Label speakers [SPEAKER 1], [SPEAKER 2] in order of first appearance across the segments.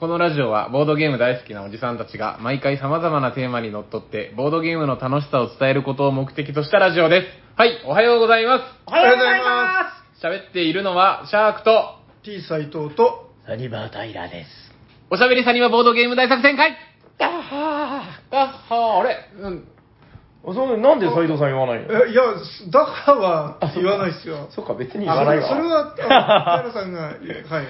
[SPEAKER 1] このラジオはボードゲーム大好きなおじさんたちが毎回様々なテーマにのっとってボードゲームの楽しさを伝えることを目的としたラジオです。はい、おはようございます。
[SPEAKER 2] おはようございま
[SPEAKER 1] 喋っているのはシャークと、
[SPEAKER 2] す T 斎藤と、
[SPEAKER 3] サニバータイラーです。
[SPEAKER 1] おしゃべりサニバボードゲーム大作戦会。あはー。あはー。あれ、うん、
[SPEAKER 3] あそうなんで斎藤さん言わないの？
[SPEAKER 2] えいや、だからは言わないですよ。
[SPEAKER 3] そっか、別に
[SPEAKER 2] あ
[SPEAKER 3] 言わないわ。
[SPEAKER 2] それは、あの、平さんが、はい。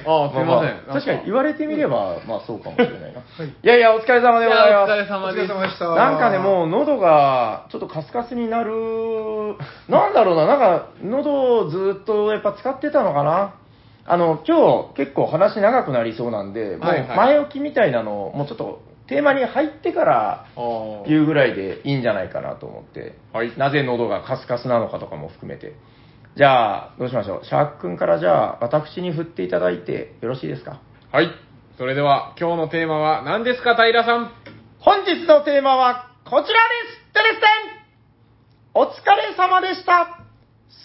[SPEAKER 1] あーすいません。
[SPEAKER 3] 確かに言われてみれば、まあそうかもしれないな。
[SPEAKER 2] はい
[SPEAKER 3] いやいや、お疲れ様でございます。
[SPEAKER 1] いやお疲れ様
[SPEAKER 2] お疲
[SPEAKER 1] です。
[SPEAKER 2] れ様でした。
[SPEAKER 3] なんかね、もう喉がちょっとカスカスになる、なんだろうな、なんか喉をずっとやっぱ使ってたのかな？あの、今日結構話長くなりそうなんで、もう前置きみたいなのを、もうちょっとテーマに入ってから言うぐらいでいいんじゃないかなと思って、
[SPEAKER 1] はい。
[SPEAKER 3] なぜ喉がカスカスなのかとかも含めて。じゃあ、どうしましょう？シャーク君からじゃあ、私に振っていただいてよろしいですか？
[SPEAKER 1] はい。それでは、今日のテーマは何ですか、平さん？
[SPEAKER 3] 本日のテーマはこちらです！テレステン！お疲れ様でした！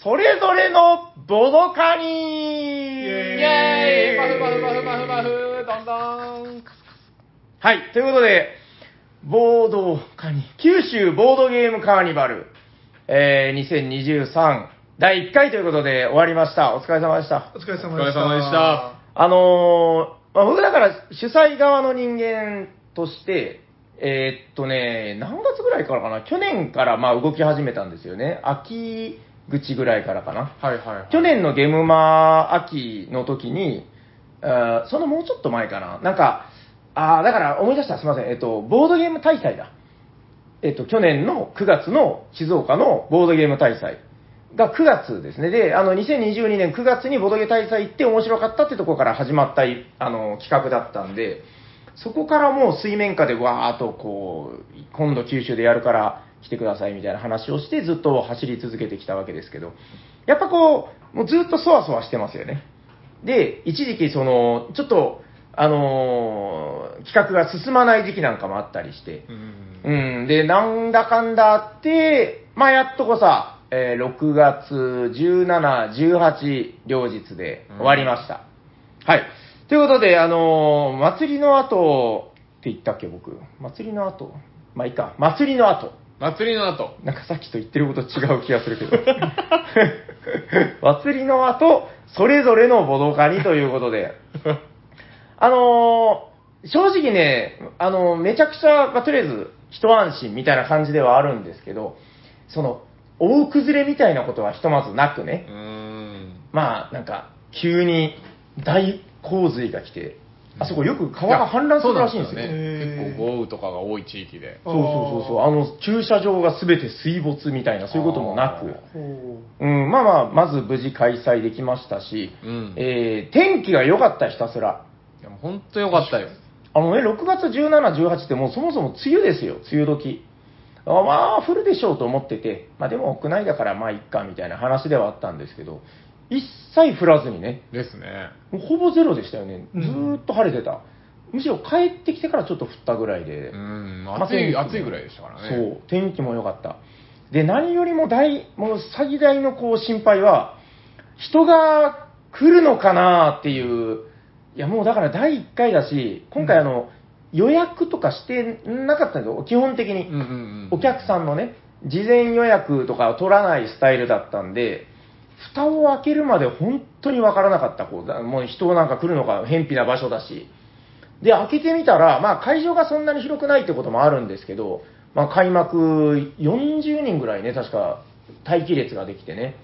[SPEAKER 3] それぞれのボドカニ
[SPEAKER 2] イ
[SPEAKER 1] ェーイ！バフバフバフバフバフ！どんどん
[SPEAKER 3] はい、ということで、ボードカニ、九州ボードゲームカーニバル、えー、2023第1回ということで終わりました。お疲れ様でした。
[SPEAKER 2] お疲れ様
[SPEAKER 1] お疲れ
[SPEAKER 2] でした。
[SPEAKER 1] 様でした
[SPEAKER 3] あのーまあ、僕だから主催側の人間として、えーっとね、何月ぐらいからかな、去年からまあ動き始めたんですよね。秋口ぐらいからかな。
[SPEAKER 1] はいはいはい。
[SPEAKER 3] 去年のゲームマ秋の時に、そのもうちょっと前かな。なんか、ああ、だから思い出した、すみません。えっと、ボードゲーム大祭だ。えっと、去年の9月の静岡のボードゲーム大祭が9月ですね。で、あの、2022年9月にボードゲーム大祭行って面白かったってとこから始まったあの企画だったんで、そこからもう水面下でわーっとこう、今度九州でやるから来てくださいみたいな話をしてずっと走り続けてきたわけですけど、やっぱこう、もうずっとそわそわしてますよね。で、一時期その、ちょっと、あのー企画が進まない時期なんかもあったりして、
[SPEAKER 1] うん。
[SPEAKER 3] うん、で、なんだかんだあって、まあ、やっとこさ、えー6月17、18両日で終わりました。はい。ということで、あのー祭りの後って言ったっけ、僕？祭りの後？まあいいか。祭りの後。
[SPEAKER 1] 祭りの後。
[SPEAKER 3] なんかさっきと言ってること違う気がするけど。祭りの後、それぞれのボドカにということで。あのー正直ね、あのーめちゃくちゃ、まあ、とりあえず、一安心みたいな感じではあるんですけど、その、大崩れみたいなことはひとまずなくね
[SPEAKER 1] う、ーん。
[SPEAKER 3] まあ、なんか、急に大洪水が来て、あそこよく川が氾濫するらしいんですよ。
[SPEAKER 1] いやそうなん
[SPEAKER 2] へー
[SPEAKER 1] 結構豪雨とかが多い地域で。
[SPEAKER 3] そうそうそうそう、あの、駐車場が全て水没みたいな、そういうこともなく、
[SPEAKER 2] ほ
[SPEAKER 3] うん、まあまあ、まず無事開催できましたし、
[SPEAKER 1] うん。
[SPEAKER 3] えー天気が良かった、ひたすら。
[SPEAKER 1] いやもう本当よかったよ。
[SPEAKER 3] あのね、6月17、18ってもうそもそも梅雨ですよ、梅雨時。あまあ、降るでしょうと思ってて、まあでも屋内だからまあいっかみたいな話ではあったんですけど、一切降らずにね、
[SPEAKER 1] ですね。
[SPEAKER 3] もうほぼゼロでしたよね。
[SPEAKER 2] うん
[SPEAKER 3] ずーっと晴れてた。むしろ帰ってきてからちょっと降ったぐらいで。
[SPEAKER 1] うん。
[SPEAKER 3] まあ
[SPEAKER 1] 暑い、
[SPEAKER 3] 天気も
[SPEAKER 1] 暑いぐらいでしたからね。
[SPEAKER 3] そう、天気も良かった。で、何よりも大、もう最大のこう心配は、人が来るのかなっていう、いやもうだから第1回だし、今回あの、予約とかしてなかったんですよ、基本的に。
[SPEAKER 1] うんうんうん。
[SPEAKER 3] お客さんのね、事前予約とかを取らないスタイルだったんで、蓋を開けるまで本当にわからなかった。こうだもう人なんか来るのか、偏僻な場所だし。で、開けてみたら、まあ会場がそんなに広くないってこともあるんですけど、まあ開幕40人ぐらいね、確か待機列ができてね。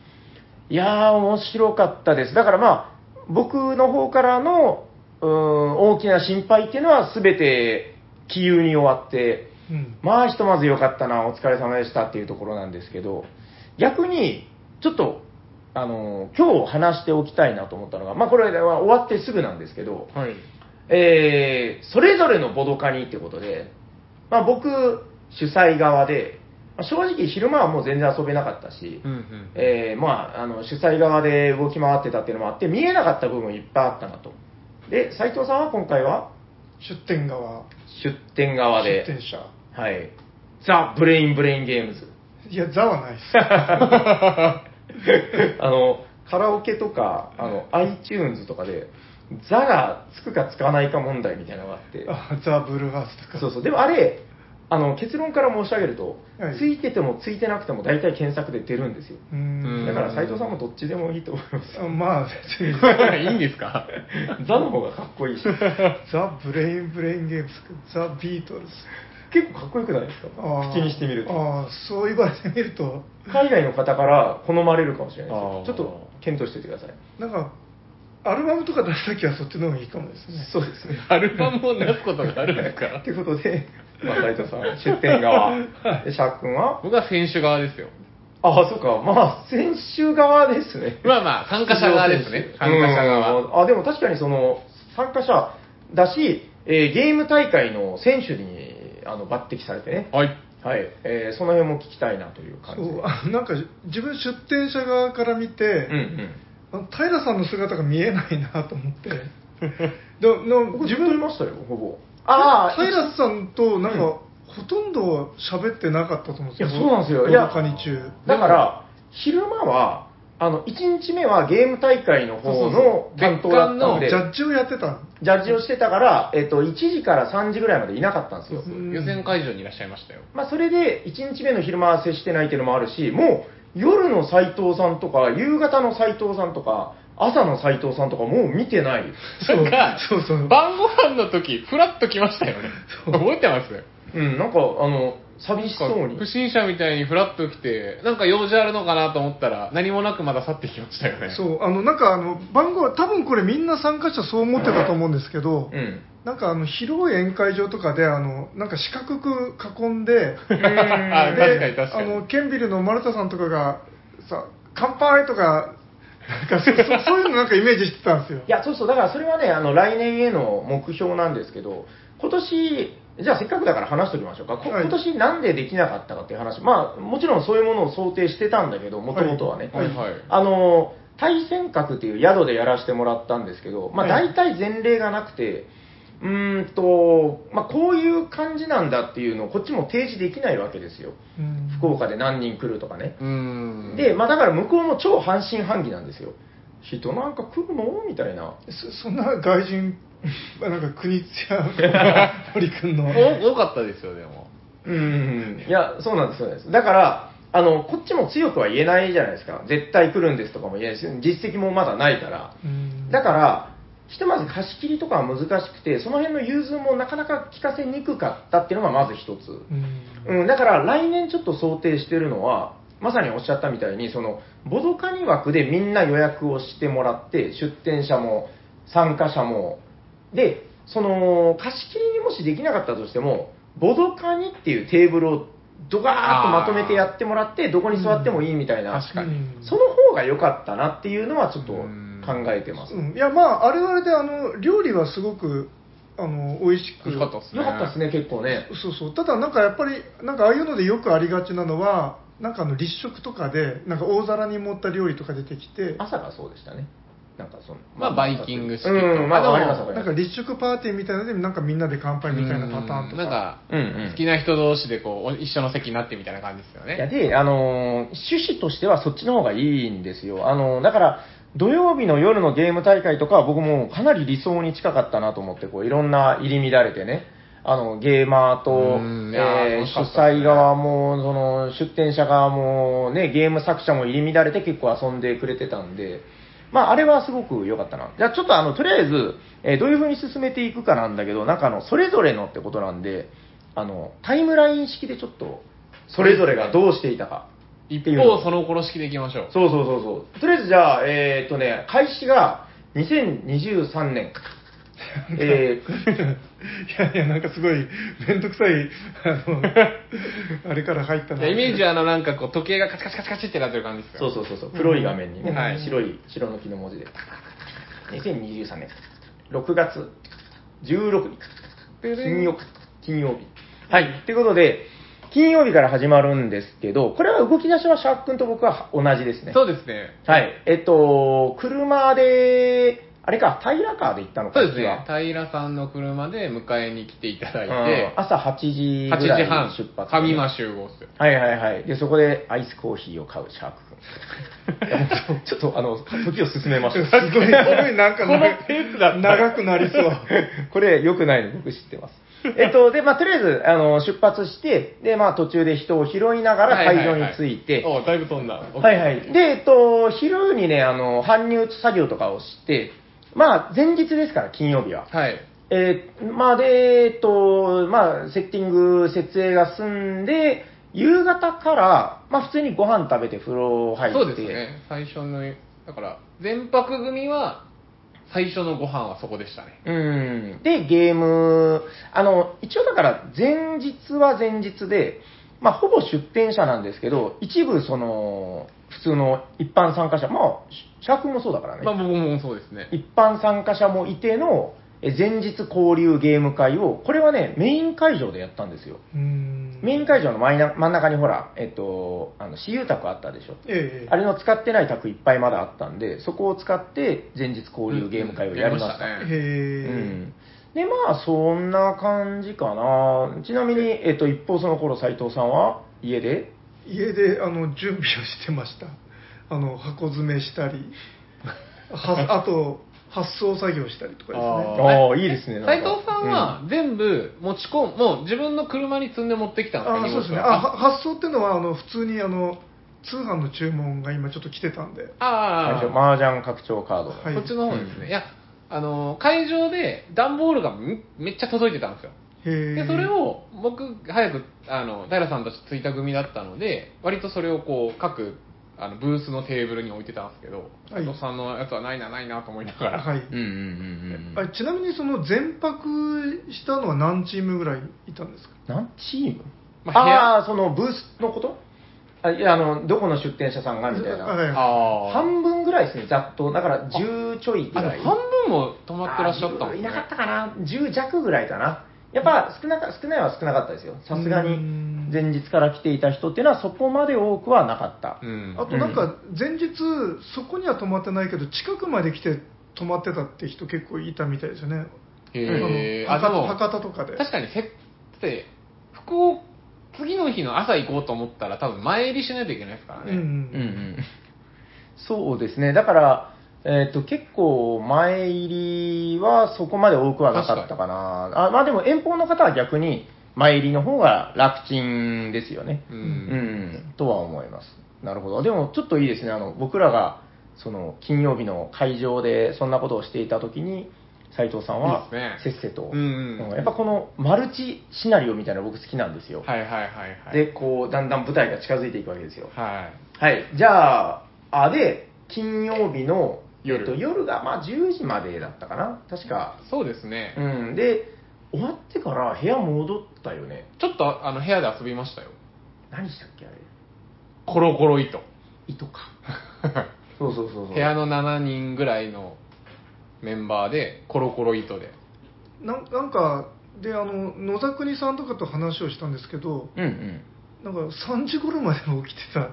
[SPEAKER 3] いやー、面白かったです。だからまあ、僕の方からの、うーん、大きな心配っていうのは全て気有に終わって、
[SPEAKER 2] ううん。
[SPEAKER 3] まあ、ひとまず良かったな、お疲れ様でしたっていうところなんですけど、逆に、ちょっと、あの、今日話しておきたいなと思ったのが、まあ、これは終わってすぐなんですけど、
[SPEAKER 1] はい。
[SPEAKER 3] えー、それぞれのボドカニってことで、まあ、僕、主催側で、まあ正直昼間はもう全然遊べなかったし、
[SPEAKER 1] うんうん。
[SPEAKER 3] えーまあ、あの主催側で動き回ってたっていうのもあって、見えなかった部分いっぱいあったなと。で、斉藤さんは今回は？
[SPEAKER 2] 出店側。
[SPEAKER 3] 出店側で、
[SPEAKER 2] 出店者。
[SPEAKER 3] はい。ザ・ブレインブレインゲームズ。
[SPEAKER 2] いや、ザはないです。
[SPEAKER 3] あの、カラオケとか、あの、iTunes とかで、ザがつくかつかないか問題みたいなのがあって、
[SPEAKER 2] あザ・ブルーハーツとか。
[SPEAKER 3] そうそう、でもあれ、あの結論から申し上げると、
[SPEAKER 2] はい
[SPEAKER 3] ついててもついてなくても大体検索で出るんですよ。
[SPEAKER 2] うーん。
[SPEAKER 3] だから斉藤さんもどっちでもいいと思います。
[SPEAKER 2] あまあ、別に。
[SPEAKER 1] いいんですか？
[SPEAKER 3] ザの方がかっこいいし、
[SPEAKER 2] ザ・ブレイン・ブレイン・ゲームズ、ザ・ビートルズ。
[SPEAKER 3] 結構かっこよくないですか？口にしてみると。
[SPEAKER 2] ああ、そう言われてみると、
[SPEAKER 3] 海外の方から好まれるかもしれないです。ちょっと検討しておいてください。
[SPEAKER 2] なんか、アルバムとか出すときはそっちの方がいいかもですね。
[SPEAKER 3] そうですね。
[SPEAKER 1] アルバムを出すことがあるんですか
[SPEAKER 3] ということで、まあ、斉藤さん、出店側、で、シャーク君は？
[SPEAKER 1] 僕は選手側ですよ。
[SPEAKER 3] ああ、そうか。まあ、選手側ですね。
[SPEAKER 1] まあまあ、参加者側ですね。参加者側。
[SPEAKER 3] うんあ、でも確かにその、参加者だし、えーゲーム大会の選手にあの抜擢されてね。
[SPEAKER 1] はい。
[SPEAKER 3] はい。えーその辺も聞きたいなという感じで。
[SPEAKER 2] そうあなんか自分出店者側から見て、
[SPEAKER 3] うんうん。
[SPEAKER 2] 平さんの姿が見えないなと思って での
[SPEAKER 3] 僕自
[SPEAKER 2] 分
[SPEAKER 3] いましたよ、ほぼ。ああ、
[SPEAKER 2] 平さんとなんか、
[SPEAKER 3] うん。
[SPEAKER 2] ほとんど喋ってなかったと思うんですよ。
[SPEAKER 3] いやそうなんですよ。
[SPEAKER 2] ボ
[SPEAKER 3] いや
[SPEAKER 2] 中
[SPEAKER 3] だから、昼間は、あの、1日目はゲーム大会の方の担当だったんで、
[SPEAKER 2] ジャッジをやってた
[SPEAKER 3] ジャッジをしてたから、えっと、1時から3時ぐらいまでいなかったんですよ。
[SPEAKER 2] うん
[SPEAKER 1] 予選会場にいらっしゃいましたよ。
[SPEAKER 3] まあ、それで、1日目の昼間は接してないっていうのもあるし、もう、夜の斎藤さんとか、夕方の斎藤さんとか、朝の斎藤さんとか、もう見てない。
[SPEAKER 2] そうそうそう
[SPEAKER 1] 晩ご飯の時、フラッと来ましたよね。
[SPEAKER 2] そう
[SPEAKER 1] 覚えてます？
[SPEAKER 3] うん、なんか、あの、寂しそうに
[SPEAKER 1] 不。審者みたいにフラッと来て、なんか用事あるのかなと思ったら、何もなくまだ去ってきましたよね。
[SPEAKER 2] そうあのなんかあの番号多分これみんな参加者そう思ってたと思うんですけど、
[SPEAKER 3] うん。
[SPEAKER 2] なんかあの広い宴会場とかであのなんか四角く囲んで
[SPEAKER 1] あ確かに確か
[SPEAKER 2] あ
[SPEAKER 1] に。
[SPEAKER 2] のケンビルの丸田さんとかがさ乾杯とかなんかそそそういうのなんかイメージしてたんですよ
[SPEAKER 3] いや、そうそう、だからそれはね、あの、来年への目標なんですけど、今年、じゃあせっかくだから話しておきましょうか。こ
[SPEAKER 2] はい
[SPEAKER 3] 今年なんでできなかったかっていう話。まあ、もちろんそういうものを想定してたんだけど、もともとはね。
[SPEAKER 1] はいはい。
[SPEAKER 3] あの、対戦閣っていう宿でやらせてもらったんですけど、まあ
[SPEAKER 2] はい
[SPEAKER 3] 大体前例がなくて、うーんと、まあこういう感じなんだっていうのをこっちも提示できないわけですよ。
[SPEAKER 2] うん
[SPEAKER 3] 福岡で何人来るとかね。で、まあだから向こうも超半信半疑なんですよ。人なんか来るの？みたいな。
[SPEAKER 2] そそんな外人 なんか国津屋堀君の
[SPEAKER 1] お多かったですよ、でも。
[SPEAKER 3] うん、いや、そうなんです、そうなんです。だから、あの、こっちも強くは言えないじゃないですか。絶対来るんですとかも言えないし、実績もまだないから。
[SPEAKER 2] うん
[SPEAKER 3] だから、ひとまず貸し切りとかは難しくて、その辺の融通もなかなか聞かせにくかったっていうのがまず一つ。
[SPEAKER 2] うん
[SPEAKER 3] うん、だから来年ちょっと想定してるのは、まさにおっしゃったみたいに、その、ボドカニ枠でみんな予約をしてもらって、出店者も参加者も、で、その、貸し切りにもしできなかったとしても、ボドカニっていうテーブルをドガーッとまとめてやってもらって、どこに座ってもいいみたいな、
[SPEAKER 1] 確かに。
[SPEAKER 2] うん
[SPEAKER 3] その方が良かったなっていうのはちょっと考えてます。
[SPEAKER 2] うんいやまああれはあれであの料理はすごくあの美味しく
[SPEAKER 1] 美味しかったっすね。
[SPEAKER 3] 良かったですね、結構ね。
[SPEAKER 2] そうそうただなんかやっぱりなんかああいうのでよくありがちなのはなんかあの立食とかでなんか大皿に盛った料理とか出てきて
[SPEAKER 3] 朝がそうでしたね。なんかその、
[SPEAKER 1] まあバイキング式と
[SPEAKER 3] うん、まあ。
[SPEAKER 2] なんか立食パーティーみたいなのでなんかみんなで乾杯みたいなパターンとか
[SPEAKER 1] なんか、
[SPEAKER 3] うんうん
[SPEAKER 1] 好きな人同士でこう、お一緒の席になってみたいな感じですよ
[SPEAKER 3] いや、
[SPEAKER 1] ね。
[SPEAKER 3] で、あのー趣旨としてはそっちの方がいいんですよ。あのーだから、土曜日の夜のゲーム大会とかは僕もかなり理想に近かったなと思って、こう、いろんな入り乱れてね、あの、ゲーマーとえー主催側も、その、出店者側も、ね、ゲーム作者も入り乱れて結構遊んでくれてたんで、まあ、あれはすごく良かったな。じゃあ、ちょっとあの、とりあえず、えーどういう風に進めていくかなんだけど、なんかあの、それぞれのってことなんで、あの、タイムライン式でちょっと、それぞれがどうしていたか。
[SPEAKER 1] 一方、その殺式でいきましょう。
[SPEAKER 3] そうそうそうそう。とりあえずじゃあ、えーっとね、開始が2023年。えー、
[SPEAKER 2] いやいやなんかすごい面倒くさいあの あれから入ったな
[SPEAKER 1] イメージはあの、なんかこう、時計がカチカチカチカチってなってる感じですよ。
[SPEAKER 3] そうそうそうそう、黒い画面にね、
[SPEAKER 1] うんはい
[SPEAKER 3] 白い、白抜きの文字で。2023年、6月16日、金曜金曜日。はい、ということで、金曜日から始まるんですけど、これは動き出しはシャーク君と僕は同じですね。
[SPEAKER 1] そうですね。
[SPEAKER 3] はい。えっと、車であれか、平川で行ったのか、
[SPEAKER 1] そうですね。平さんの車で迎えに来ていただい
[SPEAKER 3] うん
[SPEAKER 1] て、
[SPEAKER 3] 朝8時ぐ
[SPEAKER 1] 8
[SPEAKER 3] らい
[SPEAKER 1] 時半
[SPEAKER 3] 出発、、
[SPEAKER 1] 上間集合っすよ。
[SPEAKER 3] はいはいはい。で、そこでアイスコーヒーを買うシャーク君。ちょっと、あの、時を進めましょう。
[SPEAKER 2] すごい、すごいなんか
[SPEAKER 1] このペースだ
[SPEAKER 2] 長くなりそう。
[SPEAKER 3] これ良くないの僕知ってます。えっと、で、まあ、とりあえず、あの、出発して、で、まあ、途中で人を拾いながら会場に着いて、
[SPEAKER 1] おだいぶ飛んだ。
[SPEAKER 3] はいはい。で、えっと、昼にね、あの、搬入作業とかをして、まあ、前日ですから、金曜日は。
[SPEAKER 1] はい。
[SPEAKER 3] えーまあ、で、えっと、まあ、セッティング、設営が済んで、夕方から、まあ、普通にご飯食べて風呂入って、
[SPEAKER 1] そうですね。最初の、だから、全泊組は、最初のご飯はそこでしたね。
[SPEAKER 3] うん。で、ゲーム、あの、一応だから、前日は前日で、まあ、ほぼ出店者なんですけど、一部、その、普通の一般参加者、まあ、シャークもそうだからね。
[SPEAKER 1] まあ僕もそうですね。
[SPEAKER 3] 一般参加者もいての、え前日交流ゲーム会を、これはね、メイン会場でやったんですよ。
[SPEAKER 2] うん
[SPEAKER 3] メイン会場の真ん中にほら、えっと、あの、私有宅あったでしょ。
[SPEAKER 2] ええ
[SPEAKER 3] あれの使ってない宅いっぱいまだあったんで、そこを使って前日交流ゲーム会をやりました。
[SPEAKER 1] う。
[SPEAKER 3] で、まあ、そんな感じかな。ちなみに、えっと、一方その頃、斉藤さんは家で？
[SPEAKER 2] 家であの準備をしてましたあの箱詰めしたり はあと発送作業したりとかですね。
[SPEAKER 3] ああ、い。いですね。なんか。
[SPEAKER 1] 斉藤さんは全部持ち込む、もう自分の車に積んで持ってきたんですか
[SPEAKER 2] あそうですね。あは。発送っていうのはあの普通にあの通販の注文が今ちょっと来てたんで。
[SPEAKER 1] ああ
[SPEAKER 3] 麻雀拡張カードの。
[SPEAKER 2] はい。
[SPEAKER 1] そっちの方ですね。
[SPEAKER 3] うん。
[SPEAKER 1] いや、あの、会場で段ボールがめめっちゃ届いてたんですよ。
[SPEAKER 2] へえ
[SPEAKER 1] で、それを僕、早く、あの、平さんたち着いた組だったので、割とそれをこう、各、あの、ブースのテーブルに置いてたんですけど、斉藤さんのやつはないな、ないなと思いながら。
[SPEAKER 2] はい、
[SPEAKER 3] うんうんうんうん。
[SPEAKER 2] あちなみにその全泊したのは何チームぐらいいたんですか？
[SPEAKER 3] 何チーム？
[SPEAKER 1] まあ
[SPEAKER 3] あそのブースのこと？あいや、あの、どこの出店者さんがみたいな。
[SPEAKER 2] はい
[SPEAKER 1] ああ。
[SPEAKER 3] 半分ぐらいですね、ざっと。だから10ちょいぐらい。
[SPEAKER 1] も半分も泊まってらっしゃったね。
[SPEAKER 3] いなかったかな？10弱ぐらいかな。やっぱ少なか少ないは少なかったですよ。さすが
[SPEAKER 2] う
[SPEAKER 3] に
[SPEAKER 2] ん
[SPEAKER 3] 前日から来ていた人っていうのはそこまで多くはなかった。
[SPEAKER 1] うん。
[SPEAKER 2] あとなんか前日そこには泊まってないけど近くまで来て泊まってたって人結構いたみたいですよね
[SPEAKER 1] へえ。あ、
[SPEAKER 2] あの
[SPEAKER 1] でも、
[SPEAKER 2] 博多とかで
[SPEAKER 1] 確かにせって、福岡、次の日の朝行こうと思ったら多分前入りしないといけないですからね。
[SPEAKER 2] うん
[SPEAKER 3] うんうん。そうですね。だから、えっ、と、結構前入りはそこまで多くはなかったかな。あまあでも遠方の方は逆に前入りの方が楽ちんですよね。
[SPEAKER 1] う。
[SPEAKER 3] うんん、とは思います。なるほど。でも、ちょっといいですね。あの、僕らが、その、金曜日の会場でそんなことをしていたときに、斉藤さんはせっせと、
[SPEAKER 1] うんうん
[SPEAKER 3] うんやっぱこのマルチシナリオみたいなの僕好きなんですよ。
[SPEAKER 1] はいはいはいはい。
[SPEAKER 3] で、こう、だんだん舞台が近づいていくわけですよ。
[SPEAKER 1] はい。
[SPEAKER 3] はい。じゃあ、あ、で、金曜日の、
[SPEAKER 1] 夜
[SPEAKER 3] えっと、夜が、まあ、10時までだったかな確か。
[SPEAKER 1] そうですね。
[SPEAKER 3] うん。で、終わってから部屋戻ったよね？
[SPEAKER 1] ちょっとあの部屋で遊びましたよ。
[SPEAKER 3] 何したっけあれ？
[SPEAKER 1] コロコロ糸。
[SPEAKER 3] 糸か。そうそうそうそう。
[SPEAKER 1] 部屋の7人ぐらいのメンバーで、コロコロ糸で。
[SPEAKER 2] なんなんかであの野田国さんとかと話をしたんですけど
[SPEAKER 3] うんうん。
[SPEAKER 2] なんか3時頃まで起きてた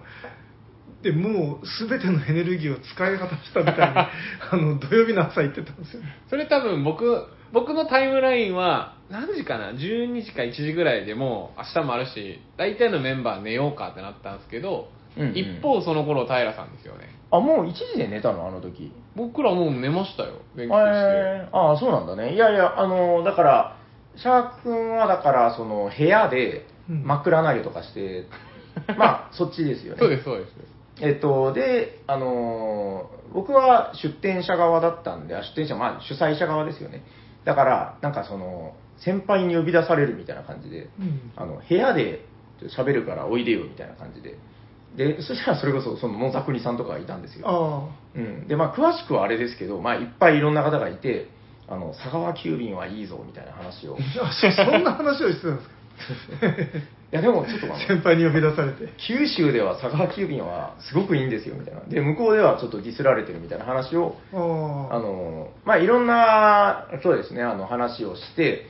[SPEAKER 2] でもう全てのエネルギーを使い果たしたみたいに あの土曜日の朝言ってたんですよね
[SPEAKER 1] それ多分僕、僕のタイムラインは、何時かな ?12 時か1時ぐらいでもう明日もあるし、大体のメンバー寝ようかってなったんですけど、
[SPEAKER 3] うんうん
[SPEAKER 1] 一方その頃平さんですよね。
[SPEAKER 3] あ、もう1時で寝たの？あの時。
[SPEAKER 1] 僕らもう寝ましたよ。勉強して。
[SPEAKER 3] えー、ああ、そうなんだね。いやいや、あの、だから、シャーク君はだから、その、部屋で
[SPEAKER 2] うん
[SPEAKER 3] 枕投げとかして、まあ、そっちですよね。
[SPEAKER 1] そうです、そうです。
[SPEAKER 3] えっと、で、あのー僕は出店者側だったんで、あ出店者、まあ主催者側ですよね。だから、なんかその、先輩に呼び出されるみたいな感じで、
[SPEAKER 2] うん
[SPEAKER 3] あの、部屋で喋るからおいでよみたいな感じで。で、そしたらそれこそ、その野沢国さんとかがいたんですよ。
[SPEAKER 2] あ
[SPEAKER 3] うん。で、まあ詳しくはあれですけど、まあいっぱいいろんな方がいて、あの、佐川急便はいいぞみたいな話を。
[SPEAKER 2] そんな話をしてたんですか？
[SPEAKER 3] や、でもちょっと
[SPEAKER 2] 先輩に呼び出されて。
[SPEAKER 3] 九州では佐川急便はすごくいいんですよみたいな。で、向こうではちょっとディスられてるみたいな話を、
[SPEAKER 2] あ
[SPEAKER 3] あの、まあ、いろんな、そうですね、あの話をして、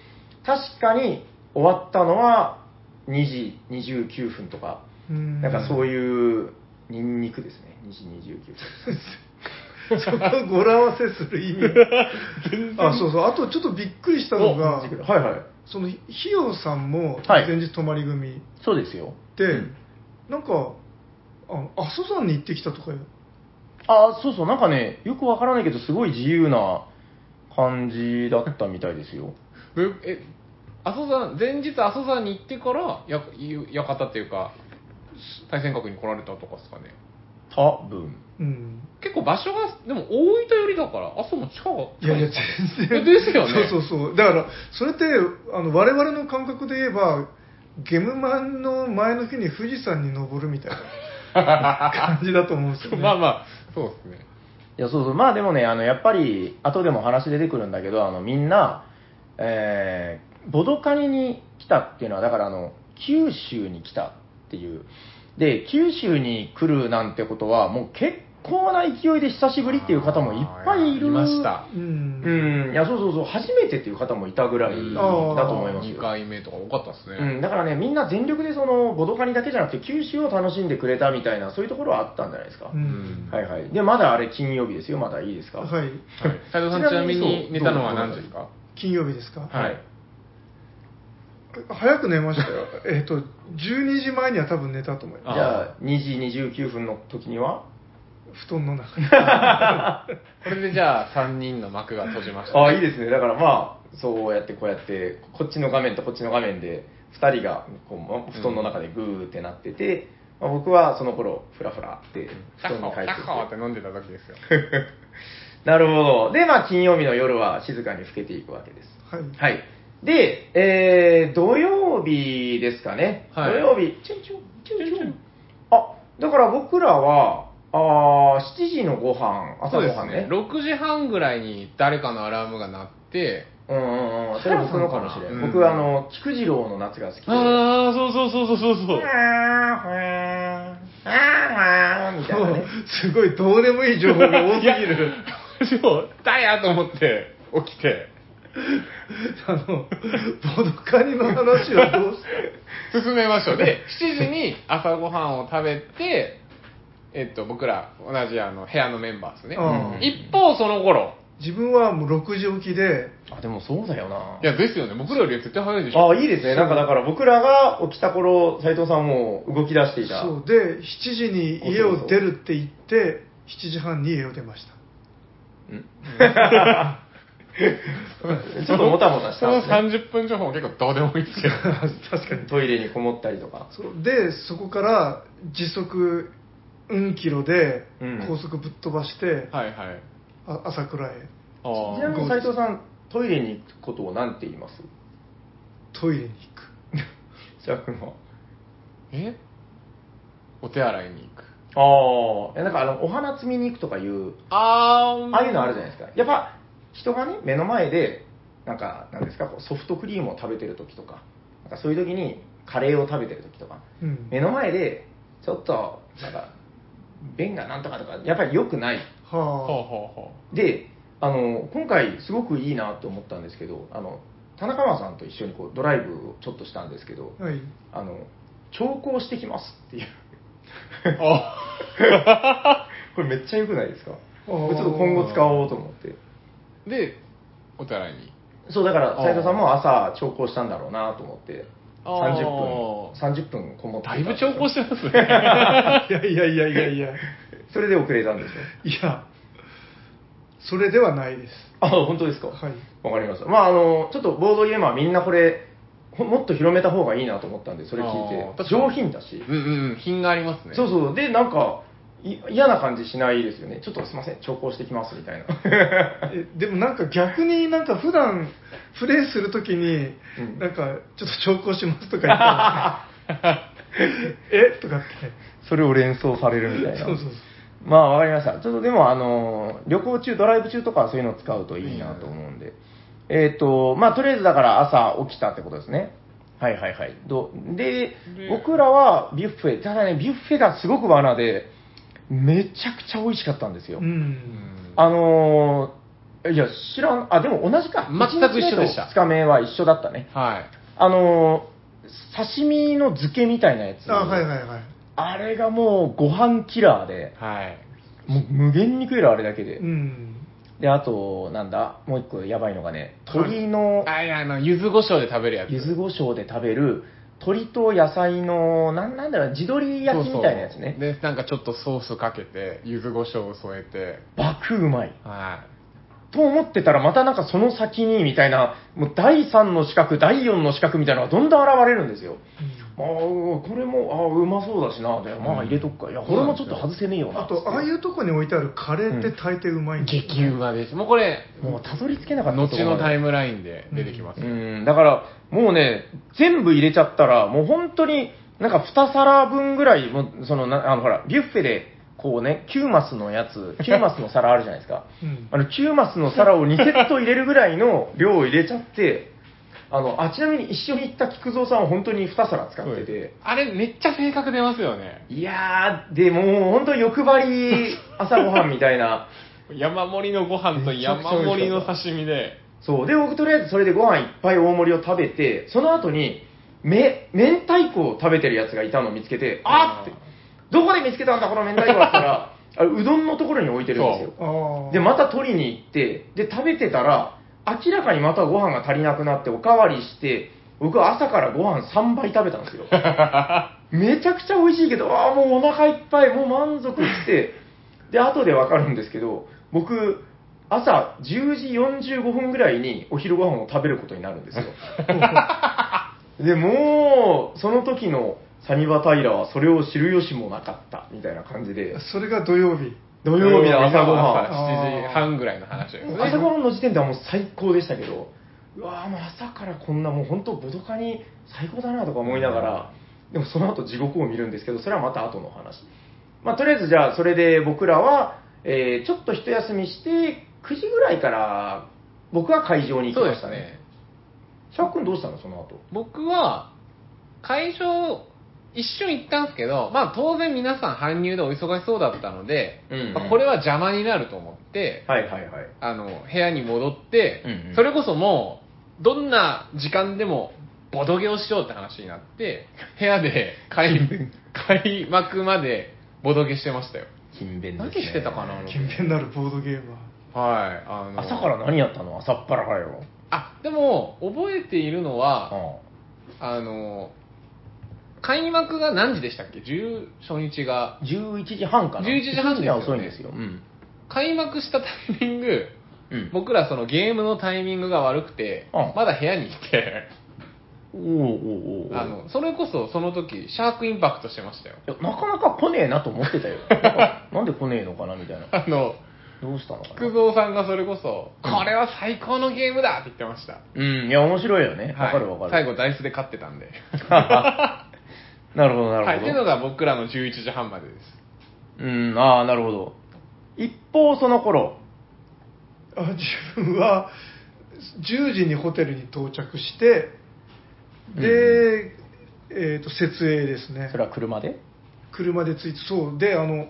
[SPEAKER 3] 確かに終わったのは2時29分とか、
[SPEAKER 2] うん。
[SPEAKER 3] なんかそういう、ニンニクですね、2時29分。
[SPEAKER 2] そこを語呂合わせする意味。あそうそう。あとちょっとびっくりしたのが
[SPEAKER 3] はいはい。
[SPEAKER 2] そのひよさんも
[SPEAKER 3] はい
[SPEAKER 2] 前日泊まり組
[SPEAKER 3] そうですよ。
[SPEAKER 2] で、
[SPEAKER 3] うん
[SPEAKER 2] なんかあの阿蘇山に行ってきたとかよ
[SPEAKER 3] あ、そうそう、なんかね、よくわからないけど、すごい自由な感じだったみたいですよ。
[SPEAKER 1] え、え阿蘇山、前日阿蘇山に行ってから、や、館っていうか、対戦閣に来られたとかですかね。
[SPEAKER 3] 多分。
[SPEAKER 2] うん
[SPEAKER 1] 結構場所が、でも大分寄りだから、阿蘇も近い。
[SPEAKER 2] いやいや全然
[SPEAKER 1] ですよね
[SPEAKER 2] そうそうそうだからそれってあの我々の感覚で言えばゲムマンの前の日に富士山に登るみたいな感じだと思うんですよ、ね、
[SPEAKER 1] まあまあ、そうですね。
[SPEAKER 3] いや、そうそう。まあでもね、あの、やっぱり、後でも話出てくるんだけど、あの、みんな、えー、ボドカニに来たっていうのは、だからあの、九州に来たっていう。で、九州に来るなんてことは、もう結構な勢いで久しぶりっていう方もいっぱいいる。
[SPEAKER 1] いました。
[SPEAKER 2] うん
[SPEAKER 3] うん、いや、そうそうそう、初めてっていう方もいたぐらいだと思います
[SPEAKER 1] 2
[SPEAKER 3] よ。
[SPEAKER 1] 回目とか多かったですね。
[SPEAKER 3] うん、だからね、みんな全力でその、ボドカニだけじゃなくて、九州を楽しんでくれたみたいな、そういうところはあったんじゃないですか。
[SPEAKER 2] う
[SPEAKER 1] うん
[SPEAKER 2] ん
[SPEAKER 3] はいはい。で、まだあれ金曜日ですよ、まだいいですか？
[SPEAKER 2] はい
[SPEAKER 1] はい。斉藤さん、ちなみに寝たのは何時ですか？
[SPEAKER 2] 金曜日ですか、
[SPEAKER 1] はい
[SPEAKER 2] 早く寝ましたよえっと12時前には多分寝たと思いま
[SPEAKER 1] あ
[SPEAKER 3] じゃあ、2時29分の時には？
[SPEAKER 2] す布団の中に
[SPEAKER 1] これでじゃあ3人の幕が閉じました、
[SPEAKER 3] ああ、いいですね。だからまあ、そうやってこうやって、こっちの画面とこっちの画面で、2人がこうま布団の中でグーってなってて、まあ僕はその頃、フラフラって布団に入って
[SPEAKER 1] キャッホーって
[SPEAKER 3] て。
[SPEAKER 1] 飲んでた時ですよ。
[SPEAKER 3] なるほど。で、まあ、金曜日の夜は静かに更けていくわけです。
[SPEAKER 2] はい
[SPEAKER 3] はい。で、えー、土曜日ですかね。
[SPEAKER 1] はい
[SPEAKER 3] 土曜日、チュンチュン、チュンチュン。あ、だから僕らは、あー7時のご飯、朝
[SPEAKER 1] そうですね
[SPEAKER 3] ごはんね。。
[SPEAKER 1] 6時半ぐらいに誰かのアラームが鳴って、
[SPEAKER 3] うんうんうん。それは僕のかもしれ
[SPEAKER 1] ん
[SPEAKER 3] 僕、あの、菊次郎の夏が好きで。
[SPEAKER 1] ああ、そうそうそうそうそうそう。
[SPEAKER 3] みたいなね。
[SPEAKER 2] すごいどうでもいい情報が多すぎる
[SPEAKER 1] そう、だやと思って起きて、
[SPEAKER 2] あのボドカニの話はどうして？
[SPEAKER 1] 進めましょう。で、7時に朝ごはんを食べて、えっと、僕ら同じあの部屋のメンバーですね
[SPEAKER 2] うん。
[SPEAKER 1] 一方、その頃、
[SPEAKER 2] 自分はもう6時起きで
[SPEAKER 3] あ、でもそうだよな。
[SPEAKER 1] いや、ですよね。僕らより絶対早いでしょ。
[SPEAKER 3] あ、いいですね。なんかだから僕らが起きた頃、斉藤さんも動き出していた。
[SPEAKER 2] そうで7時に家を出るって言って7時半に家を出ました
[SPEAKER 3] うん ちょっともたもたし
[SPEAKER 1] その
[SPEAKER 3] たんですね。
[SPEAKER 1] 30分情報も結構どうでもいいですけど。
[SPEAKER 2] 確かに
[SPEAKER 3] トイレにこもったりとか。
[SPEAKER 2] そうでそこから時速うんキロで
[SPEAKER 3] うん。
[SPEAKER 2] 高速ぶっ飛ばして、
[SPEAKER 1] はいはい。
[SPEAKER 2] あ朝倉へ。
[SPEAKER 1] あ
[SPEAKER 3] ちなみに斉藤さん、トイレに行くことを何て言います？
[SPEAKER 2] トイレに行く。
[SPEAKER 3] ジャックの。
[SPEAKER 1] え？お手洗いに行く。
[SPEAKER 3] ああ、なんかあの、お花摘みに行くとかいう、
[SPEAKER 1] あー。
[SPEAKER 3] ああいうのあるじゃないですか。やっぱ、人がね、目の前で、なんか、なんですか、こうソフトクリームを食べてる時とか、なんかそういう時に、カレーを食べてる時とか、
[SPEAKER 2] うん。
[SPEAKER 3] 目の前で、ちょっと、なんか、便がなんとかとか、やっぱり良くない。
[SPEAKER 2] は
[SPEAKER 1] ほうほ
[SPEAKER 3] で、あの、今回すごくいいなと思ったんですけど、あの、田中間さんと一緒にこうドライブをちょっとしたんですけど、
[SPEAKER 2] あはい
[SPEAKER 3] あの、調校してきますっていう。
[SPEAKER 1] う。あ
[SPEAKER 3] これめっちゃ良くないですか？これちょっと今後使おうと思って。
[SPEAKER 1] で、お手洗いに。
[SPEAKER 3] そう、だから、斉藤さんも朝、調校したんだろうなと思って、30分、30分こもってた
[SPEAKER 1] だいぶ調校してますね。
[SPEAKER 2] いやいやいやいやいや
[SPEAKER 3] それで遅れたんですよ。
[SPEAKER 2] いやそれではないです
[SPEAKER 3] あ、本当ですか
[SPEAKER 2] はい
[SPEAKER 3] わかりました。まあ、あの、ちょっとボードゲームはみんなこれ、ほもっと広めた方がいいなと思ったんで、それ聞いて。上品だし。
[SPEAKER 1] うんうん、品がありますね。
[SPEAKER 3] そうそう。で、なんか、い嫌な感じしないですよね。ちょっとすいません、調校してきますみたいな。
[SPEAKER 2] えでもなんか逆になんか普段プレイするときに、
[SPEAKER 3] うん
[SPEAKER 2] なんかちょっと調校しますとか言ったら え？とかって
[SPEAKER 3] それを連想されるみたいな。
[SPEAKER 2] そうそうそう
[SPEAKER 3] まあ、わかりました。ちょっとでも、あの、旅行中、ドライブ中とかはそういうのを使うといいなと思うんで。えっ、と、まあ、とりあえずだから朝起きたってことですね。はいはいはい。どで
[SPEAKER 1] で、
[SPEAKER 3] 僕らはビュッフェ、ただね、ビュッフェがすごく罠で、めちゃくちゃ美味しかったんですよ。
[SPEAKER 2] う
[SPEAKER 1] うん
[SPEAKER 2] ん
[SPEAKER 3] あのーいや、知らん、あ、でも同じか。
[SPEAKER 1] 全く一緒でした
[SPEAKER 3] 2日目は一緒だったね。
[SPEAKER 1] はい。
[SPEAKER 3] あのー刺身の漬けみたいなやつ。
[SPEAKER 2] あはいはいはい
[SPEAKER 3] あれがもうご飯キラーで、
[SPEAKER 1] はい。
[SPEAKER 3] もう無限に食えるあれだけで。
[SPEAKER 2] うん。
[SPEAKER 3] で、あと、なんだ、もう一個やばいのがね、鶏の、
[SPEAKER 1] あ、いや、あの、柚子胡椒で食べるやつ。
[SPEAKER 3] 柚子胡椒で食べる、鶏と野菜の、なんなんだろう、地鶏焼きみたいなやつね。
[SPEAKER 1] で、なんかちょっとソースかけて、柚子胡椒を添えて、
[SPEAKER 3] 爆うまい。
[SPEAKER 1] は
[SPEAKER 3] と思ってたら、またなんかその先に、みたいな、もう第3の四角、第4の四角みたいなのがどんどん現れるんですよ。ああ、これも、ああ、うまそうだしな。で、まあ入れとくか。いや、これもちょっと外せねえよな。
[SPEAKER 2] あと、ああいうとこに置いてあるカレーって大抵うまいん
[SPEAKER 1] い。
[SPEAKER 2] ですよ
[SPEAKER 1] 激うまです。もうこれ、
[SPEAKER 3] もうたどり着けなかった
[SPEAKER 1] 後のタイ
[SPEAKER 3] ム。
[SPEAKER 1] ムラインで出てきます。
[SPEAKER 3] うん、だから、もうね、全部入れちゃったら、もう本当に、なんか2皿分ぐらい、もう、その、なあの、ほら、ビュッフェで、こうね、9マスのやつ、9マスの皿あるじゃないですか。
[SPEAKER 2] うん
[SPEAKER 3] あの、9マスの皿を2セット入れるぐらいの量を入れちゃって、あの、あ、ちなみに一緒に行った菊蔵さんは本当に2皿使ってて、
[SPEAKER 1] あれ、めっちゃ性格出ますよね。
[SPEAKER 3] いやー、でもう本当欲張り 朝ごはんみたいな、
[SPEAKER 1] 山盛りのご飯と山盛りの刺身で、
[SPEAKER 3] そう。で、僕とりあえずそれでご飯いっぱい大盛りを食べて、その後に、め、明太子を食べてるやつがいたのを見つけて、あー。って、どこで見つけたんだ、この明太子だったら、あれうどんのところに置いてるんですよ。で、また取りに行って、で、食べてたら、明らかにまたご飯が足りなくなって、おかわりして、僕は朝からご飯3倍食べたんですよ。めちゃくちゃ美味しいけど、ああ、もうお腹いっぱい、もう満足して、で、後でわかるんですけど、僕、朝10時45分ぐらいにお昼ご飯を食べることになるんですよ。で、もう、その時のサニバタイラはそれを知る由もなかった、みたいな感じで、
[SPEAKER 2] それが土曜日。
[SPEAKER 3] 土曜日の朝ごはん。
[SPEAKER 1] 7時半ぐらいの話ですね。
[SPEAKER 3] 朝ごはんの時点ではもう最高でしたけど、うわーもう朝からこんなもう本当ボドカに最高だなとか思いながら、でもその後地獄を見るんですけど、それはまた後の話。まあとりあえずじゃあそれで僕らは、えーちょっと一休みして、9時ぐらいから僕は会場に行きましたね。シャーク君どうしたのその後。
[SPEAKER 1] 僕は、会場、一瞬行ったんですけど、まあ当然皆さん搬入でお忙しそうだったので、
[SPEAKER 3] うんうん
[SPEAKER 1] まあこれは邪魔になると思って、
[SPEAKER 3] はいはいはい。
[SPEAKER 1] あの、部屋に戻って、
[SPEAKER 3] うんうん
[SPEAKER 1] それこそもう、どんな時間でも、ボドゲをしようって話になって、部屋で開 開幕までボドゲしてましたよ。
[SPEAKER 3] 勤勉です、ね。
[SPEAKER 1] 何してたかな
[SPEAKER 2] 勤勉なるボードゲームは。
[SPEAKER 1] はい。あの
[SPEAKER 3] 朝から何やったの？朝っぱらからよ。
[SPEAKER 1] あ、でも、覚えているのは、
[SPEAKER 3] あ
[SPEAKER 1] あの、開幕が何時でしたっけ ?10、初日が。
[SPEAKER 3] 11時半かな。
[SPEAKER 1] 11時半ですよね
[SPEAKER 3] 遅いんですよ。うん。
[SPEAKER 1] 開幕したタイミング、
[SPEAKER 3] うん。
[SPEAKER 1] 僕らそのゲームのタイミングが悪くて
[SPEAKER 3] あ、
[SPEAKER 1] まだ部屋にいて、
[SPEAKER 3] おうおうお
[SPEAKER 1] あの、それこそその時、シャークインパクトしてましたよ。
[SPEAKER 3] いやなかなか来ねえなと思ってたよ。なんで来ねえのかなみたいな。
[SPEAKER 1] あの、
[SPEAKER 3] どうしたのか
[SPEAKER 1] 菊
[SPEAKER 3] な。
[SPEAKER 1] 蔵さんがそれこそ、
[SPEAKER 3] うん
[SPEAKER 1] これは最高のゲームだって言ってました。
[SPEAKER 3] うん、いや、面白いよね。わかるわかる。
[SPEAKER 1] 最後、ダイスで勝ってたんで。
[SPEAKER 3] なるほど、なるほど。
[SPEAKER 1] はい。っていうのが僕らの11時半までです。
[SPEAKER 3] うん、ああ、なるほど。一方、その頃、
[SPEAKER 2] あ自分は10時にホテルに到着して、で、えっ、と、設営ですね
[SPEAKER 3] そ。れは車で？
[SPEAKER 2] 車で着いて、そう、で、あの、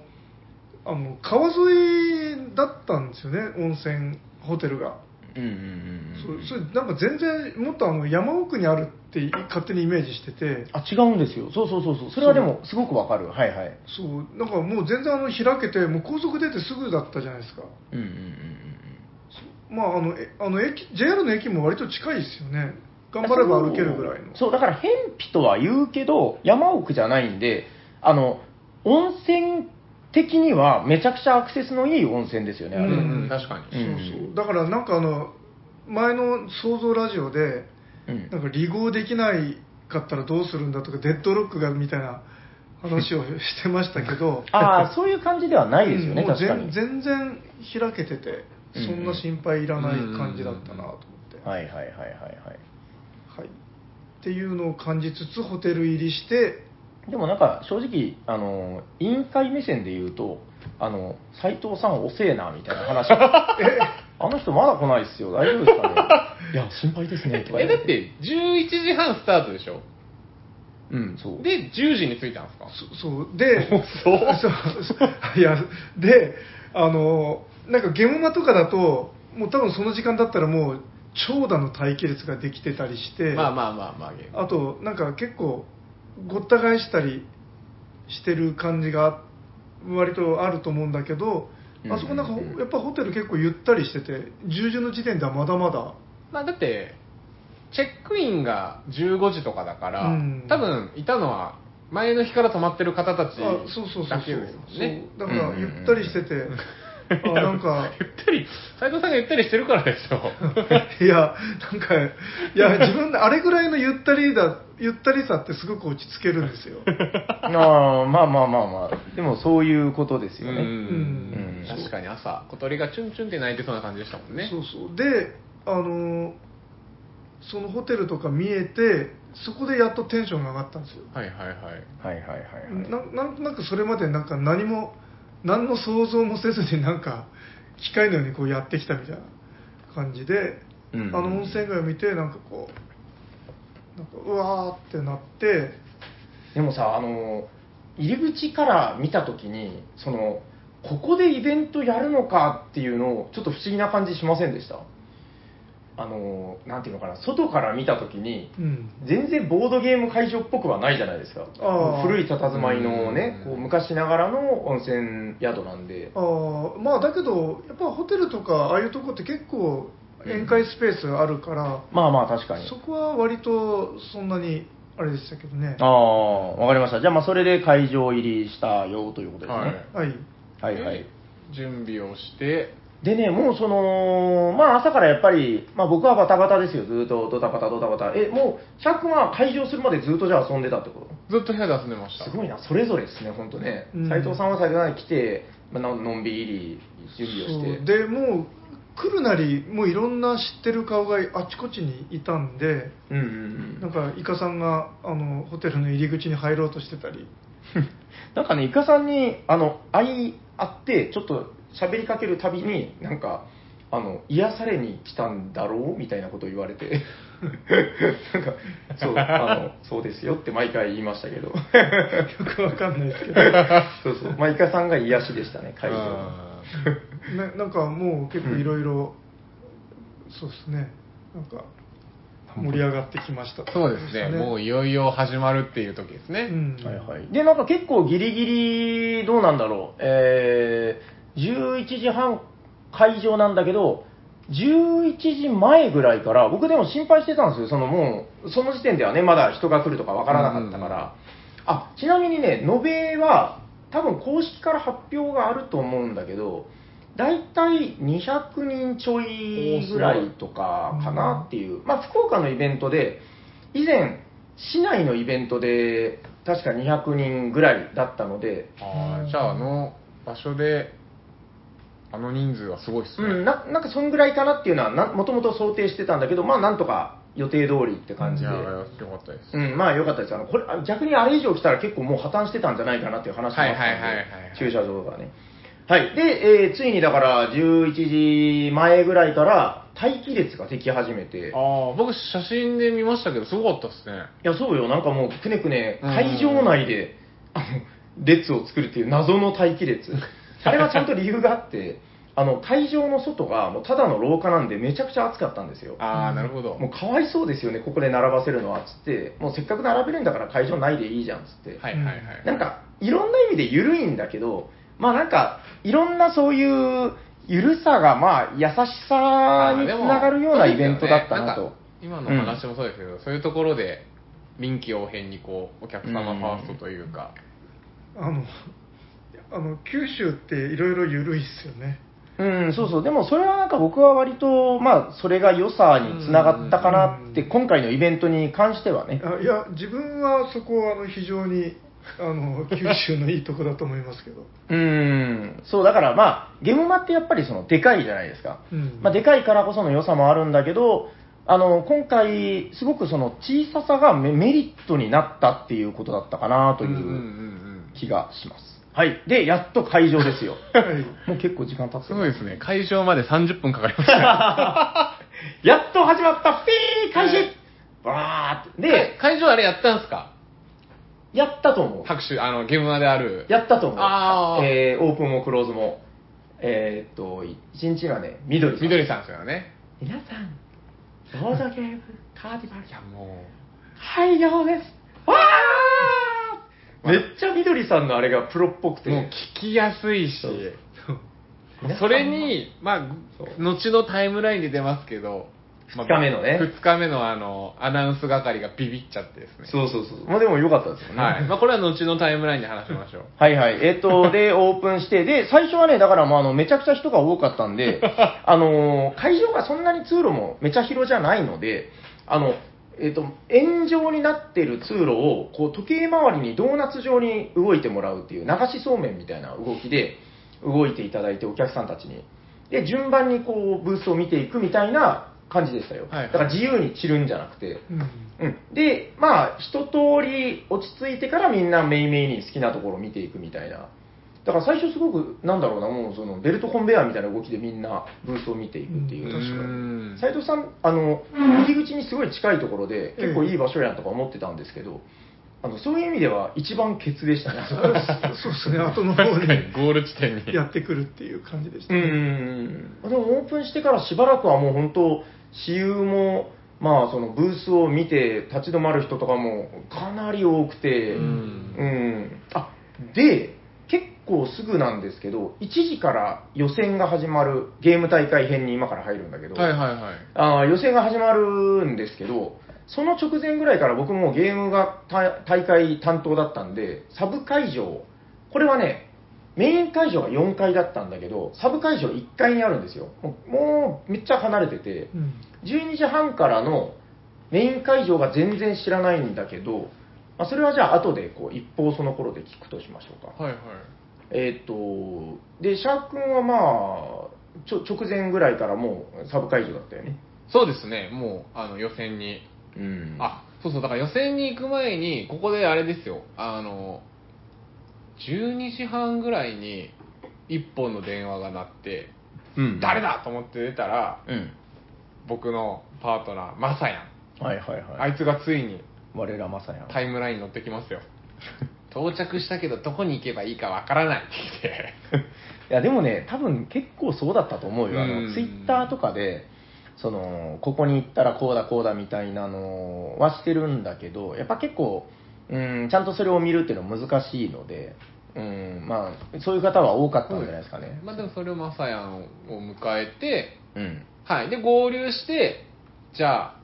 [SPEAKER 2] あの川沿いだったんですよね、温泉ホテルが。
[SPEAKER 3] うんうんうんうん。
[SPEAKER 2] そそれなんか全然もっとあの山奥にあるって勝手にイメージしてて
[SPEAKER 3] あ、違うんですよ。そうそうそうそう。それはでも、すごくわかる。はいはい。
[SPEAKER 2] そうなんかもう全然あの開けてもう高速出てすぐだったじゃないですか
[SPEAKER 3] うんうんうんうん
[SPEAKER 2] まああのえあの駅 JR の駅も割と近いですよね頑張れば歩けるぐらいの
[SPEAKER 3] そう、だから、偏僻とは言うけど、山奥じゃないんで、あの、温泉的にはめちゃくちゃアクセスのいい温泉ですよね、あれ。
[SPEAKER 1] うんうん。確かに。
[SPEAKER 2] そう
[SPEAKER 3] うん。
[SPEAKER 2] そうだからなんかあの前の創造ラジオで
[SPEAKER 3] うん。
[SPEAKER 2] なんか離合できないかったらどうするんだとかデッドロックがみたいな話をしてましたけど
[SPEAKER 3] ああ、そういう感じではないですよね、
[SPEAKER 2] うんもう
[SPEAKER 3] 確かに。
[SPEAKER 2] 全全然開けてて
[SPEAKER 3] うん
[SPEAKER 2] そんな心配いらない感じだったなと思って、
[SPEAKER 3] はいはいはいはいはい。
[SPEAKER 2] はい、っていうのを感じつつホテル入りして
[SPEAKER 3] でもなんか、正直、あの、委員会目線で言うと、あの、斎藤さん遅えな、みたいな話。あの人まだ来ないっすよ、大丈夫ですかね？いや、心配ですね、とか
[SPEAKER 1] え、
[SPEAKER 3] 言われ
[SPEAKER 1] だって、11時半スタートでしょ？
[SPEAKER 3] うん、そう。
[SPEAKER 1] で、10時に着いたんですか？
[SPEAKER 2] そそう。で
[SPEAKER 1] そう。
[SPEAKER 2] そういやであのなんかゲームマとかだともう多分その時間だったらもう長蛇の待機列ができてたりして。
[SPEAKER 1] まあまあまあまあ。
[SPEAKER 2] あとなんか結構ごった返したりしてる感じが割とあると思うんだけど、
[SPEAKER 3] うん。
[SPEAKER 2] あそこなんか
[SPEAKER 3] うんうん
[SPEAKER 2] やっぱホテル結構ゆったりしてて10時の時点ではまだまだ。
[SPEAKER 1] まあだって、チェックインが15時とかだから、
[SPEAKER 2] うん。
[SPEAKER 1] 多分いたのは前の日から泊まってる方たちだけですもんね。
[SPEAKER 2] だからゆったりしてて、あなんか
[SPEAKER 1] ゆったり、斉藤さんがゆったりしてるからですよ。
[SPEAKER 2] いやなんかいや自分であれぐらいのゆったりだゆったりさってすごく落ち着けるんですよ
[SPEAKER 3] あーまあまあまあまあ、でもそういうことですよね。
[SPEAKER 1] うん
[SPEAKER 2] うん
[SPEAKER 1] 確かに朝、小鳥がチュンチュンって鳴いてそうな感じでしたもんね。
[SPEAKER 2] そうそうであのそのホテルとか見えてそこでやっとテンションが上がったんですよ
[SPEAKER 1] はいはいはい。
[SPEAKER 3] はいはいはいはい。
[SPEAKER 2] ななんとなくそれまでなんか何も何の想像もせずになんか機械のようにこうやってきたみたいな感じで、
[SPEAKER 3] うん。
[SPEAKER 2] あの温泉街を見てなんかこうなんかうわーってなって
[SPEAKER 3] でもさ、あの、入り口から見たときに、その、ここでイベントやるのかっていうのを、ちょっと不思議な感じしませんでした？あの、なんていうのかな、外から見たときに、
[SPEAKER 2] うん
[SPEAKER 3] 全然ボードゲーム会場っぽくはないじゃないですか。古い佇まいのね、
[SPEAKER 1] うん
[SPEAKER 3] こう昔ながらの温泉宿なんで。
[SPEAKER 2] あーまあだけどやっぱホテルとかああいうとこって結構宴会スペースあるから、
[SPEAKER 3] まあまあ確かに。
[SPEAKER 2] そこは割とそんなにあれでしたけどね
[SPEAKER 3] ああ、わかりました。じゃあまあそれで会場入りしたよということですね。
[SPEAKER 1] はい
[SPEAKER 2] はい
[SPEAKER 3] はい、はい、
[SPEAKER 1] で準備をして、
[SPEAKER 3] でね、もうその、まあ朝からやっぱり、まあ僕はバタバタですよ。ずっとドタバタドタバタ。え、もう、100は会場するまでずっとじゃあ遊んでたってこ
[SPEAKER 1] ずっと部屋で遊んでました。
[SPEAKER 3] とすごいな、それぞれですね、本当ね
[SPEAKER 2] うん。
[SPEAKER 3] 斉藤さんは先ほど来て、まあののんびり準備をして。
[SPEAKER 2] でもう来るなりもういろんな知ってる顔があちこちにいたんで
[SPEAKER 3] うんうんうん。
[SPEAKER 2] なんかイカさんがあのホテルの入り口に入ろうとしてたり
[SPEAKER 3] なんかね、イカさんに、あの、会い、会って、ちょっと喋りかけるたびに、なんか、あの、癒されに来たんだろうみたいなことを言われて、なんか、そう、あの、そうですよって毎回言いましたけど、
[SPEAKER 2] よくわかんないですけど。
[SPEAKER 3] そうそう、まあ、イカさんが癒しでしたね、会場。
[SPEAKER 1] あ
[SPEAKER 2] ね、なんかもう結構いろいろそうですね。なんか盛り上がってきました。
[SPEAKER 1] ーそうですね、もういよいよ始まるっていう時ですね。
[SPEAKER 2] うん。
[SPEAKER 3] はいはい。で、なんか結構ギリギリ、どうなんだろう。えー、11時半会場なんだけど、11時前ぐらいから、僕でも心配してたんですよ。そのもう、その時点ではね、まだ人が来るとかわからなかったから。あ、ちなみにね、延べは、多分公式から発表があると思うんだけど、だいたい200人ちょいぐらいとかかなっていう。まあ、福岡のイベントで、以前、市内のイベントで、確か200人ぐらいだったので、
[SPEAKER 1] あーじゃあ、あの場所で、あの人数はすごいっすね。
[SPEAKER 3] うん、ななんかそんぐらいかなっていうのはな、もともと想定してたんだけど、まあなんとか予定通りって感じで。
[SPEAKER 1] いや、よかったです。
[SPEAKER 3] うん、まあ良かったです。あの、これ、あ逆にあれ以上来たら結構もう破綻してたんじゃないかなっていう話もあったんで、
[SPEAKER 1] はいはいはいはいはい
[SPEAKER 3] 駐車場がね。はい。で、えーついにだから11時前ぐらいから待機列ができ始めて、い
[SPEAKER 1] ああ、僕写真で見ましたけど、すごかったっすね。
[SPEAKER 3] や、そうよ、なんかもうくねくね、
[SPEAKER 1] うん
[SPEAKER 3] 会場内で、あの、列を作るっていう謎の待機列。あれはちゃんと理由があって、あの、会場の外がもうただの廊下なんでめちゃくちゃ暑かったんですよ。
[SPEAKER 1] ああ、なるほど。
[SPEAKER 3] もうかわいそうですよね、ここで並ばせるのは、つって、もうせっかく並べるんだから会場ないでいいじゃん、つって。
[SPEAKER 1] はいはいはい。
[SPEAKER 3] なんか、いろんな意味で緩いんだけど、まあなんか、いろんなそういう緩さが、まあ、優しさにつながるようなイベントだったなと。
[SPEAKER 1] 今の話もそうですけど、そういうところで臨機応変にこうお客様ファーストというか、
[SPEAKER 2] あのあの九州っていろいろ緩いっすよね
[SPEAKER 3] うん、そうそう。でもそれはなんか僕は割と、まあ、それが良さにつながったかなって、
[SPEAKER 2] うん
[SPEAKER 3] 今回のイベントに関してはね。
[SPEAKER 2] あいや自分はそこはあの非常にあの九州のいいとこだと思いますけど
[SPEAKER 3] うん、そう、だからまあ、ゲームマってやっぱりその、でかいじゃないですか。
[SPEAKER 2] うん
[SPEAKER 3] まあ、でかいからこその良さもあるんだけど、あの、今回、すごくその小ささがメメリットになったっていうことだったかなとい
[SPEAKER 1] うんうんうんう
[SPEAKER 3] うん気がします。はい。で、やっと会場ですよ。
[SPEAKER 2] はい
[SPEAKER 3] もう結構時間経って
[SPEAKER 1] すごいですね。会場まで30分かかりました。
[SPEAKER 3] やっと始まったピー開始わーって。
[SPEAKER 1] で
[SPEAKER 3] で、、
[SPEAKER 1] 会場あれやったんすか？
[SPEAKER 3] やったと思う。
[SPEAKER 1] 拍手、あの、ゲームマである。
[SPEAKER 3] やったと思う。
[SPEAKER 1] あー
[SPEAKER 3] えー、オープンもクローズも。えーっと、1日はね、緑さん。
[SPEAKER 1] 緑さんですよね。
[SPEAKER 3] 皆さん、ボードゲームカーディバル
[SPEAKER 1] いや、も
[SPEAKER 3] 開業ですわー
[SPEAKER 1] まあ
[SPEAKER 3] めっちゃみどりさんのあれがプロっぽくて。
[SPEAKER 1] もう聞きやすいし
[SPEAKER 3] そ
[SPEAKER 1] れに、まあ、後のタイムラインで出ますけど、まあ
[SPEAKER 3] 二日目のね
[SPEAKER 1] 二日目のあの、アナウンス係がビビっちゃってですね。
[SPEAKER 3] そうそうそう。まあでも良かったですよね。
[SPEAKER 1] はい。まあ、これは後のタイムラインで話しましょう。
[SPEAKER 3] はいはい。えっ、と、で、オープンして、で、最初はね、だからもうあの、めちゃくちゃ人が多かったんで、あのー会場がそんなに通路もめちゃ広じゃないので、あの、えっ、と、円状になってる通路を、こう、時計回りにドーナツ状に動いてもらうっていう、流しそうめんみたいな動きで動いていただいて、お客さんたちに。で、順番にこう、ブースを見ていくみたいな感じでしたよ。
[SPEAKER 1] はいはい
[SPEAKER 3] だから自由に散るんじゃなくて、
[SPEAKER 2] うん
[SPEAKER 3] うん、で、まあ、一通り落ち着いてからみんなめいめいに好きなところを見ていくみたいな。だから最初すごく、なんだろうな、もうそのベルトコンベヤーみたいな動きでみんなブースを見ていくっていうう。
[SPEAKER 2] 確かに
[SPEAKER 1] うん
[SPEAKER 3] 斉藤さん、あの、入り口にすごい近いところで、結構いい場所やんとか思ってたんですけど、あのそういう意味では一番ケツでしたね。
[SPEAKER 2] そうですね、後の方に
[SPEAKER 1] ゴール地点に。
[SPEAKER 2] やってくるっていう感じでした
[SPEAKER 3] う
[SPEAKER 2] ね。
[SPEAKER 3] ん。でもオープンしてからしばらくはもう本当、私有も、まあそのブースを見て立ち止まる人とかもかなり多くて、
[SPEAKER 1] う
[SPEAKER 3] うんん。あ、で、結構すぐなんですけど、1時から予選が始まる、ゲーム大会編に今から入るんだけど、
[SPEAKER 1] はいはいはい。
[SPEAKER 3] あー予選が始まるんですけど、その直前ぐらいから僕もゲームが大大会担当だったんで、サブ会場、これはね、メイン会場が4階だったんだけど、サブ会場1階にあるんですよ。もうもうめっちゃ離れてて、
[SPEAKER 2] うん
[SPEAKER 3] 12時半からのメイン会場が全然知らないんだけど、まあ、それはじゃあ後でこう一方その頃で聞くとしましょうか。
[SPEAKER 1] はいはい。
[SPEAKER 3] えーっと、で、シャー君はまあ、ちょ直前ぐらいからもうサブ会場だったよね。
[SPEAKER 1] そうですね、もう、あの、予選に。
[SPEAKER 3] うん。
[SPEAKER 1] あ、そうそう、だから予選に行く前に、ここであれですよ、あの、12時半ぐらいに、一本の電話が鳴って、
[SPEAKER 3] うん
[SPEAKER 1] 誰だと思って出たら、
[SPEAKER 3] うん。
[SPEAKER 1] 僕のパートナー、マサヤン。
[SPEAKER 3] はいはい
[SPEAKER 1] あ
[SPEAKER 3] はい。
[SPEAKER 1] いつがついに
[SPEAKER 3] 我らまさやん。
[SPEAKER 1] タイムラインに乗ってきますよ。到着したけど、どこに行けばいいかわからないって言って。
[SPEAKER 3] いや、でもね、多分結構そうだったと思うよ。あ
[SPEAKER 1] うん
[SPEAKER 3] の、ツイッターとかで、その、ここに行ったらこうだこうだみたいなのはしてるんだけど、やっぱ結構、うん、ちゃんとそれを見るっていうのは難しいので、うん、まあ、そういう方は多かったんじゃないですかね。
[SPEAKER 1] まあでもそれをマサヤンを迎えて、
[SPEAKER 3] うん。
[SPEAKER 1] はい。で、合流して、じゃあ、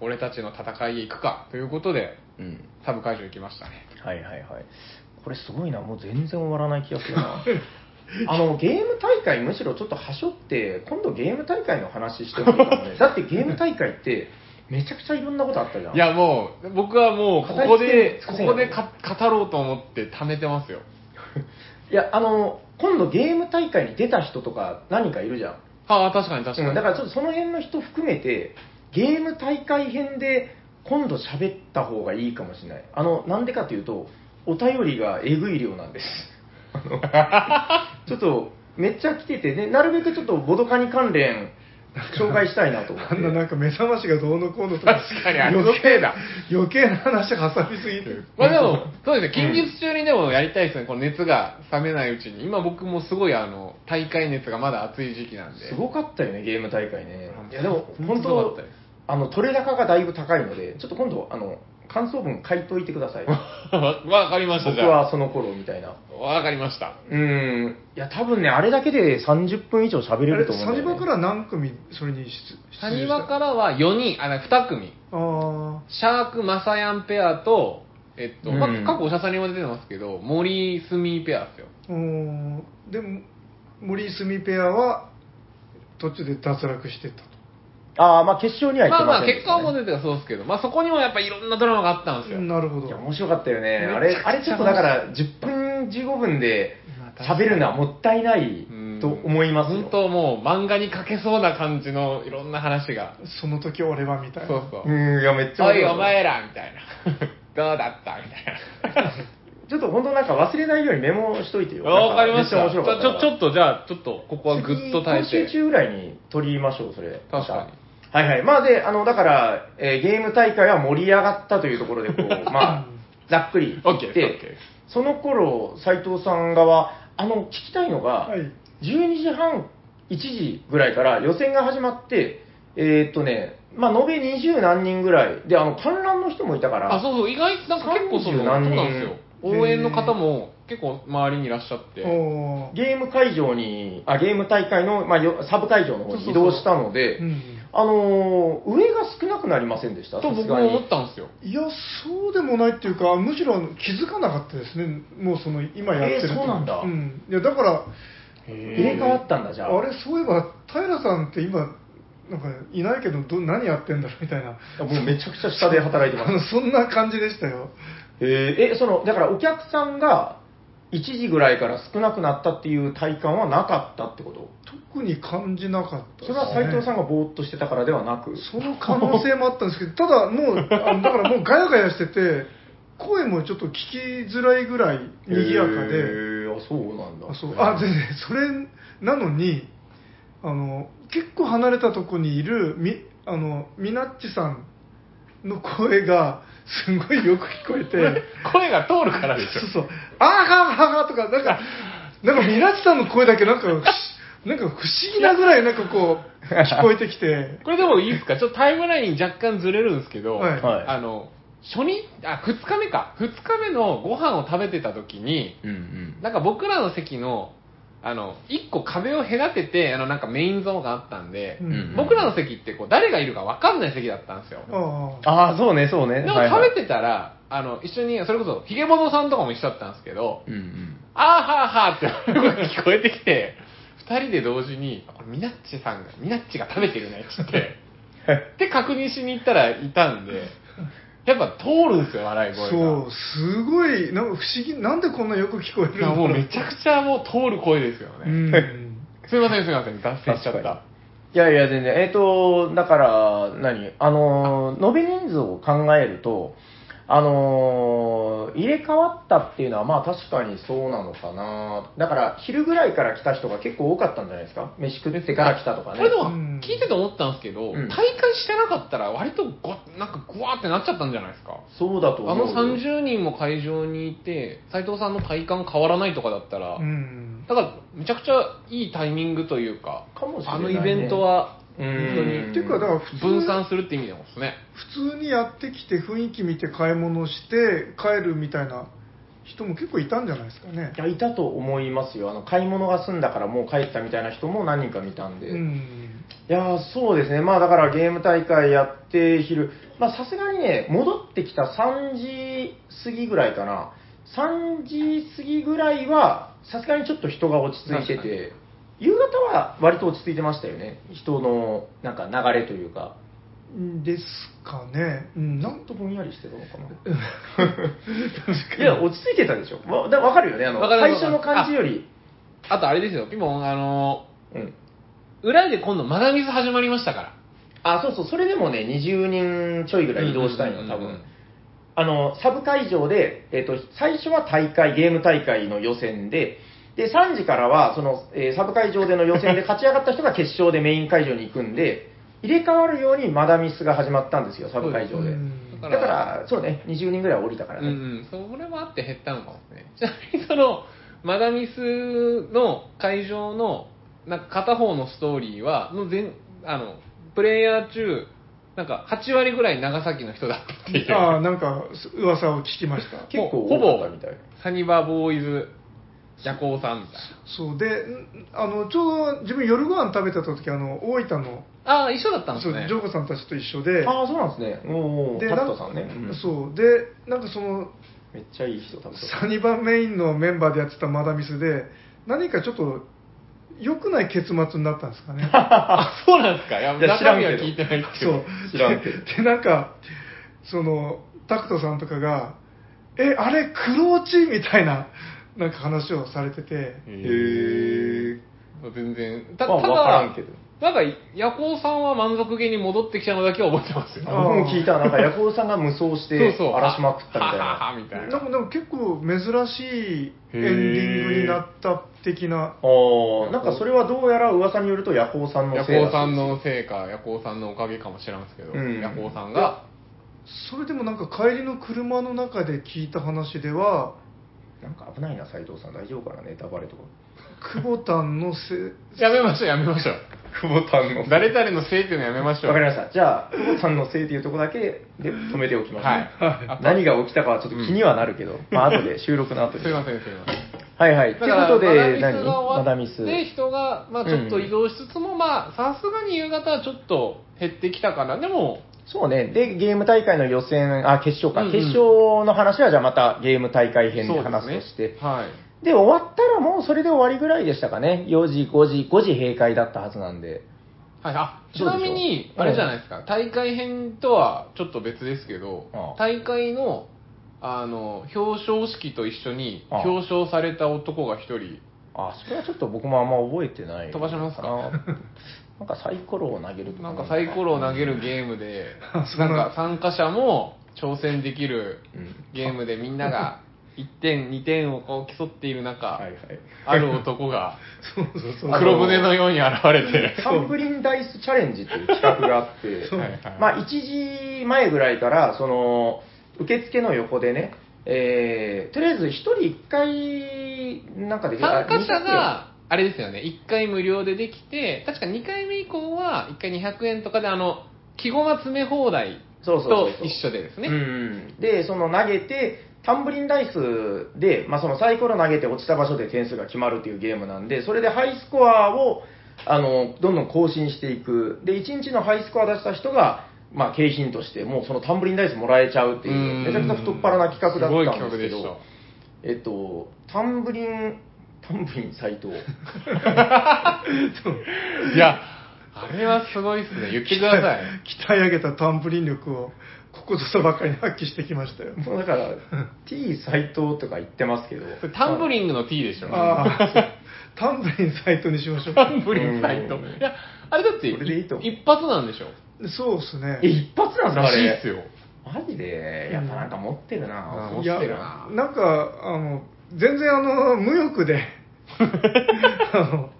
[SPEAKER 1] 俺たちの戦いへ行くかということで、
[SPEAKER 3] うん。
[SPEAKER 1] サブ会場行きましたね。
[SPEAKER 3] はいはいはい。これすごいな、もう全然終わらない気がするな。あの、ゲーム大会むしろちょっとはしょって、今度ゲーム大会の話してもいいかもね。だってゲーム大会って、めちゃくちゃいろんなことあったじゃん。
[SPEAKER 1] いやもう、僕はもう、ここで、ここでか語ろうと思って貯めてますよ。
[SPEAKER 3] いや、あの、今度ゲーム大会に出た人とか何人かいるじゃん。
[SPEAKER 1] ああ、確かに確かに。
[SPEAKER 3] うん、だからちょっとその辺の人含めて、ゲーム大会編で今度喋った方がいいかもしれない。あの、なんでかというと、お便りがえぐい量なんです。あの ちょっと、めっちゃ来てて、ね、なるべくちょっとボドカニ関連、紹介したいなと思って。
[SPEAKER 2] あんななんか目覚ましがどうのこうのとか、
[SPEAKER 1] 確かにあのせいだ。
[SPEAKER 2] 余計な話挟みすぎて。
[SPEAKER 1] まあでも、そうですね、近日中にでもやりたいですね、この熱が冷めないうちに。今僕もすごいあの、大会熱がまだ熱い時期なんで。
[SPEAKER 3] すごかったよね、ゲーム大会ね
[SPEAKER 1] うん。
[SPEAKER 3] いや、でも、本
[SPEAKER 1] 本当
[SPEAKER 3] あの、取れ高がだいぶ高いので、ちょっと今度、あの、感想文書いといてください。
[SPEAKER 1] わかりました。
[SPEAKER 3] 僕はその頃みたいな。
[SPEAKER 1] わかりました。
[SPEAKER 3] うーん。いや、多分ね、あれだけで30分以上喋れると思うんだよ、ね。
[SPEAKER 2] サニバから何組それに出
[SPEAKER 1] サニバかららは4人、あ、2組。
[SPEAKER 2] あ
[SPEAKER 1] シャーク・マサヤンペアと、えっと、まあ
[SPEAKER 3] うん
[SPEAKER 1] 過去おしゃさんにも出てますけど、森スミペアですよ。
[SPEAKER 2] あうんでも森住ペアは途中で脱落してったと
[SPEAKER 3] ああ、まあ決勝には行って
[SPEAKER 1] まあまあ、
[SPEAKER 3] せんでした、ね。
[SPEAKER 1] 果はもう出てたそうですけど、まあそこにもやっぱいろんなドラマがあったんですよ。
[SPEAKER 2] なるほど
[SPEAKER 3] いや、面白かったよね。あれ、
[SPEAKER 1] めちゃくちゃ
[SPEAKER 3] あれちょっとだから、10分、15分で喋るのはもったいないと思いますよ。
[SPEAKER 1] 本当もう漫画に描けそうな感じのいろんな話が。
[SPEAKER 2] その時俺はみたいな
[SPEAKER 1] そうそう。
[SPEAKER 3] うん、いや、めっちゃ
[SPEAKER 1] おい、
[SPEAKER 3] 面白かった
[SPEAKER 1] お前らみたいな。どうだったみたいな。
[SPEAKER 3] ちょっと本当なんか忘れないようにメモしといてよ。
[SPEAKER 1] わかりました。
[SPEAKER 3] なんかめっちゃ面白かったから。
[SPEAKER 1] ちょ、ちょっとじゃあ、ちょっと、ここはぐっと耐えて。
[SPEAKER 3] 次今週中ぐらいに取りましょう、それ。
[SPEAKER 1] 確かに
[SPEAKER 3] はいはい。まあで、あの、だから、えーゲーム大会は盛り上がったというところで、こう、まあ、ざっくり言っ
[SPEAKER 1] OK
[SPEAKER 3] てその頃、斉藤さん側、あの、聞きたいのが、
[SPEAKER 2] はい。
[SPEAKER 3] 12時半、1時ぐらいから予選が始まって、えーっとね、まあ、延べ20何人ぐらい、で、あの、観覧の人もいたから、
[SPEAKER 1] あ、そうそう、意外となんか結構その、そう
[SPEAKER 3] 30何人。
[SPEAKER 1] なんですよ。応援の方も結構周りにいらっしゃって、
[SPEAKER 2] おー
[SPEAKER 3] ゲーム会場に、あ、ゲーム大会の、まあ、よサブ会場の方に移動したので、
[SPEAKER 2] うん
[SPEAKER 3] あのー上が少なくなりませんでした？
[SPEAKER 1] と僕
[SPEAKER 3] さすがに。
[SPEAKER 1] も思ったんですよ。
[SPEAKER 2] いや、そうでもないっていうか、むしろ気づかなかったですね、もうその今やってると
[SPEAKER 3] えーそうなんだ。
[SPEAKER 2] うん、いやだから、
[SPEAKER 3] 入れ替わったんだ、じゃあ。
[SPEAKER 2] あれ、そういえば、平さんって今、なんかいないけどど、何やってんだろうみたいな、
[SPEAKER 3] もうめちゃくちゃ下で働いて
[SPEAKER 2] あの
[SPEAKER 3] ます。
[SPEAKER 2] そんな感じでしたよ。
[SPEAKER 3] えー。え、その、だからお客さんが1時ぐらいから少なくなったっていう体感はなかったってこと？
[SPEAKER 2] 特に感じなかった
[SPEAKER 3] それは斉藤さんがぼーっとしてたからではなく。
[SPEAKER 2] その可能性もあったんですけど、ただもう、だからもうガヤガヤしてて、声もちょっと聞きづらいぐらい賑やか
[SPEAKER 3] へ
[SPEAKER 2] で、
[SPEAKER 3] ーあ、そうなんだ。
[SPEAKER 2] あそうあ全然、それなのにあの、結構離れたとこにいるみあのみなっちさんの声がすごいよく聞こえて、
[SPEAKER 1] 声が通るからでしょ
[SPEAKER 2] そう。そう、あーはーはーはーとか、なんか、なんかみなっちさんの声だけなんか、なんか不思議なぐらいなんかこう、聞こえてきて、
[SPEAKER 1] これでもいいですか？ちょっとタイムライン若干ずれるんですけど、
[SPEAKER 2] はい
[SPEAKER 3] はい
[SPEAKER 1] あの、初日、あ、二日目か。二日目のご飯を食べてた時に、
[SPEAKER 3] うんうん。
[SPEAKER 1] なんか僕らの席の、あの、一個壁を隔てて、あの、なんかメインゾーンがあったんで、
[SPEAKER 2] うん
[SPEAKER 3] うん
[SPEAKER 1] 僕らの席ってこう、誰がいるか分かんない席だったんですよ。
[SPEAKER 2] ああ
[SPEAKER 3] ああ、そうね、そうね。
[SPEAKER 1] でも
[SPEAKER 3] はいはい
[SPEAKER 1] 食べてたら、あの、一緒に、それこそ、ヒゲボノさんとかも一緒だったんですけど、
[SPEAKER 3] うんうん。
[SPEAKER 1] あーはーはーって聞こえてきて、二人で同時に、これミナッチさんが、ミナッチが食べてるね、っつって、で、確認しに行ったらいたんで、やっぱ通るんですよ、笑い声が。
[SPEAKER 2] そう、すごい、なんか不思議、なんでこんなよく聞こえるんだろう
[SPEAKER 1] もうめちゃくちゃもう通る声ですよね。
[SPEAKER 2] うん。
[SPEAKER 1] すいません、すいません、脱線しちゃった。
[SPEAKER 3] いやいや、全然。えっ、と、だから、何？あのー、延べ人数を考えると、あのー入れ替わったっていうのは、まあ確かにそうなのかな。だから、昼ぐらいから来た人が結構多かったんじゃないですか？飯食ってから来たとかね。
[SPEAKER 1] これでも
[SPEAKER 2] うん
[SPEAKER 1] 聞いてて思ったんですけど、
[SPEAKER 3] うん
[SPEAKER 1] 大会してなかったら割とごなんかグワーってなっちゃったんじゃないですか？
[SPEAKER 3] そうだと思うよ。
[SPEAKER 1] あの30人も会場にいて、斉藤さんの体感変わらないとかだったら、
[SPEAKER 2] うん。
[SPEAKER 1] だからめちゃくちゃいいタイミングというか、
[SPEAKER 3] かもしれないね
[SPEAKER 1] あのイベントは
[SPEAKER 3] うん
[SPEAKER 1] 本当に
[SPEAKER 2] っていうか、だから普通
[SPEAKER 1] 分散するって意味でもですね。
[SPEAKER 2] 普通にやってきて雰囲気見て買い物して帰るみたいな人も結構いたんじゃないですかね
[SPEAKER 3] い。や、いたと思いますよ。あの、買い物が済んだからもう帰ったみたいな人も何人か見たんで。
[SPEAKER 2] うん。
[SPEAKER 3] いやーそうですね、まあだからゲーム大会やって昼、まあさすがにね、戻ってきた3時過ぎぐらいかな、3時過ぎぐらいは、さすがにちょっと人が落ち着いて
[SPEAKER 1] 確か
[SPEAKER 3] て、夕方は割と落ち着いてましたよね、人のなんか流れというか、
[SPEAKER 2] ですかね。うん。なん
[SPEAKER 3] とぼんやりしてたのかな。いや、落ち着いてたでしょ、わかるよね、あの最初の感じより。
[SPEAKER 1] あとあれですよ、ピモン、あの、
[SPEAKER 3] うん
[SPEAKER 1] 裏で今度マダミス始まりましたから。
[SPEAKER 3] あ、そうそう、それでもね、20人ちょいぐらい移動したんよ、多
[SPEAKER 1] うんうんうんうん
[SPEAKER 3] 分。あの、サブ会場で、えっ、と、最初は大会、ゲーム大会の予選で、で、3時からは、その、えーサブ会場での予選で勝ち上がった人が決勝でメイン会場に行くんで、入れ替わるようにマダミスが始まったんですよ、サブ会場で。
[SPEAKER 2] うん
[SPEAKER 3] だから、そうね、20人ぐらい降りたから
[SPEAKER 1] うんうそれもあって減ったのかもね。ちなみにその、マダミスの会場の、なんか片方のストーリーは、もう全、あの、プレイヤー中、なんか8割ぐらい長崎の人だったっていう。
[SPEAKER 2] ああ、なんか噂を聞きました。
[SPEAKER 3] 結構
[SPEAKER 1] ほぼ
[SPEAKER 3] 多かったみたい。
[SPEAKER 1] サニバボーイズ、夜行さんみたい
[SPEAKER 2] そうで、んあのちょうど自分夜ご飯食べてた時あの大分の
[SPEAKER 1] な。ああ、一緒だったんですね。
[SPEAKER 2] そうジョーコさんたちと一緒で、
[SPEAKER 3] ああ、そうなんですね。おー、
[SPEAKER 2] で
[SPEAKER 3] タットさんね。うん
[SPEAKER 2] そうでなんかその
[SPEAKER 3] めっちゃいい人
[SPEAKER 2] サニバメインのメンバーでやってたマダミスで何かちょっと良くない結末になったんですかね。
[SPEAKER 1] あ、そうなんですか。いや、
[SPEAKER 3] いや知らんけど
[SPEAKER 1] 中身は聞いてないですけど。
[SPEAKER 2] そう
[SPEAKER 3] 知らんけど
[SPEAKER 2] ででなんかそのタクトさんとかが「えあれクローチ?」みたいななんか話をされてて
[SPEAKER 1] へ
[SPEAKER 3] へ
[SPEAKER 1] 全然。た
[SPEAKER 3] まあ
[SPEAKER 1] ただ、
[SPEAKER 3] わからんけど
[SPEAKER 1] なんか、夜行さんは満足げに戻ってきたのだけは覚えてますよ。
[SPEAKER 2] あ
[SPEAKER 3] 僕も聞いた、なんか、ヤコウさんが無双して、
[SPEAKER 1] そうそう。
[SPEAKER 3] 荒らしまくったみたいな。
[SPEAKER 1] みたいな。
[SPEAKER 2] なんかでも結構珍しいエンディングになった的な
[SPEAKER 3] あーなんかそれはどうやら噂によると、ヤコウさんの
[SPEAKER 1] 夜
[SPEAKER 3] せいだ
[SPEAKER 1] 行さんのせいか、夜行さんのおかげかもしれんすけど、
[SPEAKER 3] うん
[SPEAKER 1] 夜行さんが、
[SPEAKER 2] それでもなんか帰りの車の中で聞いた話では
[SPEAKER 3] なんか危ないな、斉藤さん。大丈夫かな、ネタバレとか。
[SPEAKER 2] 久保田のせ
[SPEAKER 1] やめましょう、やめましょう。
[SPEAKER 3] 久保田の。
[SPEAKER 1] 誰々のせいっていうのやめましょう。
[SPEAKER 3] わかりました。じゃあ、久保田のせいというところだけで止めておきます、
[SPEAKER 1] はい。
[SPEAKER 3] 何が起きたかはちょっと気にはなるけど、まあ後で収録の後です
[SPEAKER 1] いません、すいません。
[SPEAKER 3] はいはい。ということで、何
[SPEAKER 1] マ
[SPEAKER 3] マダミス。
[SPEAKER 1] ダミスが終わって、人が、まあちょっと移動しつつも、まあさすがに夕方はちょっと減ってきたかな。でも、
[SPEAKER 3] そうね。で、ゲーム大会の予選、あ、決勝か。
[SPEAKER 1] うんうん
[SPEAKER 3] 決勝の話はじゃあまたゲーム大会編で話すとして。
[SPEAKER 1] はい。
[SPEAKER 3] で終わったらもうそれで終わりぐらいでしたかね。4時、5時、5時閉会だったはずなんで。
[SPEAKER 1] はい、あちなみに、あれじゃないですか、大会編とはちょっと別ですけど
[SPEAKER 3] ああ、
[SPEAKER 1] 大会のあの表彰式と一緒に表彰された男が一人、
[SPEAKER 3] あ、それはちょっと僕もあんま覚えてない。
[SPEAKER 1] 飛ばしますか？
[SPEAKER 3] なんかサイコロを投げるとか。
[SPEAKER 1] なんかサイコロを投げるゲームで なんか参加者も挑戦できる
[SPEAKER 3] うん。
[SPEAKER 1] ゲームでみんなが 1点、2点をこう競っている中、
[SPEAKER 3] はいはい。
[SPEAKER 1] ある男が
[SPEAKER 2] そうそうそう。
[SPEAKER 3] あの
[SPEAKER 1] 黒船のように現れて、
[SPEAKER 3] タンブリンダイスチャレンジっていう企画があって、
[SPEAKER 2] そう。
[SPEAKER 1] はいはい。
[SPEAKER 3] まあ、1時前ぐらいから、その、受付の横でね、えー、とりあえず1人1回、なんかできる
[SPEAKER 1] 参加者
[SPEAKER 3] あ
[SPEAKER 1] が、あれですよね、1回無料でできて、確か2回目以降は1回200円とかで、あの、木駒詰め放題
[SPEAKER 3] そうそうそうそう。
[SPEAKER 1] と一緒でですね。
[SPEAKER 3] うんうん、で、その投げて、タンブリンダイスで、まあ、そのサイコロ投げて落ちた場所で点数が決まるっていうゲームなんで、それでハイスコアを、あの、どんどん更新していく。で、1日のハイスコア出した人が、まあ、景品として、もうそのタンブリンダイスもらえちゃうっていうう、
[SPEAKER 1] ん。
[SPEAKER 3] めちゃくちゃ太っ腹な企画だったんですけど、えっと、タンブリン、タンブリン斎藤。
[SPEAKER 1] いや、あれはすごいっすね。言ってください。
[SPEAKER 2] 鍛え上げたタンブリン力をここぞとばかりに発揮してきましたよ。
[SPEAKER 3] もうだから、T 斎藤とか言ってますけど、
[SPEAKER 1] タンブリングの T でしょ。
[SPEAKER 2] タンブリンサイトにしましょうか。
[SPEAKER 1] タンブリンサイト。
[SPEAKER 3] うん
[SPEAKER 1] いや、あれだって、
[SPEAKER 3] それでいいと
[SPEAKER 1] 一発なんでしょ。
[SPEAKER 2] そうですね。
[SPEAKER 3] え、一発なんですからあれ？
[SPEAKER 1] しいっすよ。
[SPEAKER 3] マジで？やっぱなんか持ってるな、
[SPEAKER 1] うん持ってるな、
[SPEAKER 2] なんか、あの、全然あの、無欲で、あの、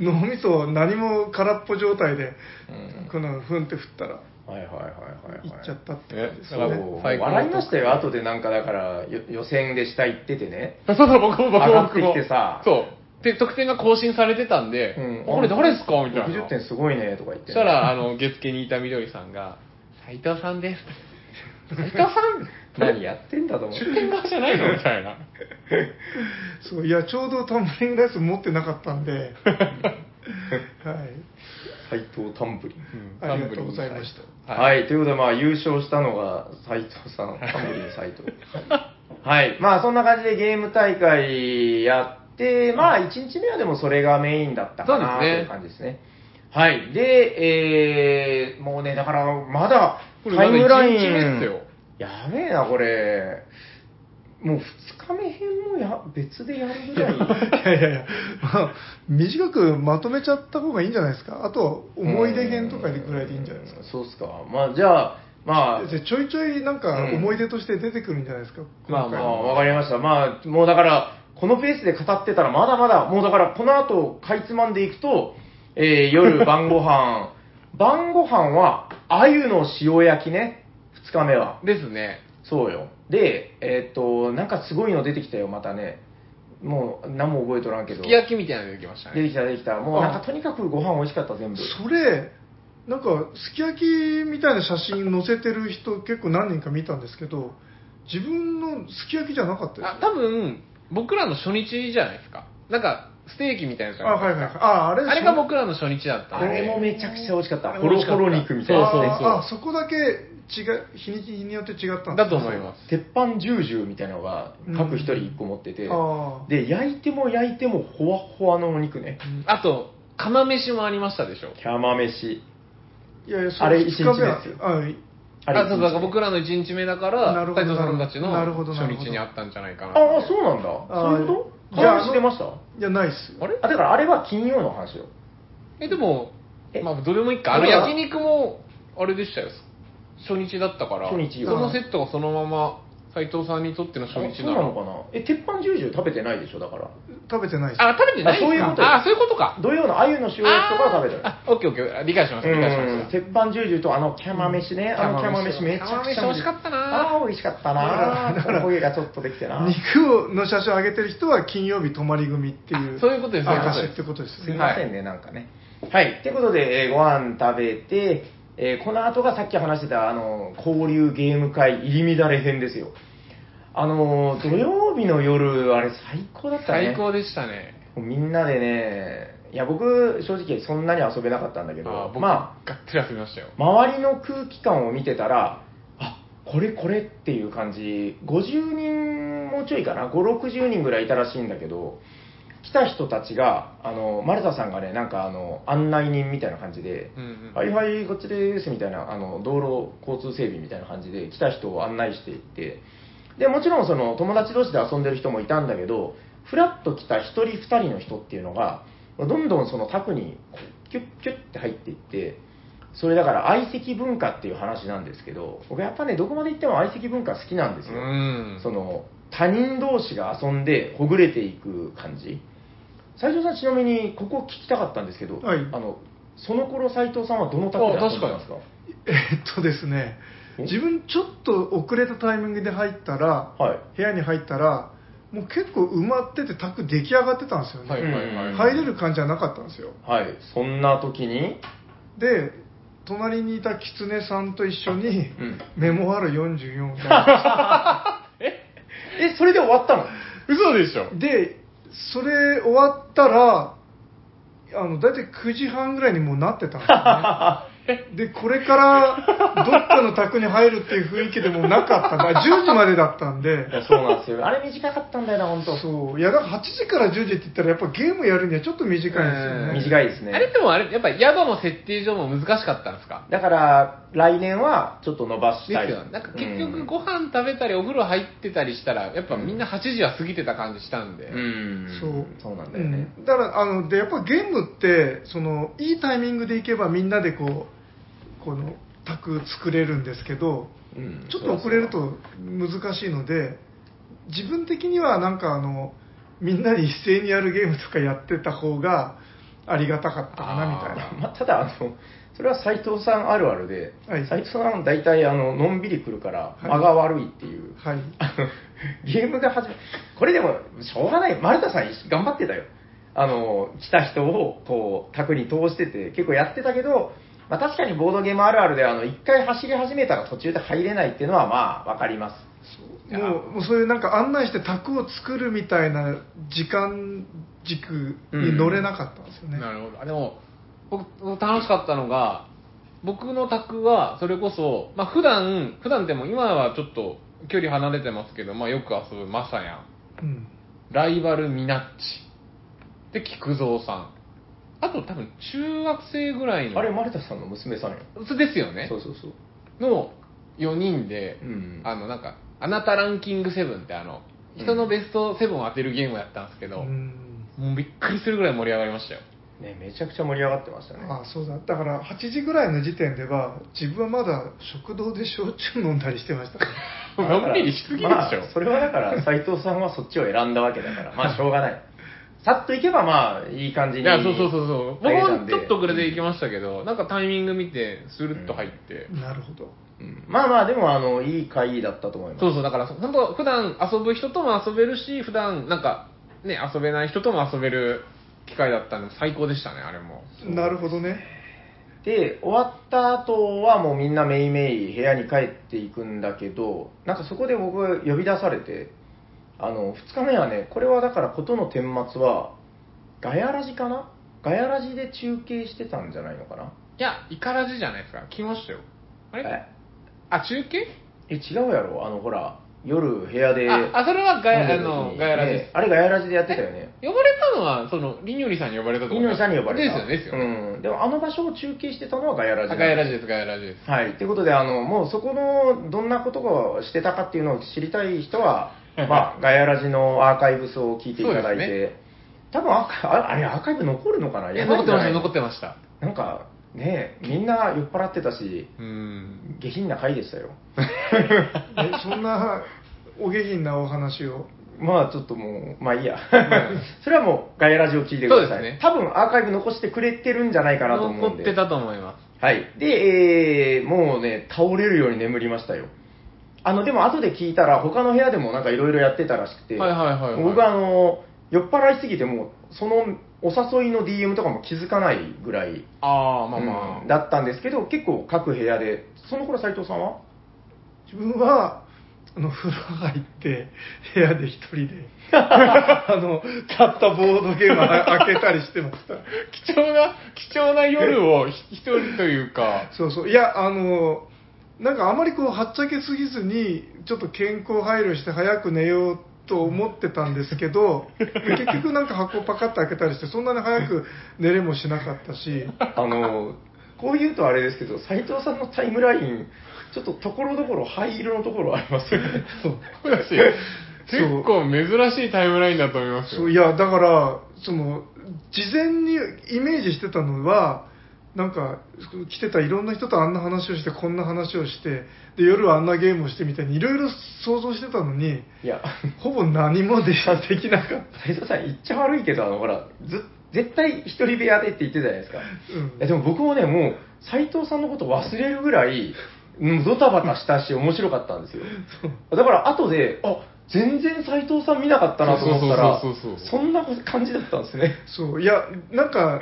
[SPEAKER 2] 脳みそ何も空っぽ状態で、
[SPEAKER 3] うん
[SPEAKER 2] この、ふんって振ったら、
[SPEAKER 3] はいはいはいはい、
[SPEAKER 2] いっちゃったって
[SPEAKER 1] え
[SPEAKER 2] 感じです
[SPEAKER 1] だから
[SPEAKER 3] 笑いましたよ、後でなんかだから、よ予選で下行っててね。
[SPEAKER 1] そうそう、僕も僕も
[SPEAKER 3] 上がって。きてさ
[SPEAKER 1] そう。で、得点が更新されてたんで、
[SPEAKER 3] うん
[SPEAKER 1] これ誰ですか？みたいな。
[SPEAKER 3] 60点すごいね、とか言って、
[SPEAKER 1] そしたら、あの、月付にいたみどりさんが、斉藤さんです。斉藤さん
[SPEAKER 3] 何やってんだと思って。
[SPEAKER 1] 出店側じゃないの？みたいな。
[SPEAKER 2] そういや、ちょうどタンブリングライス持ってなかったんで、はい。
[SPEAKER 3] 斎藤タンブリン。
[SPEAKER 2] ありがとうございました
[SPEAKER 3] は、
[SPEAKER 1] はい
[SPEAKER 3] ということで、まあ、優勝したのが斉藤さん、タンブリン斉藤。はい。まあ、そんな感じでゲーム大会やって、まあ、1日目はでもそれがメインだったかなという感じですね。はい。で、えー、もうね、だから、まだ、
[SPEAKER 1] これ
[SPEAKER 3] タイムライン。やべえな、これ。もう2日目編もや別でやるぐらい。
[SPEAKER 2] いやいやいや、まあ、短くまとめちゃった方がいいんじゃないですか。あとは思い出編とかぐらいでいいんじゃないですか
[SPEAKER 3] うん。そうっすか。まあ、じゃあ、まあ、
[SPEAKER 2] でちょいちょいなんか
[SPEAKER 3] うん
[SPEAKER 2] 思い出として出てくるんじゃないですか。
[SPEAKER 1] まあ
[SPEAKER 3] まあ、
[SPEAKER 2] 今回は
[SPEAKER 3] わかりました。まあ、もうだから、このペースで語ってたら、まだまだ、もうだから、この後、かいつまんでいくと、えー夜晩ご飯、晩ご飯は、鮎の塩焼きね、二日目は。
[SPEAKER 1] ですね。
[SPEAKER 3] そうよ。で、えーっと、なんかすごいの出てきたよ、またね。もう、何も覚えとらんけど。
[SPEAKER 1] すき焼きみたいなの出てきましたね。
[SPEAKER 3] 出てきた、出てきた。もうなんかとにかくご飯美味しかった、全部。
[SPEAKER 2] それ、なんか、すき焼きみたいな写真載せてる人結構何人か見たんですけど、自分のすき焼きじゃなかったです
[SPEAKER 1] あ、多分、僕らの初日じゃないですか。なんか、ステーキみたいなやつじゃ
[SPEAKER 2] あ。はいはいはい。あ、あれ
[SPEAKER 1] あれが僕らの初日だったんで。
[SPEAKER 3] あれもめちゃくちゃ美味しかった。
[SPEAKER 2] あれ
[SPEAKER 3] ホロホロ肉みたいな。
[SPEAKER 1] そうそうそう
[SPEAKER 2] ああ、そこだけ違う、日に日によって違ったんです
[SPEAKER 1] だと思います。
[SPEAKER 3] 鉄板ジュージューみたいなのが各一人一個持ってて。で、焼いても焼いてもほわほわのお肉ね。
[SPEAKER 1] あと、釜飯もありましたでしょ？
[SPEAKER 3] キャマ飯。
[SPEAKER 2] いやいや、そ
[SPEAKER 3] あれ一日ですよ
[SPEAKER 2] あ
[SPEAKER 1] あそうだから僕らの1日目だから、
[SPEAKER 2] なるほど
[SPEAKER 1] 斉藤さんたちの
[SPEAKER 2] なるほどな
[SPEAKER 1] 初
[SPEAKER 2] るほど
[SPEAKER 1] 日にあったんじゃないかな。
[SPEAKER 3] ああ、そうなんだ。
[SPEAKER 2] あ
[SPEAKER 3] そういうこと？
[SPEAKER 2] じゃあ
[SPEAKER 3] 話してました？
[SPEAKER 2] いや、ないっすよ。
[SPEAKER 1] あれ？
[SPEAKER 3] あ、だからあれは金曜の話よ。
[SPEAKER 1] え、でも
[SPEAKER 3] え、
[SPEAKER 1] まあ、どれもいいか。あの、焼肉も、あれでしたよ。初日だったから、
[SPEAKER 3] 初日
[SPEAKER 1] そのセットがそのまま、斉藤さんにとっての初日
[SPEAKER 3] あそうな
[SPEAKER 1] なの
[SPEAKER 3] のかな？え、鉄板ジュージュー食べてないでしょ、だから。
[SPEAKER 2] 食べてない。
[SPEAKER 1] あ、食べてないんですか？
[SPEAKER 3] あそういうことよ
[SPEAKER 1] あ、そういうことか。
[SPEAKER 3] 土曜の鮎の塩焼きとかは食べてる。
[SPEAKER 1] あ、オッケーオッケー。理解しました、理解しました。
[SPEAKER 3] うん鉄板ジュージューとあのキャマ飯ね、あのキャマ飯めちゃくちゃ
[SPEAKER 1] キャマ飯美味しかったな
[SPEAKER 3] ああ、美味しかったな
[SPEAKER 2] だから
[SPEAKER 3] お焦げがちょっとできてな。
[SPEAKER 2] 肉の写真を上げてる人は金曜日泊まり組っていう
[SPEAKER 1] あそういうことですそういうことです
[SPEAKER 2] 証ってことです
[SPEAKER 3] すい
[SPEAKER 2] ね。
[SPEAKER 3] ませんね、なんかね。はい。ということで、えーご飯食べて、えーこの後がさっき話してた、あの、交流ゲーム会入り乱れ編ですよ。あのー、土曜日の夜、あれ最高だったね。
[SPEAKER 1] 最高でしたね。
[SPEAKER 3] みんなでね、いや、僕、正直そんなに遊べなかったんだけど、
[SPEAKER 1] あ僕、
[SPEAKER 3] ま
[SPEAKER 1] がっつり遊びましたよ。
[SPEAKER 3] あ、周りの空気感を見てたら、あ、これこれっていう感じ、50人もうちょいかな、5、60人ぐらいいたらしいんだけど、来た人たちが、あの、丸田さんがね、なんかあの、案内人みたいな感じで、
[SPEAKER 1] うんうん。
[SPEAKER 3] はいはい、こっちですみたいな、あの、道路交通整備みたいな感じで来た人を案内していって、で、もちろんその友達同士で遊んでる人もいたんだけど、ふらっと来た1人2人の人っていうのが、どんどんその宅にキュッキュッって入っていって、それだから相席文化っていう話なんですけど、僕やっぱね、どこまで行っても相席文化好きなんですよ。
[SPEAKER 1] うん。
[SPEAKER 3] その、他人同士が遊んでほぐれていく感じ。斉藤さんちなみにここ聞きたかったんですけど、
[SPEAKER 2] はい
[SPEAKER 3] あの、その頃斉藤さんはどの宅で遊んでたんですか？
[SPEAKER 2] えっとですね、
[SPEAKER 3] え？
[SPEAKER 2] 自分ちょっと遅れたタイミングで入ったら、
[SPEAKER 3] はい。
[SPEAKER 2] 部屋に入ったら、もう結構埋まってて、卓出来上がってたんですよね。
[SPEAKER 1] はいはいはい。
[SPEAKER 3] うん
[SPEAKER 2] 入れる感じはなかったんですよ。
[SPEAKER 3] はい。そんな時に、
[SPEAKER 2] で、隣にいた狐さんと一緒に、
[SPEAKER 3] うん
[SPEAKER 2] メモある44みたいな。
[SPEAKER 3] え、それで終わったの？
[SPEAKER 1] 嘘でしょ
[SPEAKER 2] で、それ終わったら、あの、だいたい9時半ぐらいにもうなってたんですね。で、これからどっかの宅に入るっていう雰囲気でもなかったんだ。10時までだったんで
[SPEAKER 3] い、やそうなんですよ。あれ短かったんだよな、本当
[SPEAKER 2] そう。いや、だから8時から10時って言ったら、やっぱゲームやるにはちょっと短いんですよ
[SPEAKER 1] うん
[SPEAKER 2] ね。
[SPEAKER 3] 短いですね。
[SPEAKER 1] あれでもあれ、やっぱ宿の設定上も難しかったんですか？
[SPEAKER 3] だから、来年はちょっと伸ばしたい。
[SPEAKER 1] ですよ。なんか結
[SPEAKER 3] うん
[SPEAKER 1] 局ご飯食べたりお風呂入ってたりしたら、やっぱみんな8時は過ぎてた感じしたんで。
[SPEAKER 3] うん。
[SPEAKER 2] そう
[SPEAKER 3] そうなんだよね。
[SPEAKER 2] うんだから、あの、で、やっぱゲームって、その、いいタイミングでいけばみんなでこう、この、卓作れるんですけど、
[SPEAKER 3] うん
[SPEAKER 2] ちょっと遅れると難しいので、自分的にはなんかあの、みんなで一斉にやるゲームとかやってた方がありがたかったかなみたいな。
[SPEAKER 3] まあ、ただあの、それは斉藤さんあるあるで、
[SPEAKER 2] はい
[SPEAKER 3] 斉藤さんは大体あののんびり来るから、
[SPEAKER 2] い
[SPEAKER 3] 間が悪いっていう、
[SPEAKER 2] はい。
[SPEAKER 3] あのゲームが始め、これでもしょうがない、丸田さん頑張ってたよ。あの、来た人をこう、宅に通してて、結構やってたけど、まあ、確かにボードゲームあるあるで、あの、一回走り始めたら途中で入れないっていうのはまあ、わかります。
[SPEAKER 2] もうもうそういうなんか案内して卓を作るみたいな時間軸に乗れなかったんですよね。
[SPEAKER 1] なるほど。あでも、僕、楽しかったのが、僕の宅は、それこそ、まあ普段、普段でも今はちょっと距離離れてますけど、まあよく遊ぶマサヤン、
[SPEAKER 2] うん。
[SPEAKER 1] ライバルミナッチ、で、菊蔵さん。あと多分中学生ぐらいの、
[SPEAKER 3] あれ、丸田さんの娘さんよ。
[SPEAKER 1] そうですよね
[SPEAKER 3] そうそうそう。
[SPEAKER 1] の4人で、
[SPEAKER 3] うん
[SPEAKER 1] あのなんか、あなたランキング7ってあの、人のベスト7を当てるゲームをやったんですけど、
[SPEAKER 2] うん
[SPEAKER 1] もうびっくりするぐらい盛り上がりましたよ。
[SPEAKER 3] ね、めちゃくちゃ盛り上がってましたね。
[SPEAKER 2] あそうだ。だから8時ぐらいの時点では、自分はまだ食堂で焼酎飲んだりしてましたね。
[SPEAKER 1] のんびりしすぎでしょ。
[SPEAKER 3] まあ、それはだから、斉藤さんはそっちを選んだわけだから、まあ、しょうがない。さっと行けば、まあ、いい感じに。
[SPEAKER 1] いや、そうそうそうそう。僕もちょっと遅れて行きましたけど、なんかタイミング見て、スルッと入って。
[SPEAKER 2] なるほど。
[SPEAKER 3] うんまあまあ、でも、あの、いい会だったと思います。
[SPEAKER 1] そうそう、だから、本当普段遊ぶ人とも遊べるし、普段なんか、ね、遊べない人とも遊べる機会だったんで、最高でしたね、あれも。
[SPEAKER 2] なるほどね。
[SPEAKER 3] で、終わった後はもうみんなめいめい部屋に帰っていくんだけど、なんかそこで僕呼び出されて、あの、2日目はね、これはだからことの顛末は、ガヤラジかな？ガヤラジで中継してたんじゃないのかな？い
[SPEAKER 1] や、イカラジじゃないですか。来ましたよ。あれ？
[SPEAKER 3] え？
[SPEAKER 1] あ、中継？
[SPEAKER 3] え、違うやろあの、ほら、夜部屋で。
[SPEAKER 1] あ、あそれはガヤ、あの、
[SPEAKER 3] に
[SPEAKER 1] ガヤラジです
[SPEAKER 3] ね。あれガヤラジでやってたよね。
[SPEAKER 1] 呼ばれたのは、その、りんよりさんに呼ばれたと
[SPEAKER 3] イノリさんに呼ばれた。
[SPEAKER 1] ですよね、ですよね。
[SPEAKER 3] うん。でもあの場所を中継してたのはガヤラジ
[SPEAKER 1] あガヤラジです、ガヤラジです。
[SPEAKER 3] はい。ということで、あの、もうそこの、どんなことをしてたかっていうのを知りたい人は、まあ、ガヤラジのアーカイブスを聞いていただいて、
[SPEAKER 1] そうで
[SPEAKER 3] 多分ああ、あれ、アーカイブ残るのかな？い
[SPEAKER 1] いや、残ってました、残
[SPEAKER 3] 残
[SPEAKER 1] ってました。
[SPEAKER 3] なんか、ねみんな酔っ払ってたし、
[SPEAKER 1] うん。
[SPEAKER 3] 下品な回でしたよ。
[SPEAKER 2] えそんなお下品なお話を？
[SPEAKER 3] まあ、ちょっともう、まあいいや。それはもう、ガヤラジを聞いてください。
[SPEAKER 1] ね
[SPEAKER 3] 多分、アーカイブ残してくれてるんじゃないかなと思うんで。
[SPEAKER 1] 残ってたと思います。
[SPEAKER 3] はい。で、えー、もうね、倒れるように眠りましたよ。あの、でも後で聞いたら、他の部屋でもなんかいろいろやってたらしくて、
[SPEAKER 1] はいはいはいはい。
[SPEAKER 3] 僕はあの、酔っ払いすぎてもう、そのお誘いの DM とかも気づかないぐらい、
[SPEAKER 1] ああ、まあまあ。
[SPEAKER 3] うんだったんですけど、結構各部屋で、その頃斉藤さんは？
[SPEAKER 2] 自分はあの風呂入って部屋で一人で あの買ったボードゲーム開けたりしてました。
[SPEAKER 1] 貴重な、貴重な夜をひ一人というか、
[SPEAKER 2] そうそう。いやあのなんかあまりこうはっちゃけすぎずにちょっと健康配慮して早く寝ようと思ってたんですけど 結局なんか箱パカッと開けたりしてそんなに早く寝れもしなかったし
[SPEAKER 3] あの、こう言うとあれですけど、斉藤さんのタイムライン、ちょっとところどころ灰色のところありますよね。
[SPEAKER 1] そうだし、結構珍しいタイムラインだと思いますよ。
[SPEAKER 2] そういやだからその事前にイメージしてたのはなんか来てたいろんな人とあんな話をしてこんな話をしてで夜はあんなゲームをしてみたいにいろいろ想像してたのに
[SPEAKER 3] いや、
[SPEAKER 2] ほぼ何もでできなかった、
[SPEAKER 3] 斉藤さん言っちゃ悪いけど、あの、ほら、ず絶対一人部屋でって言ってたじゃないですか。
[SPEAKER 2] うん
[SPEAKER 3] いやでも僕もね、もう、斉藤さんのこと忘れるぐらい、うんドタバタしたし、面白かったんですよ。だから、後で、あ全然斉藤さん見なかったなと思ったら
[SPEAKER 1] そ
[SPEAKER 3] んな感じだったんですね。
[SPEAKER 2] そういやなんか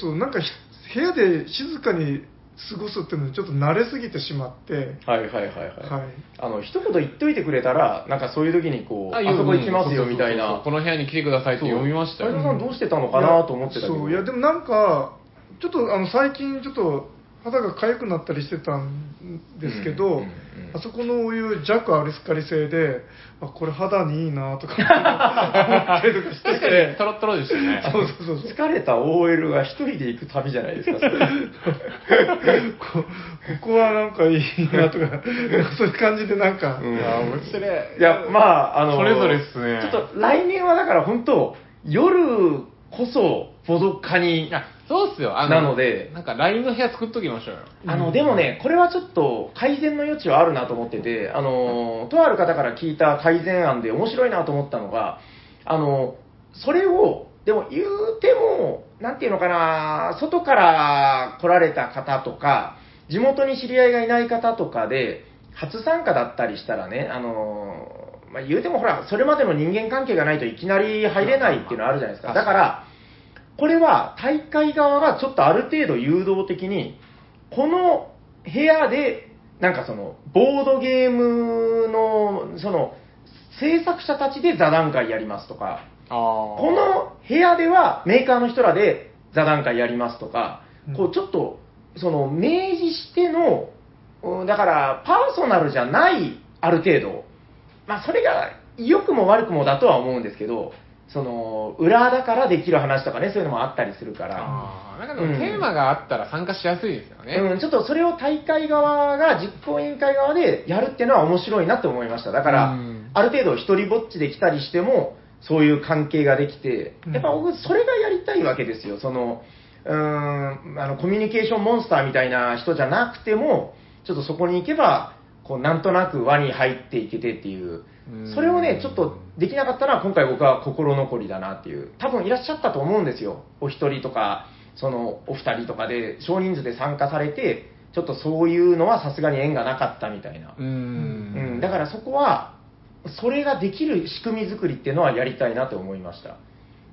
[SPEAKER 2] そうなんかひ部屋で静かに過ごすっていうのにちょっと慣れすぎてしまって
[SPEAKER 3] はいはいはいはい。
[SPEAKER 2] はい
[SPEAKER 3] あの、一言言っといてくれたら、なんかそういう時にこう、あそこ行きますよ
[SPEAKER 1] うん
[SPEAKER 3] みたいな。
[SPEAKER 1] この部屋に来てくださいって読みましたよ。
[SPEAKER 3] 斉藤さんどうしてたのかなと思ってたけど。
[SPEAKER 2] そういやでもなんかちょっとあの最近ちょっと肌が痒くなったりしてたんですけど、
[SPEAKER 3] うんうんうん
[SPEAKER 2] あそこのお湯弱アルカリ性であこれ肌にいいなとか 思ったりとかして。
[SPEAKER 1] 確かに
[SPEAKER 2] て
[SPEAKER 1] トロットロでしたね。
[SPEAKER 2] そうそうそうそう。
[SPEAKER 3] 疲れた OL が一人で行く旅じゃないですか、
[SPEAKER 2] こ ここはなんかいいなとか そういう感じでなんか、
[SPEAKER 3] うん。
[SPEAKER 1] いや、面白い。
[SPEAKER 3] いや、まあ、あの、
[SPEAKER 1] それぞれっすね。
[SPEAKER 3] ちょっと来年はだから本当、夜こそボドカに
[SPEAKER 1] そうっすよ。あ
[SPEAKER 3] なので
[SPEAKER 1] なんか LINE の部屋作っときましょうよ。
[SPEAKER 3] あの、でもね、これはちょっと改善の余地はあるなと思ってて、あの、とある方から聞いた改善案で面白いなと思ったのが、あの、それを、でも言うても、なんていうのかな、外から来られた方とか、地元に知り合いがいない方とかで、初参加だったりしたらね、あの、まあ、言うてもほら、それまでの人間関係がないといきなり入れないっていうのはあるじゃないですか。だから、これは大会側がちょっとある程度誘導的に、この部屋で、なんかその、ボードゲームの、その、制作者たちで座談会やりますとか、
[SPEAKER 1] あこ
[SPEAKER 3] この部屋ではメーカーの人らで座談会やりますとか
[SPEAKER 2] うん、
[SPEAKER 3] こうちょっと、その、明示しての、うんだから、パーソナルじゃない、ある程度、まあ、それが良くも悪くもだとは思うんですけど、その、裏だからできる話とかね、そういうのもあったりするから、
[SPEAKER 1] あーなんかでもテーマがあったら参加しやすいですよね。
[SPEAKER 3] うん、ちょっとそれを大会側が、実行委員会側でやるっていうのは面白いなって思いました。だから、
[SPEAKER 1] うん
[SPEAKER 3] ある程度一人ぼっちで来たりしても、そういう関係ができて、
[SPEAKER 2] うん
[SPEAKER 3] やっぱ僕、それがやりたいわけですよ。その、うーん、あの、コミュニケーションモンスターみたいな人じゃなくても、ちょっとそこに行けば、こう、なんとなく輪に入っていけてっていう
[SPEAKER 1] うん、
[SPEAKER 3] それをね、ちょっとできなかったのは今回僕は心残りだなっていう。多分いらっしゃったと思うんですよ。お一人とか、そのお二人とかで少人数で参加されて、ちょっとそういうのはさすがに縁がなかったみたいな。
[SPEAKER 1] う
[SPEAKER 3] うん
[SPEAKER 1] ん。
[SPEAKER 3] だからそこは、それができる仕組み作りっていうのはやりたいなと思いました。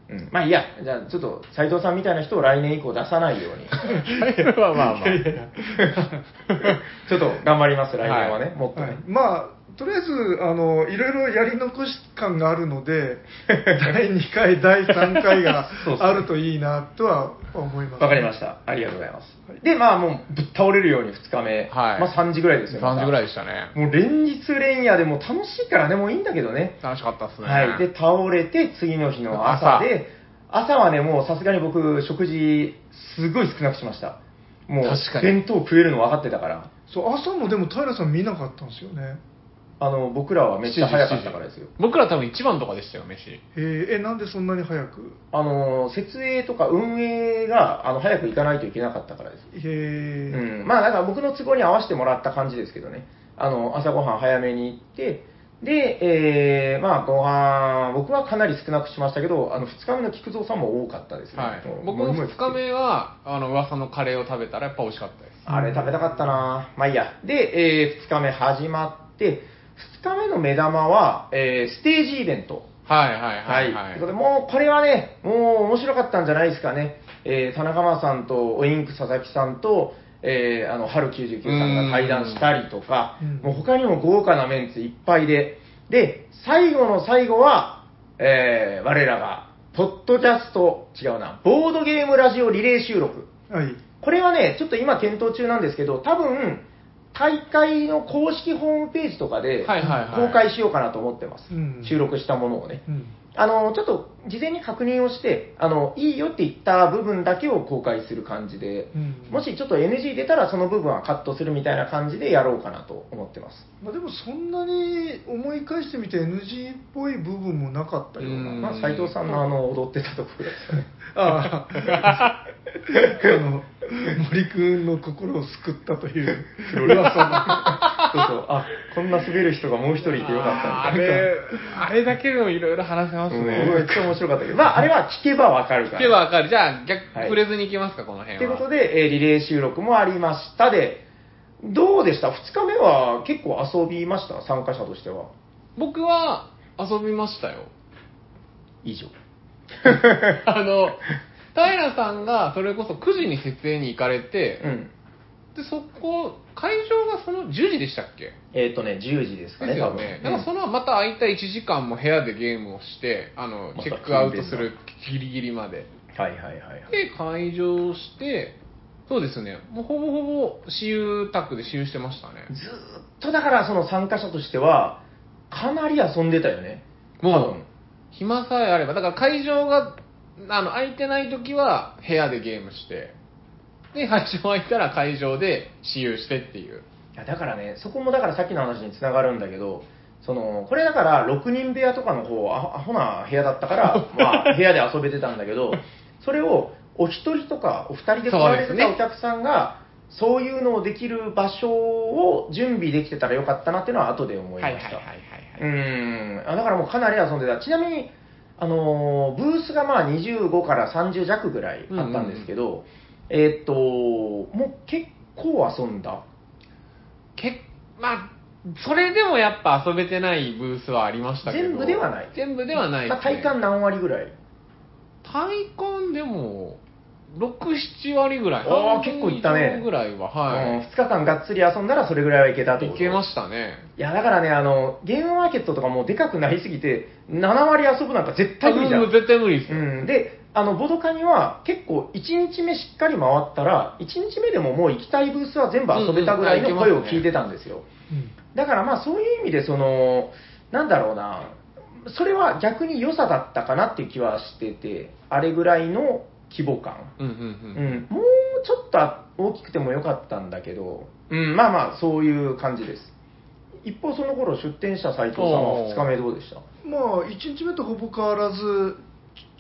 [SPEAKER 3] うん、まあいいや、じゃあちょっと斉藤さんみたいな人を来年以降出さないように。
[SPEAKER 1] まあまあまあ。
[SPEAKER 3] ちょっと頑張ります、来年はね、
[SPEAKER 1] はい
[SPEAKER 3] もっとね。
[SPEAKER 2] はい、まあとりあえずあのいろいろやり残し感があるので 第2回第3回が あるといいなとは思います
[SPEAKER 3] わかりました。ありがとうございます。で、まあもうぶっ倒れるように2日目。
[SPEAKER 1] はい
[SPEAKER 3] まあ3時ぐらいですよ。
[SPEAKER 1] 3時ぐらい
[SPEAKER 3] い。
[SPEAKER 1] でしたね。
[SPEAKER 3] もう連日連夜でもう楽しいからね、もういいんだけどね。
[SPEAKER 1] 楽しかったっすね。
[SPEAKER 3] はい。で、倒れて次の日の朝で、朝はね、もうさすがに僕、食事、すごい少なくしました。もう
[SPEAKER 1] 確か、に
[SPEAKER 3] 弁当食えるの分かってたから。
[SPEAKER 2] そう朝もでも平さん見なかったんですよね
[SPEAKER 3] あの、僕らはめっちゃ早かったからですよ。
[SPEAKER 1] 僕ら多分一番とかでしたよ、飯。
[SPEAKER 2] えーえなんでそんなに早く？
[SPEAKER 3] あの、設営とか運営が、あの、早く行かないといけなかったからです。
[SPEAKER 2] へえ、
[SPEAKER 3] うん、まあだから僕の都合に合わせてもらった感じですけどね。あの、朝ごはん早めに行って、で、えー、まあご飯、僕はかなり少なくしましたけど、あの、2日目の菊蔵さんも多かったですね。
[SPEAKER 1] はい。僕も2日目は、あの、噂のカレーを食べたらやっぱ美味しかったです。
[SPEAKER 3] あれ食べたかったなまあいいや。で、え2日目始まって、2日目の目玉は、えーステージイベント。
[SPEAKER 1] はいはいはい
[SPEAKER 3] は。
[SPEAKER 1] はいい。
[SPEAKER 3] ということで、もうこれはね、もう面白かったんじゃないですかね。えー田中間さんと、おインク佐々木さんと、えーあの、春99さんが対談したりとか
[SPEAKER 2] うん、
[SPEAKER 3] もう他にも豪華なメンツいっぱいで、で、最後の最後は、えー我らが、ポッドキャスト、違うな、ボードゲームラジオリレー収録。
[SPEAKER 2] はい。
[SPEAKER 3] これはね、ちょっと今検討中なんですけど、多分、大会の公式ホームページとかで
[SPEAKER 1] はいはいはい
[SPEAKER 3] 公開しようかなと思ってます。
[SPEAKER 2] うん
[SPEAKER 3] 収録したものをね。
[SPEAKER 2] うん。
[SPEAKER 3] あの、ちょっと事前に確認をして、あの、いいよって言った部分だけを公開する感じで、
[SPEAKER 2] うん
[SPEAKER 3] もしちょっと NG 出たらその部分はカットするみたいな感じでやろうかなと思ってます。
[SPEAKER 2] まあ、でもそんなに思い返してみて NG っぽい部分もなかったような。
[SPEAKER 1] うん
[SPEAKER 3] まあ、斉藤さんのあの、踊ってたところですかね。
[SPEAKER 2] ああ、あの、森くんの心を救ったという噂
[SPEAKER 3] そうそう、あ、こんな滑る人がもう一人いてよかった。
[SPEAKER 1] あれ、あれだけでもいろいろ話せます
[SPEAKER 3] うん
[SPEAKER 1] ね。
[SPEAKER 3] めっちゃ面白かったけど、まあ、あれは聞けばわかるから。
[SPEAKER 1] 聞けばわかる。じゃあ、逆、
[SPEAKER 3] はい
[SPEAKER 1] 触れずに行きますか、この辺は。
[SPEAKER 3] ということで、えーリレー収録もありましたで、どうでした ?2 日目は結構遊びました？参加者としては。
[SPEAKER 1] 僕は遊びましたよ。
[SPEAKER 3] 以上。
[SPEAKER 1] あの、平さんがそれこそ9時に設営に行かれて、
[SPEAKER 3] うん。
[SPEAKER 1] で、そこ、会場がその10時でしたっけ？
[SPEAKER 3] えっ、とね、10時ですかね、
[SPEAKER 1] ですよ
[SPEAKER 3] 多分。
[SPEAKER 1] ね。だからそのまた空いた1時間も部屋でゲームをして、あの、チェックアウトするギリギリまで。
[SPEAKER 3] はいはいはいはい。
[SPEAKER 1] で、会場して、そうですね、もうほぼほぼ私有宅で私有してましたね。
[SPEAKER 3] ずーっとだからその参加者としては、かなり遊んでたよね。
[SPEAKER 1] もう暇さえあれば、だから会場が、あの、空いてない時は部屋でゲームして、で、会場空いたら会場で私有してっていう。
[SPEAKER 3] いやだからね、そこもだからさっきの話につながるんだけど、その、これだから6人部屋とかの方、あアホな部屋だったから、まあ部屋で遊べてたんだけど、それをお一人とかお二人で来られて
[SPEAKER 1] そうですね
[SPEAKER 3] たお客さんが、そういうのをできる場所を準備できてたらよかったなっていうのは後で思いました。
[SPEAKER 1] はいはいはいはい、
[SPEAKER 3] う
[SPEAKER 1] はい。
[SPEAKER 3] ーん、あだからもうかなり遊んでた。ちなみに、あのーブースがまあ25から30弱ぐらいあったんですけど、えーっと、もう結構遊んだ。
[SPEAKER 1] けまあ、それでもやっぱ遊べてないブースはありましたけど。
[SPEAKER 3] 全部ではない
[SPEAKER 1] 全部ではない
[SPEAKER 3] まあ、体感何割ぐらい？
[SPEAKER 1] 体感でも、6、7割ぐらい。
[SPEAKER 3] あー
[SPEAKER 1] 半分
[SPEAKER 3] 結構いったね
[SPEAKER 1] 以上ぐらいは、は
[SPEAKER 3] 2日間がっつり遊んだらそれぐらいはいけたって
[SPEAKER 1] い。
[SPEAKER 3] こと
[SPEAKER 1] いけましたね。
[SPEAKER 3] いや、だからね、あの、ゲームマーケットとかもうでかくなりすぎて、7割遊ぶなんか絶対無理じゃん。
[SPEAKER 1] うん絶対無理ですよ。
[SPEAKER 3] うん、で、あの、ボドカニは結構1日目しっかり回ったら、1日目でももう行きたいブースは全部遊べたぐらいの声を聞いてたんですよ。
[SPEAKER 2] うん
[SPEAKER 3] だからまあそういう意味でその、なんだろうな、それは逆に良さだったかなっていう気はしてて、あれぐらいの規模感。
[SPEAKER 1] うんうん
[SPEAKER 3] う
[SPEAKER 1] うん。
[SPEAKER 3] ん、もうちょっと大きくてもよかったんだけど、うん、まあまあそういう感じです。一方その頃出店した斉藤さんは
[SPEAKER 1] おー
[SPEAKER 3] 2日目どうでした？
[SPEAKER 2] まあ、1日目とほぼ変わらず、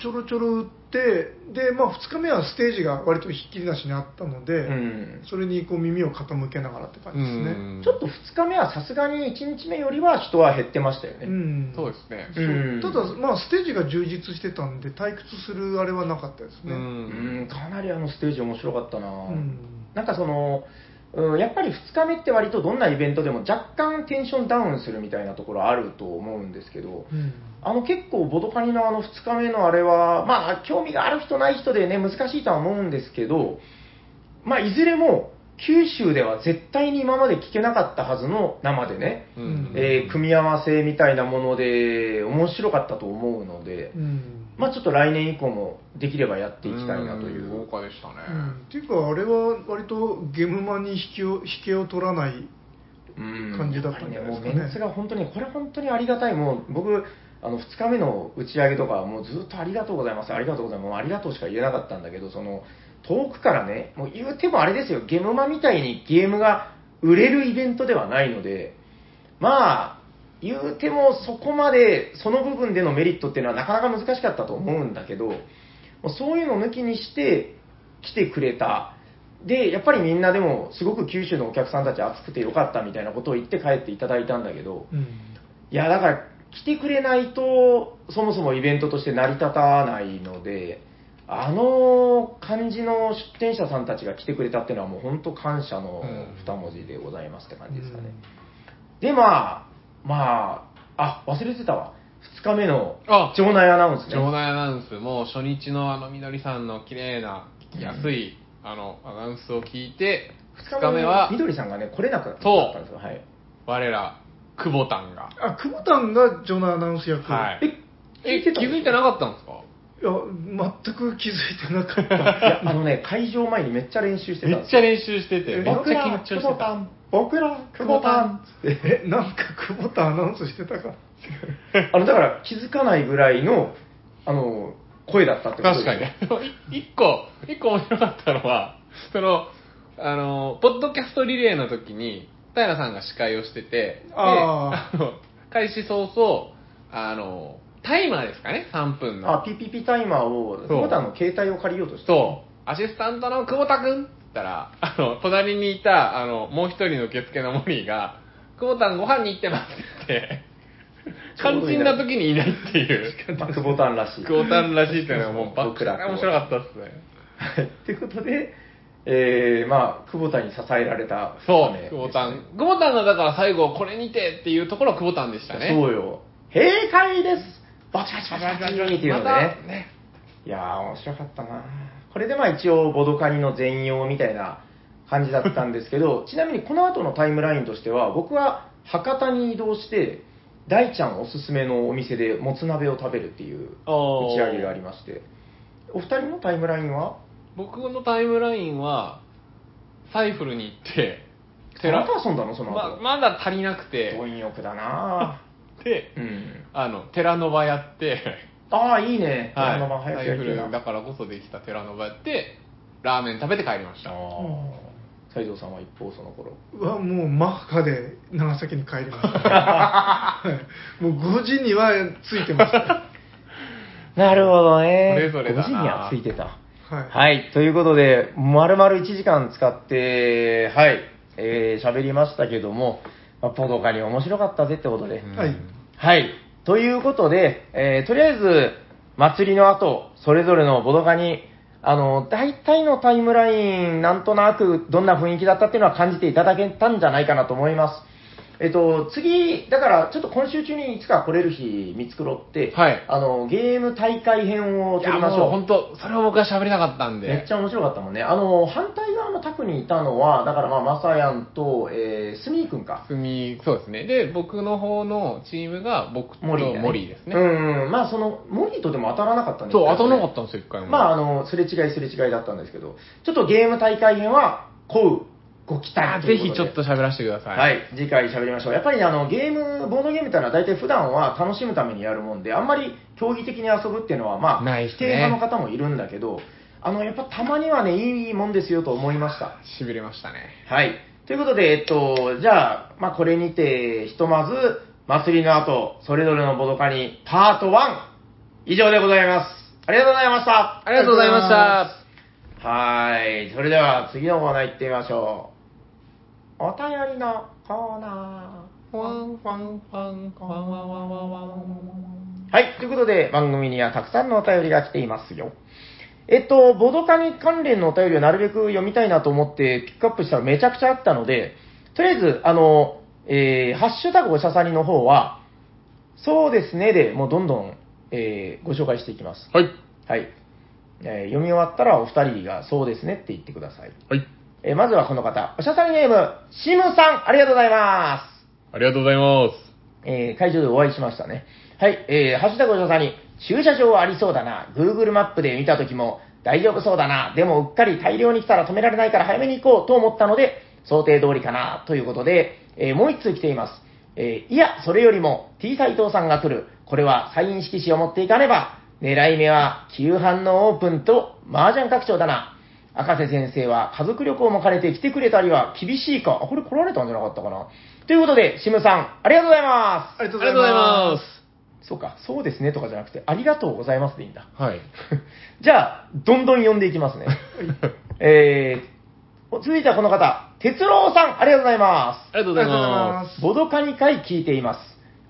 [SPEAKER 2] ちょろちょろ打って、で、まあ、2日目はステージが割とひっきりなしにあったので、
[SPEAKER 3] うん。
[SPEAKER 2] それにこう耳を傾けながらって感じですね。
[SPEAKER 1] うん
[SPEAKER 3] ちょっと2日目はさすがに1日目よりは人は減ってましたよね。
[SPEAKER 2] うん
[SPEAKER 1] そうですね。
[SPEAKER 2] ただ、まあ、ステージが充実してたんで、退屈するあれはなかったです
[SPEAKER 1] う
[SPEAKER 2] ね。
[SPEAKER 3] うん、
[SPEAKER 1] ん。
[SPEAKER 3] かなりあのステージ面白かったな、
[SPEAKER 2] うん
[SPEAKER 3] なんかその、うん、やっぱり2日目って割とどんなイベントでも若干テンションダウンするみたいなところあると思うんですけど、
[SPEAKER 2] うん。
[SPEAKER 3] あの結構ボドカニのあの2日目のあれは、まあ興味がある人ない人でね、難しいとは思うんですけど、まあいずれも九州では絶対に今まで聞けなかったはずの生でね、
[SPEAKER 1] うん。
[SPEAKER 3] えー組み合わせみたいなもので面白かったと思うので、
[SPEAKER 2] うん
[SPEAKER 3] まあちょっと来年以降もできればやっていきたいなという。
[SPEAKER 1] ん豪華でしたね。
[SPEAKER 2] うんっていうか、あれは割とゲームマンに引きを引けを取らない、
[SPEAKER 3] うん
[SPEAKER 2] 感じだったんじゃないですかね
[SPEAKER 3] やっぱりもうメンツが本当に、これ本当にありがたい。もう僕、あの、2日目の打ち上げとか、もうずっとありがとうございます、ありがとうございます、もうありがとうしか言えなかったんだけど、その、遠くからね、もう言うてもあれですよ、ゲームマみたいにゲームが売れるイベントではないので、まあ、言うてもそこまで、その部分でのメリットっていうのはなかなか難しかったと思うんだけど、そういうのを抜きにして来てくれた。で、やっぱりみんなでもすごく九州のお客さんたち熱くてよかったみたいなことを言って帰っていただいたんだけど、
[SPEAKER 2] うん
[SPEAKER 3] いや、だから来てくれないと、そもそもイベントとして成り立たないので、あの感じの出店者さんたちが来てくれたっていうのはもう本当感謝の二文字でございますって感じですかね。で、まあ、まあ、あ、忘れてたわ。2日目の
[SPEAKER 1] あ
[SPEAKER 3] 場内アナウンスね。
[SPEAKER 1] 場内アナウンスも初日のあのみどりさんの綺麗な聞きやすい、あのアナウンスを聞いて2日目は
[SPEAKER 3] みどりさんがね、来れなかったんですよ。はい。
[SPEAKER 1] 我ら久保タンが
[SPEAKER 2] あ、久保田が場内アナウンス役。
[SPEAKER 1] はい
[SPEAKER 3] え、
[SPEAKER 1] え気づいてなかったんですか？
[SPEAKER 2] いや、全く気づいてなかっ
[SPEAKER 3] いや、あのね、会場前にめっちゃ練習してたんですよ。
[SPEAKER 1] めっちゃ練習しててめっちゃ緊張してた
[SPEAKER 3] 僕ら、久保タンつって。
[SPEAKER 2] た。え、なんか久保田アナウンスしてたか。
[SPEAKER 3] あの、だから気づかないぐらいの、あの、声だったってこと
[SPEAKER 1] 確かに。い 一個、一個面白かったのは、その、あの、ポッドキャストリレーの時に、平さんが司会をしてて、で
[SPEAKER 2] あ
[SPEAKER 1] あの開始早々、あの、タイマーですかね、3分の。
[SPEAKER 3] あ、PPP タイマーを、
[SPEAKER 1] そう
[SPEAKER 3] 久保田の携帯を借りようとして。
[SPEAKER 1] そう、アシスタントの久保田くんったら、あの、隣にいた、あの、もう一人の受付のモリーが、久保田ご飯に行ってますって言って、肝心な時にいないっていう。
[SPEAKER 3] まあ、久保タンらしい。
[SPEAKER 1] 久保田らしいっていうのはもう バック
[SPEAKER 3] 僕ら
[SPEAKER 1] 面白かったっすね。
[SPEAKER 3] はい。ということで、えー、まあ、久保田に支えられた
[SPEAKER 1] そう、久保田。久保田がだから最後これにてっていうところは久保田でしたね。
[SPEAKER 3] そうよ。閉会ですバチバチバチバチっていうのでね。
[SPEAKER 1] ね。
[SPEAKER 3] いやー、面白かったなこれでまあ一応、ボドカニの全容みたいな感じだったんですけど、ちなみにこの後のタイムラインとしては、僕は博多に移動して、大ちゃんおすすめのお店でもつ鍋を食べるっていう打ち上げがありまして、お二人のタイムラインは？
[SPEAKER 1] 僕のタイムラインは、サイフルに行って、
[SPEAKER 3] また遊んだのその後？
[SPEAKER 1] ままだ足りなくて、
[SPEAKER 3] 貪欲だな
[SPEAKER 1] で、
[SPEAKER 3] うん。
[SPEAKER 1] あの、寺の場やって、
[SPEAKER 3] ああ、いいね。
[SPEAKER 1] はい、
[SPEAKER 3] あのまま早
[SPEAKER 1] サイフ
[SPEAKER 3] くやりたいな
[SPEAKER 1] ルだからこそできた寺の場やって、ラーメン食べて帰りました。
[SPEAKER 3] ああ。西条さんは一方その頃。
[SPEAKER 2] はもうマッハで長崎に帰りました、はいもう5時には着いてました。
[SPEAKER 3] なるほどね。
[SPEAKER 1] それぞれだな
[SPEAKER 3] 5時にはついてた。
[SPEAKER 2] はい。
[SPEAKER 3] はい。ということで、丸々1時間使って、はい、えー、喋りましたけども、まあ、ポドカに面白かったぜってことで。
[SPEAKER 1] うん
[SPEAKER 2] はい
[SPEAKER 3] はい。ということで、えーとりあえず、祭りの後、それぞれのボドカに、あの、大体のタイムライン、なんとなくどんな雰囲気だったっていうのは感じていただけたんじゃないかなと思います。えっと、次、だから、ちょっと今週中にいつか来れる日見繕って、
[SPEAKER 1] はい
[SPEAKER 3] あの、ゲーム大会編を撮りましょ
[SPEAKER 1] う。本当、それを僕は喋りたかったんで。
[SPEAKER 3] めっちゃ面白かったもんね。あの、反対側の卓にいたのは、だからまあ、マサヤンと、えー、スミー君か。
[SPEAKER 1] すみ、そうですね。で、僕の方のチームが僕と
[SPEAKER 3] モリーだね
[SPEAKER 1] モリーですね。
[SPEAKER 3] うんうん。まあ、その、モリーとでも当たらなかったんです
[SPEAKER 1] そう、当たらなか
[SPEAKER 3] っ
[SPEAKER 1] ったんですよ、一回も。
[SPEAKER 3] まあ、あの、すれ違いすれ違いだったんですけど、ちょっとゲーム大会編は、こう、ご期
[SPEAKER 1] あ
[SPEAKER 3] 待と
[SPEAKER 1] ぜひちょっと喋らせてください。
[SPEAKER 3] はい、次回喋りましょう。やっぱりね、あの、ゲーム、ボードゲームってのは大体普段は楽しむためにやるもんで、あんまり競技的に遊ぶっていうのは、まあ、
[SPEAKER 1] ない
[SPEAKER 3] 否定派の方もいるんだけど、あの、やっぱたまにはね、いいもんですよと思いました。
[SPEAKER 1] しびれましたね。
[SPEAKER 3] はい。ということで、えっと、じゃあ、まあ、これにて、ひとまず、祭りの後、それぞれのボドカニ、パート1、以上でございます。ありがとうございました。
[SPEAKER 1] ありがとうございました。
[SPEAKER 3] はい。それでは、次のコーナー行ってみましょう。お便りのコーナ
[SPEAKER 1] ファンンンンワンワンワンワンワン
[SPEAKER 3] ー。はい。ということで、番組にはたくさんのお便りが来ていますよ。えっと、ボドカに関連のお便りをなるべく読みたいなと思ってピックアップしたらめちゃくちゃあったので、とりあえず、あの、えー、ハッシュタグおしゃさにの方は、そうですねで、もうどんどん、えーご紹介していきます。
[SPEAKER 1] はい。
[SPEAKER 3] はい。えー読み終わったらお二人がそうですねって言ってください。
[SPEAKER 1] はい。
[SPEAKER 3] えーまずはこの方、おしゃさにネーム、シムさん、ありがとうございます。
[SPEAKER 1] ありがとうございます。
[SPEAKER 3] えー会場でお会いしましたね。はい、えー、ハッシュタグおしゃさに、駐車場ありそうだな、Google マップで見たときも大丈夫そうだな、でもうっかり大量に来たら止められないから早めに行こうと思ったので、想定通りかな、ということで、えーもう一通来ています。えーいや、それよりも T 斎藤さんが来る、これはサイン色紙を持っていかねば、狙い目は旧版のオープンと麻雀拡張だな。赤瀬先生は家族旅行も兼ねて来てくれたりは厳しいか。あ、これ来られたんじゃなかったかな。ということで、シムさん、ありがとうございます。
[SPEAKER 2] ありがとう
[SPEAKER 1] ござい
[SPEAKER 2] ま。
[SPEAKER 1] ます
[SPEAKER 3] そうか、そうですねとかじゃなくて、ありがとうございますでいいんだ。
[SPEAKER 1] す。はい。
[SPEAKER 3] じゃあ、どんどん読んでいきますね。えー、続いてはこの方、哲郎さん、ありがとうございます。
[SPEAKER 1] ありがとうございま。
[SPEAKER 2] ます
[SPEAKER 3] ボドカニ回聞いています。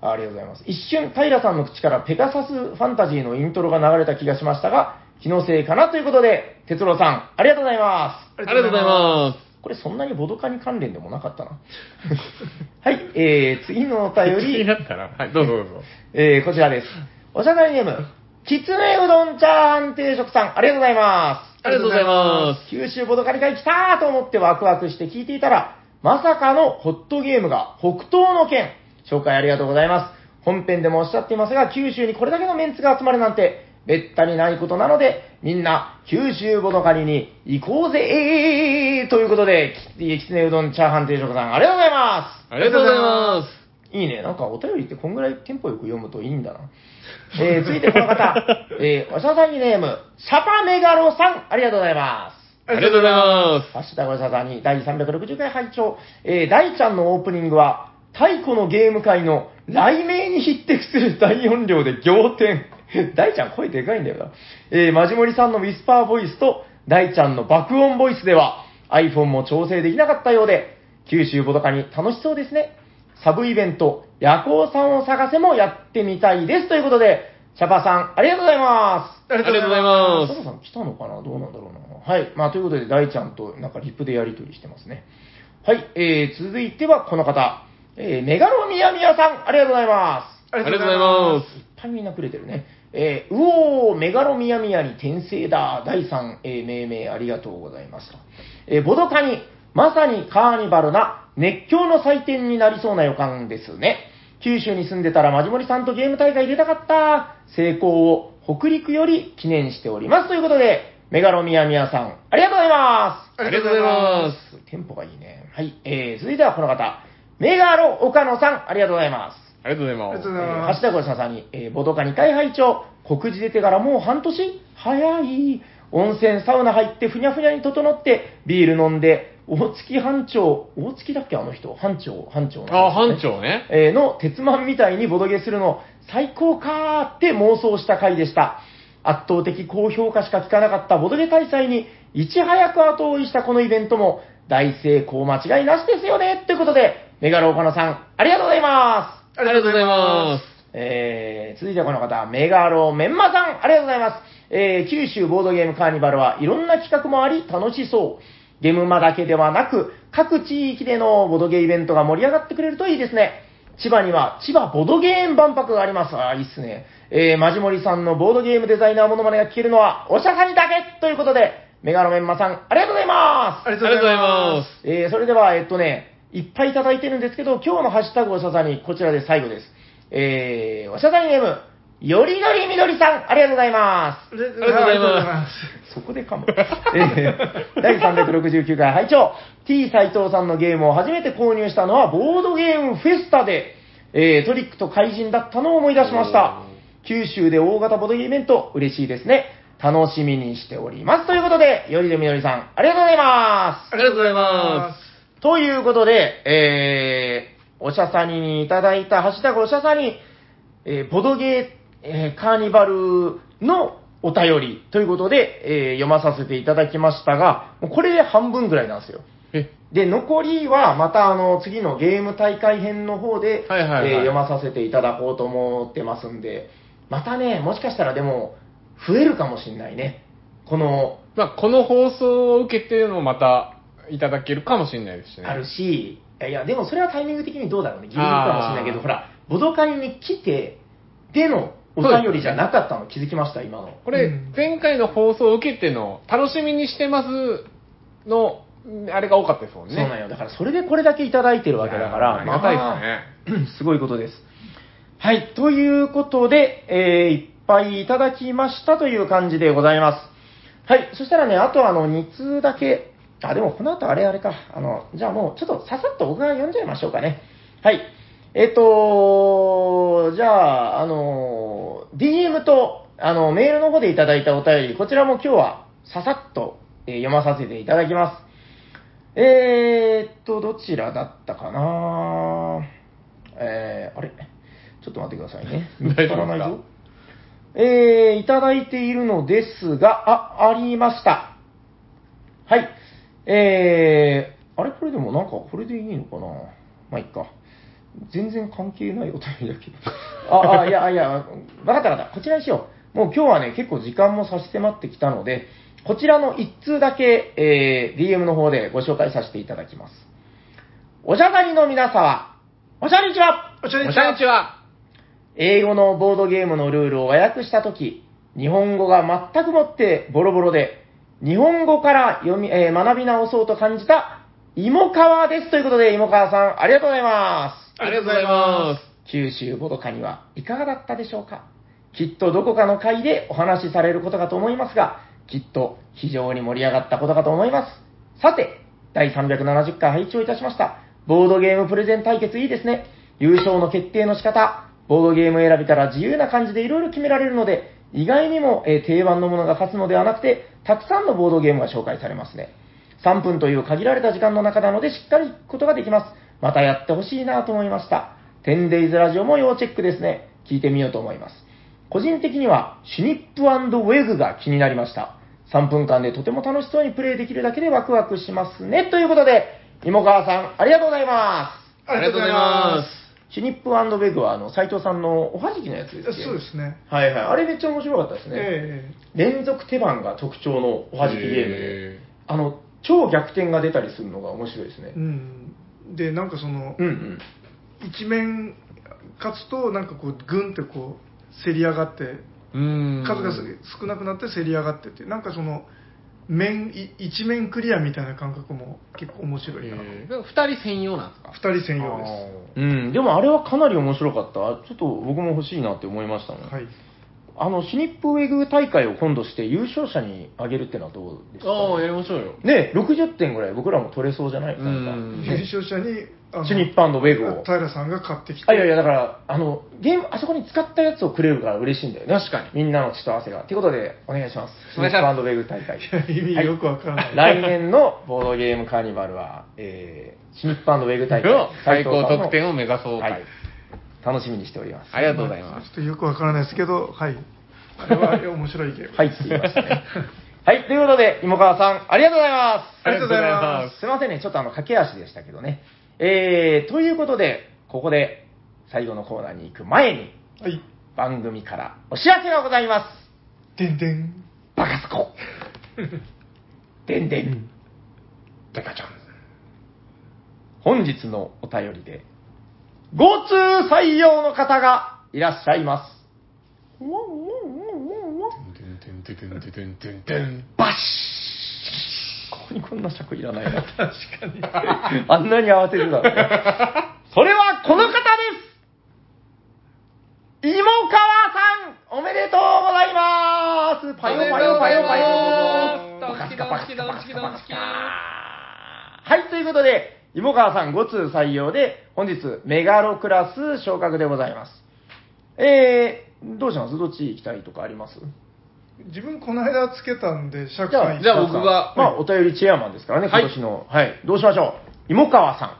[SPEAKER 3] あありがとうございます。一瞬、平さんの口からペガサスファンタジーのイントロが流れた気がしましたが、気のせいかなということで、哲郎さん、ありがとうございます。
[SPEAKER 1] ありがとうございます。
[SPEAKER 3] これそんなにボドカに関連でもなかったな。はい、えー、次のお便り、
[SPEAKER 1] なったな。はい、どうぞどうぞ。
[SPEAKER 3] えー、こちらです。おしゃべりネーム、きつねうどんチャーハン定食さん、ありがとうございます。
[SPEAKER 1] ありがとうございます。
[SPEAKER 3] 九州ボドカリ会来たーと思ってワクワクして聞いていたら、まさかのホットゲームが北東の県。紹介ありがとうございます。本編でもおっしゃっていますが、九州にこれだけのメンツが集まるなんて、めったにないことなので、みんな、九州ボドカリに行こうぜえーということで、ききつねうどんチャーハン定食さん、ありがとうございます。
[SPEAKER 1] ありがとうございます。
[SPEAKER 3] いいね。なんかお便りってこんぐらいテンポよく読むといいんだな。えー、続いてこの方。えー、おしゃさにネーム、シャパメガロさん、ありがとうございます。
[SPEAKER 1] ありがとうございます。
[SPEAKER 3] ハッシュタグおしゃさに第360回拝聴えー、大ちゃんのオープニングは、太古のゲーム界の雷鳴に匹敵する大音量で仰天。大ちゃん声でかいんだよな。えー、マジモリさんのウィスパーボイスと、大ちゃんの爆音ボイスでは、iPhone も調整できなかったようで、九州ボドカに楽しそうですね。サブイベント、夜行さんを探せもやってみたいです。ということで、シャパさん、ありがとうございます。
[SPEAKER 2] ありがとうござい
[SPEAKER 1] あ
[SPEAKER 2] ます。
[SPEAKER 3] シャパさん来たのかな？どうなんだろうな。はい。まあ、ということで、大ちゃんとなんかリップでやりとりしてますね。はい。えー、続いてはこの方。えー、メガロミヤミヤさん、ありがとうございます。
[SPEAKER 2] あ
[SPEAKER 1] ありがとうございます。
[SPEAKER 3] いっぱいみんなくれてるね。えー、うおー、メガロミヤミヤに転生だ。第3、えー、命名ありがとうございますと。えー、ボドカに、まさにカーニバルな熱狂の祭典になりそうな予感ですね。九州に住んでたらマジモリさんとゲーム大会出たかった。成功を北陸より記念しております。ということで、メガロミヤミヤさん、ありがとうございます。
[SPEAKER 1] ありがとうございます。
[SPEAKER 3] テンポがいいね。はい。えー、続いてはこの方。メガロ岡野さん、ありがとうございます。
[SPEAKER 1] ありがとうござい
[SPEAKER 2] ありがとう
[SPEAKER 1] ます。
[SPEAKER 2] ございます
[SPEAKER 3] えー、橋田小島さんに、えー、ボドカ2回拝聴告示出てからもう半年早い。温泉、サウナ入って、ふにゃふにゃに整って、ビール飲んで、大月班長、大月だっけあの人？班長、班長の
[SPEAKER 1] あ、班長ね。
[SPEAKER 3] えーの鉄マンみたいにボドゲするの最高かーって妄想した回でした。圧倒的高評価しか聞かなかったボドゲ大祭にいち早く後追いしたこのイベントも大成功間違いなしですよねということで、メガロ岡野さん、ありがとうございます。
[SPEAKER 1] ありがとうございます。
[SPEAKER 3] えー、続いてはこの方、メガロメンマさん、ありがとうございます。えー、九州ボードゲームカーニバルはいろんな企画もあり楽しそう。ゲームマだけではなく、各地域でのボードゲーイベントが盛り上がってくれるといいですね。千葉には千葉ボードゲーム万博があります。あーいいっすね。えー、マジモリさんのボードゲームデザイナーものまねが聞けるのは、おしゃさにだけということで、メガロメンマさん、ありがとうございます。
[SPEAKER 2] あり
[SPEAKER 1] ありがとうございます。
[SPEAKER 3] えー、それでは、えっとね、いっぱいいただいてるんですけど、今日のハッシュタグおしゃさに、こちらで最後です。えー、おしゃさにネーム、よりどりみどりさん、ありがとうございます。
[SPEAKER 2] ありが
[SPEAKER 1] とうございます
[SPEAKER 2] す。
[SPEAKER 3] そこでかも。えー、第369回拝聴 T 斎藤さんのゲームを初めて購入したのは、ボードゲームフェスタで、えー、トリックと怪人だったのを思い出しました。九州で大型ボードゲームイベント、嬉しいですね。楽しみにしております。ということで、よりどりみどりさん、ありがとうございます。
[SPEAKER 1] ありがとうございます。
[SPEAKER 3] ということで、えー、おしゃさににいただいた、ハッシュタグおしゃさに、えー、ボドゲー、えーカーニバルのお便りということで、えー読まさせていただきましたが、もうこれで半分ぐらいなんですよ。
[SPEAKER 1] え、
[SPEAKER 3] で、残りはまたあの次のゲーム大会編の方で、
[SPEAKER 1] はいはいはい
[SPEAKER 3] えー読まさせていただこうと思ってますんで、またね、もしかしたらでも、増えるかもしんないね。この、
[SPEAKER 1] まあ、この放送を受けてのまたいただけるかもしれないですしね。
[SPEAKER 3] あるし、いや、でもそれはタイミング的にどうだろうね。ギリギリかもしれないけど、ほら、ボドカニに来て、でのお便りじゃなかったの気づきました、今の。
[SPEAKER 1] これ
[SPEAKER 2] うん、
[SPEAKER 1] 前回の放送を受けての、楽しみにしてますの、あれが多かったですもんね。
[SPEAKER 3] そうなんよ。だからそれでこれだけいただいてるわけだから、
[SPEAKER 1] ありがたいですね。
[SPEAKER 3] まあ すごいことです。はい、ということで、えー、いっぱいいただきましたという感じでございます。はい、そしたらね、あとあの、2通だけ、あ、でもこの後あれあれか、あの、じゃあもうちょっとささっと僕が読んじゃいましょうかね。はい。えっと、じゃあ、あの、DM と、あの、メールの方でいただいたお便り、こちらも今日はささっと、えー読まさせていただきます。えーっと、どちらだったかなえー、あれ？ちょっと待ってくださいね。見つからないぞ。えー、いただいているのですが、あ、ありました。はい。えー、あれこれでもなんか、これでいいのかな？まあ、いっか。全然関係ないお便りだけど。あ、あ、いや、いや、わかったわかった。こちらにしよう。もう今日はね、結構時間も差し迫ってきたので、こちらの1通だけ、えー DM の方でご紹介させていただきます。おしゃがりの皆様、おしゃにちは
[SPEAKER 2] おしゃれ
[SPEAKER 1] おしゃにちは。
[SPEAKER 3] 英語のボードゲームのルールを和訳したとき、日本語が全くもってボロボロで、日本語から読み、えー学び直そうと感じた、芋川です。ということで、芋川さん、ありがとうございます。
[SPEAKER 1] ありがとうございま
[SPEAKER 3] 九州ボドカにはいかがだったでしょうか？きっとどこかの回でお話しされることかと思いますが、きっと非常に盛り上がったことかと思います。さて、第370回拝聴いたしました。ボードゲームプレゼン対決いいですね。優勝の決定の仕方、ボードゲーム選びから自由な感じでいろいろ決められるので、意外にも、えー定番のものが勝つのではなくて、たくさんのボードゲームが紹介されますね。3分という限られた時間の中なのでしっかり行くことができます。またやってほしいなと思いました。10days ラジオも要チェックですね。聞いてみようと思います。個人的には、シュニップウェグが気になりました。3分間でとても楽しそうにプレイできるだけでワクワクしますね。ということで、芋川さん、ありがとうございます。
[SPEAKER 2] ありがとうございます
[SPEAKER 3] シュニップウェグは、あの、斉藤さんのおはじきのやつです
[SPEAKER 2] す。
[SPEAKER 3] ね。
[SPEAKER 2] そうですね。
[SPEAKER 3] はいはい。あれめっちゃ面白かったですね。
[SPEAKER 2] え
[SPEAKER 3] 連続手番が特徴のおはじきゲームで、
[SPEAKER 1] へ
[SPEAKER 3] あの、超逆転が出たりするのが面白いですね
[SPEAKER 2] え。うん。で、なんかその、
[SPEAKER 3] うんうん。
[SPEAKER 2] 一面勝つと、なんかこう、ぐんってこう、せり上がって。数が少なくなってせり上がってって、なんかその、面、い一面クリアみたいな感覚も結構面白いな。
[SPEAKER 1] えー二人専用なんですか？
[SPEAKER 2] 二人専用です。
[SPEAKER 3] うん、でもあれはかなり面白かった。ちょっと僕も欲しいなって思いましたもん。
[SPEAKER 2] はい。
[SPEAKER 3] あの、シニップウェグ大会を今度して優勝者にあげるってのはどうですか、
[SPEAKER 1] ああ、やりましょうよ。
[SPEAKER 3] ね60点ぐらい僕らも取れそうじゃないですか。
[SPEAKER 1] うん
[SPEAKER 2] 優勝者に、
[SPEAKER 3] シュニップウェグを。
[SPEAKER 2] 平さんが買ってきて、
[SPEAKER 3] あ、いやいや、だから、あの、ゲーム、あそこに使ったやつをくれるから嬉しいんだよね。
[SPEAKER 1] 確かに
[SPEAKER 3] みんなの血と汗が。ということで、お願いします。シニップウェグ大会。
[SPEAKER 2] 意味よくわからない。
[SPEAKER 3] 来年のボードゲームカーニバルは、えー、シニップウェグ大会
[SPEAKER 1] の。最高得点を目指そう会。
[SPEAKER 3] はい。楽しみにしております。
[SPEAKER 1] ありがとうございます。
[SPEAKER 2] ちょっとよくわからないですけど、はい。あれは面白いゲーム。
[SPEAKER 3] はいって言いましたね。はい、ということで、芋川さん、ありがとうございます。
[SPEAKER 2] ありがとうございます
[SPEAKER 3] すいませんね、ちょっとあの、駆け足でしたけどね。えー、ということで、ここで、最後のコーナーに行く前に、
[SPEAKER 2] はい。
[SPEAKER 3] 番組からお知らせがございます。
[SPEAKER 2] でんでん。
[SPEAKER 3] バカスコ。でんでん。
[SPEAKER 1] デカちゃん。
[SPEAKER 3] 本日のお便りで、ご通採用の方がいらっしゃいます。
[SPEAKER 1] わわわわんてんてんてんてんてんてんてん、
[SPEAKER 3] バシここにこんな尺いらないな。
[SPEAKER 2] 確かに。
[SPEAKER 3] あんなに慌てるな、それはこの方です芋川さんおめでとうございますパヨパヨパヨパヨはい、ということで、芋川さん5通採用で、本日メガロクラス昇格でございます。えー、どうします？どっち行きたいとかあります？
[SPEAKER 2] 自分この間つけたんで、シャーク
[SPEAKER 3] じゃあ
[SPEAKER 2] さん行き
[SPEAKER 1] じゃあ僕が
[SPEAKER 3] まあ、お便りチェアマンですからね、
[SPEAKER 1] はい
[SPEAKER 3] 今年の。はい。どうしましょう？芋川さん。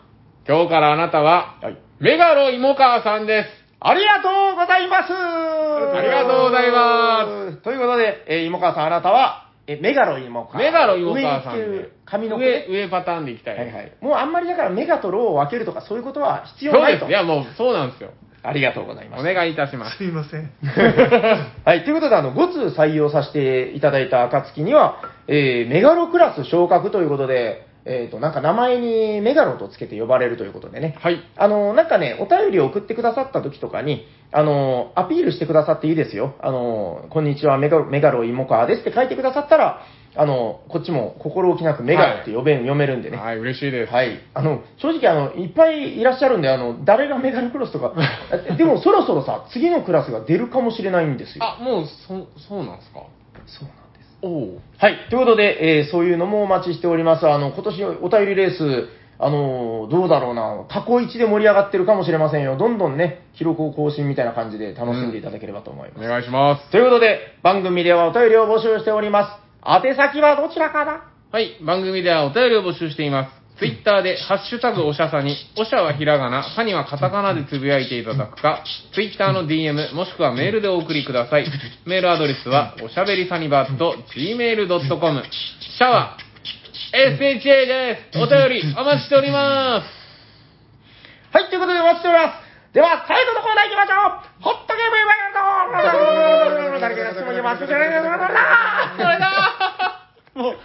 [SPEAKER 1] 今日からあなたは、
[SPEAKER 3] はい。
[SPEAKER 1] メガロ芋川さんです。
[SPEAKER 3] ありがとうございます
[SPEAKER 1] ありがとうございます
[SPEAKER 3] ということで、えー、芋川さん、あなたは、えメガロ芋川。
[SPEAKER 1] メガロ芋川さんで
[SPEAKER 3] 上の毛。
[SPEAKER 1] 上、上パターンでいきたい。
[SPEAKER 3] はいはい。もうあんまりだからメガとローを分けるとかそういうことは必要ないと。
[SPEAKER 1] そうです。いや、もうそうなんですよ。
[SPEAKER 3] ありがとうございます。
[SPEAKER 1] お願いいたします。
[SPEAKER 2] すいません。
[SPEAKER 3] はい、ということで、あの、5通採用させていただいた暁には、えー、メガロクラス昇格ということで、えっ、と、なんか名前にメガロとつけて呼ばれるということでね。
[SPEAKER 1] はい。
[SPEAKER 3] あの、なんかね、お便りを送ってくださった時とかに、あの、アピールしてくださっていいですよ。あの、こんにちは、メガロ、メガロイモカーですって書いてくださったら、あの、こっちも心置きなくメガロって呼べん、読めるんでね。
[SPEAKER 1] はい、嬉しいです。
[SPEAKER 3] はい。あの、正直あの、いっぱいいらっしゃるんで、あの、誰がメガロクロスとか、でもそろそろさ、次のクラスが出るかもしれないんですよ。
[SPEAKER 1] あ、もう、そ、そうなんですか？
[SPEAKER 3] そう。はい。ということで、えーそういうのもお待ちしております。あの、今年お便りレース、あのーどうだろうな、過去一で盛り上がってるかもしれませんよ。どんどんね、記録を更新みたいな感じで楽しんでいただければと思います。
[SPEAKER 1] お願いします。
[SPEAKER 3] ということで、番組ではお便りを募集しております。宛先はどちらかな
[SPEAKER 1] はい、番組ではお便りを募集しています。ツイッターで、ハッシュタグおしゃさに、おしゃはひらがな、さにはカタカナでつぶやいていただくか、ツイッターの DM、もしくはメールでお送りください。メールアドレスは、おしゃべりサニバット、gmail.com、シャワー、SHA です。お便り、お待ちしております。
[SPEAKER 3] はい、ということでお待ちしております。では、最後のコーナー行きましょうホットゲームイベント誰かが質問します
[SPEAKER 1] それだもう、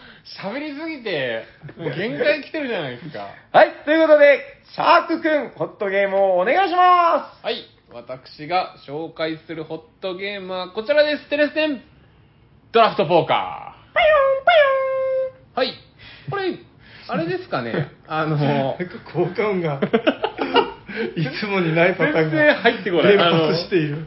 [SPEAKER 1] 喋りすぎて、もう限界来てるじゃないですか。
[SPEAKER 3] はい、ということで、シャークくん、ホットゲームをお願いしま
[SPEAKER 1] はい。私が紹介するホットゲームはこちらです。テレステンドラフトポーカ
[SPEAKER 3] す。パヨンパヨン
[SPEAKER 1] ー。はい。これ、あれですかね。あの、
[SPEAKER 2] なんか効果音が いつもにないパターン
[SPEAKER 1] 全然
[SPEAKER 2] が
[SPEAKER 1] 入ってこない。
[SPEAKER 2] 連発している。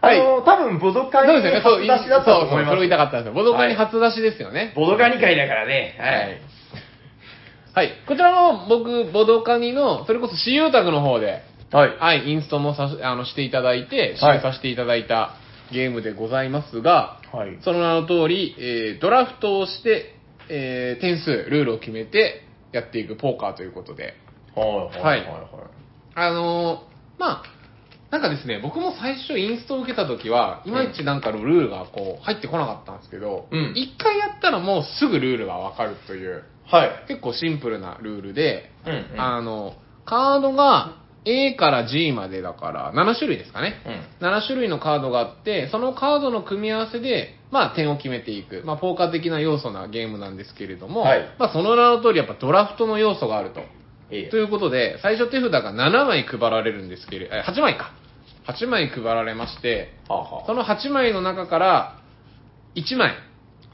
[SPEAKER 1] はい
[SPEAKER 3] あの、多分、ボド
[SPEAKER 1] そう
[SPEAKER 3] カに
[SPEAKER 1] ですよね。そう、
[SPEAKER 3] 初出しだったと思います。
[SPEAKER 1] そうそうそれを言いたかったんですよ。ボドカに初出しですよね。
[SPEAKER 3] ボドカニ会だからね。は
[SPEAKER 1] はいい。。はい。こちらも僕、ボドカニの、それこそ私有宅の方で、
[SPEAKER 3] はい。
[SPEAKER 1] はい、インストもさしあのしていただいて、支援させていただいたゲームでございますが、
[SPEAKER 3] はい。
[SPEAKER 1] その名の通り、えードラフトをして、えー点数、ルールを決めてやっていくポーカーということで、
[SPEAKER 3] はい。
[SPEAKER 1] はいあのーまあ、なんかですね、僕も最初インストを受けた時は、いまいちなんかのルールがこう入ってこなかったんですけど、
[SPEAKER 3] うん
[SPEAKER 1] 一回やったらもうすぐルールがわかるという、
[SPEAKER 3] はい。
[SPEAKER 1] 結構シンプルなルールで、
[SPEAKER 3] うんうん
[SPEAKER 1] あの、カードが A から G までだから7種類ですかね。
[SPEAKER 3] うん。
[SPEAKER 1] 7種類のカードがあって、そのカードの組み合わせで、まあ点を決めていく、まあポーカー的な要素なゲームなんですけれども、
[SPEAKER 3] はい
[SPEAKER 1] まあその名の通りやっぱドラフトの要素があると。
[SPEAKER 3] ええ
[SPEAKER 1] ということで、最初手札が7枚配られるんですけれど、え8枚か。8枚配られまして、
[SPEAKER 3] はあはあ
[SPEAKER 1] その8枚の中から1枚、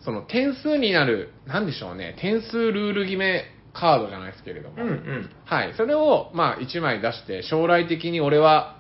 [SPEAKER 1] その点数になる、なんでしょうね、点数ルール決めカードじゃないですけれども、
[SPEAKER 3] うんうん。
[SPEAKER 1] はい、それを、まあ、1枚出して、将来的に俺は、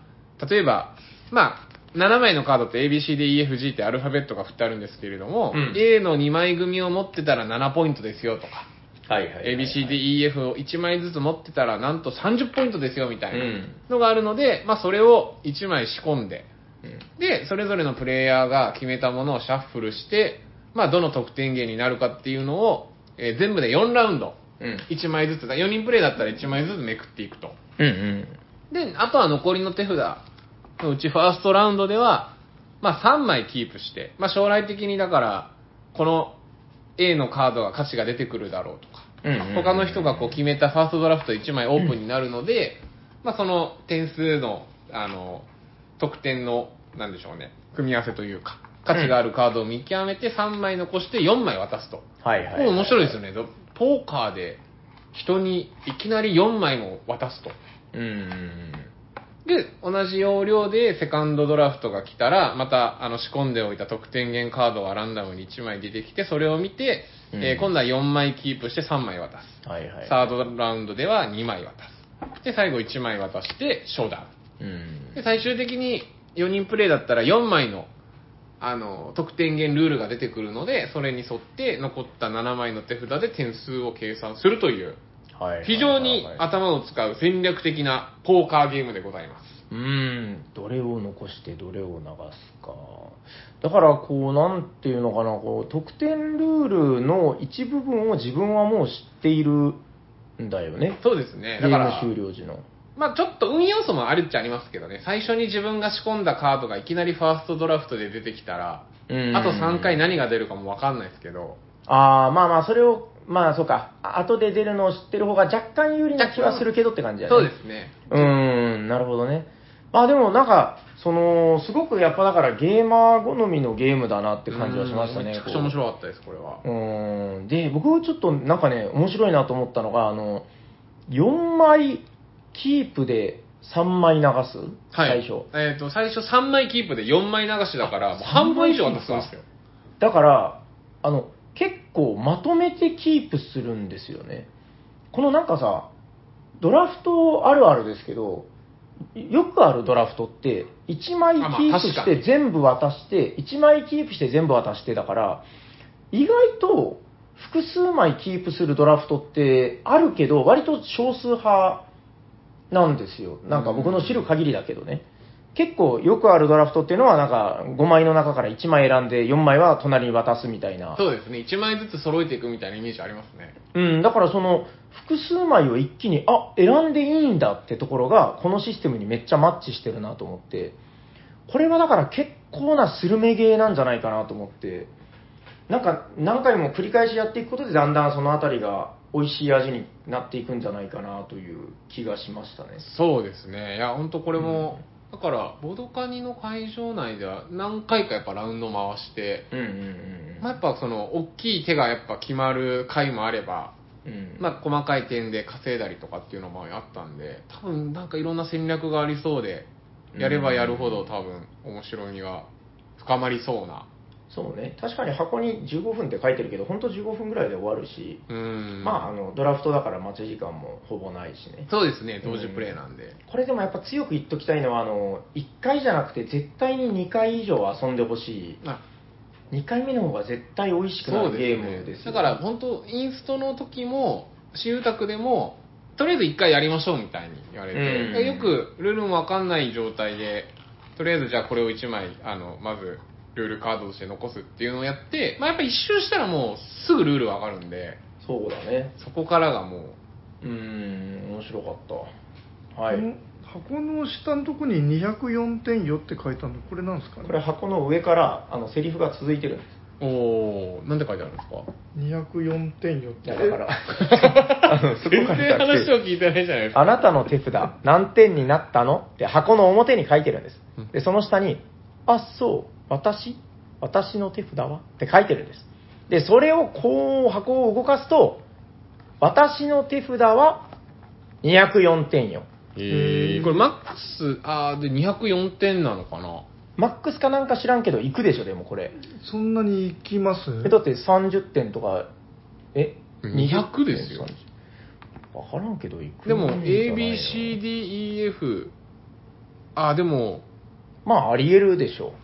[SPEAKER 1] 例えば、まあ、7枚のカードって ABCDEFG ってアルファベットが振ってあるんですけれども、
[SPEAKER 3] うん
[SPEAKER 1] A の2枚組を持ってたら7ポイントですよとか、
[SPEAKER 3] はいはいはいはい。
[SPEAKER 1] ABCDEF を1枚ずつ持ってたらなんと30ポイントですよみたいな
[SPEAKER 3] うん
[SPEAKER 1] のがあるので、まあ、それを1枚仕込んで、
[SPEAKER 3] うん。
[SPEAKER 1] で、それぞれのプレイヤーが決めたものをシャッフルして、まあ、どの得点源になるかっていうのを、えー全部で4ラウンド、
[SPEAKER 3] うん。
[SPEAKER 1] 1枚ずつだ、4人プレイだったら1枚ずつめくっていくと。
[SPEAKER 3] うんうん。
[SPEAKER 1] で、あとは残りの手札のうちファーストラウンドでは、まあ3枚キープして、まあ将来的にだから、この A のカードが価値が出てくるだろうとか、
[SPEAKER 3] うんうんうん
[SPEAKER 1] 他の人がこう決めたファーストドラフト1枚オープンになるので、まあその点数の、あの、得点の、なんでしょうね、組み合わせというか、価値があるカードを見極めて3枚残して4枚渡すと。
[SPEAKER 3] はいはいはい。
[SPEAKER 1] もう面白いですよね。どポーカーで人にいきなり4枚も渡すと。
[SPEAKER 3] うんうん
[SPEAKER 1] で、同じ要領でセカンドドラフトが来たら、またあの仕込んでおいた得点源カードがランダムに1枚出てきて、それを見て、
[SPEAKER 3] うん
[SPEAKER 1] えー今度は4枚キープして3枚渡す。
[SPEAKER 3] うん。はいはい。
[SPEAKER 1] サードラウンドでは2枚渡す。で、最後1枚渡して、ショーダウン。
[SPEAKER 3] うん。
[SPEAKER 1] で、最終的に4人プレイだったら4枚の、あの、得点源ルールが出てくるので、それに沿って残った7枚の手札で点数を計算するという、
[SPEAKER 3] はい
[SPEAKER 1] 非常に頭を使う戦略的なポーカーゲームでございます。
[SPEAKER 3] うーん、どれを残してどれを流すか。だから、こう、なんていうのかな、こう、得点ルールの一部分を自分はもう知っているんだよね。
[SPEAKER 1] そうですね。
[SPEAKER 3] ゲーム
[SPEAKER 1] だから、
[SPEAKER 3] 終了時の。
[SPEAKER 1] まあちょっと運要素もあるっちゃありますけどね、最初に自分が仕込んだカードがいきなりファーストドラフトで出てきたら、
[SPEAKER 3] うん
[SPEAKER 1] あと3回何が出るかもわかんないですけど、
[SPEAKER 3] ああ、まあまあ、それを、まあそうか、あ後で出るのを知ってる方が若干有利な気はするけどって感じだね。
[SPEAKER 1] そうですね。
[SPEAKER 3] うーん、なるほどね。まあでもなんか、その、すごくやっぱだからゲーマー好みのゲームだなって感じはしましたね。
[SPEAKER 1] うんめちゃくちゃ面白かったです、これは。
[SPEAKER 3] うーん。で、僕ちょっとなんかね、面白いなと思ったのが、あの、4枚キープで3枚流す、
[SPEAKER 1] はい。
[SPEAKER 3] 最初。
[SPEAKER 1] えっ、と、最初3枚キープで4枚流しだから、もう半分以上渡すんですよ。
[SPEAKER 3] だから、あの、結構まとめてキープするんですよね。このなんかさ、ドラフトあるあるですけど、よくあるドラフトって、1枚キープして全部渡して、1枚キープして全部渡してだから、意外と複数枚キープするドラフトってあるけど、割と少数派なんですよ。なんか僕の知る限りだけどね。結構よくあるドラフトっていうのは、なんか5枚の中から1枚選んで4枚は隣に渡すみたいな。
[SPEAKER 1] そうですね。1枚ずつ揃えていくみたいなイメージありますね。
[SPEAKER 3] うん、だからその複数枚を一気に、あ選んでいいんだってところが、このシステムにめっちゃマッチしてるなと思って、これはだから結構なスルメゲーなんじゃないかなと思って、なんか何回も繰り返しやっていくことで、だんだんそのあたりが美味しい味になっていくんじゃないかなという気がしましたね。
[SPEAKER 1] そうですね。いや、本当これも、から、ボドカニの会場内では何回かやっぱラウンド回して、
[SPEAKER 3] うんうんうん
[SPEAKER 1] まあ、やっぱその、大きい手がやっぱ決まる回もあれば、
[SPEAKER 3] うん。
[SPEAKER 1] まあ、細かい点で稼いだりとかっていうのもあったんで、多分なんかいろんな戦略がありそうで、やればやるほど多分面白みが深まりそうな。
[SPEAKER 3] そうね。確かに箱に15分って書いてるけど、本当15分ぐらいで終わるし、
[SPEAKER 1] うん。
[SPEAKER 3] まあ、あの、ドラフトだから待ち時間もほぼないしね。
[SPEAKER 1] そうですね、同時プレイなんで。
[SPEAKER 3] これでもやっぱ強く言っときたいのは、あの、1回じゃなくて絶対に2回以上遊んでほしい。
[SPEAKER 1] あ
[SPEAKER 3] 2回目の方が絶対美味しくなるゲームですよ
[SPEAKER 1] だから本当インストの時も私有宅でもとりあえず1回やりましょうみたいに言われて、
[SPEAKER 3] うん
[SPEAKER 1] よくルールもわかんない状態でとりあえずじゃあこれを1枚あのまずルールカードとして残すっていうのをやって、まあ、やっぱ一周したらもうすぐルールわかるんで
[SPEAKER 3] そうだね。
[SPEAKER 1] そこからがもう
[SPEAKER 3] うーん、面白かった。はい。
[SPEAKER 2] この箱の下のとこに204点よって書いたのこれなんですかね？
[SPEAKER 3] これ箱の上から、あの、セリフが続いてるんです。
[SPEAKER 1] おおなんて書いてあるんですか
[SPEAKER 2] ？204点よって
[SPEAKER 3] いや、だから、あの、そこ
[SPEAKER 1] 全然話を聞いてないじゃないですか
[SPEAKER 3] あなたの手札、何点になったの？って箱の表に書いてるんです
[SPEAKER 1] うん。
[SPEAKER 3] で、その下に、あ、そう、私？私の手札は？って書いてるんです。で、それをこう箱を動かすと、私の手札は204点よ。
[SPEAKER 1] えー、これマックスあーで204点なのかな？
[SPEAKER 3] マックスかなんか知らんけど、行くでしょ、でもこれ。
[SPEAKER 2] そんなにいきます？
[SPEAKER 3] え、だって30点とか、え
[SPEAKER 1] ？200ですよ。
[SPEAKER 3] わからんけど、行く
[SPEAKER 1] でも
[SPEAKER 3] んじゃないの
[SPEAKER 1] ABCDEF あでも
[SPEAKER 3] まあ、あり得るでしょ。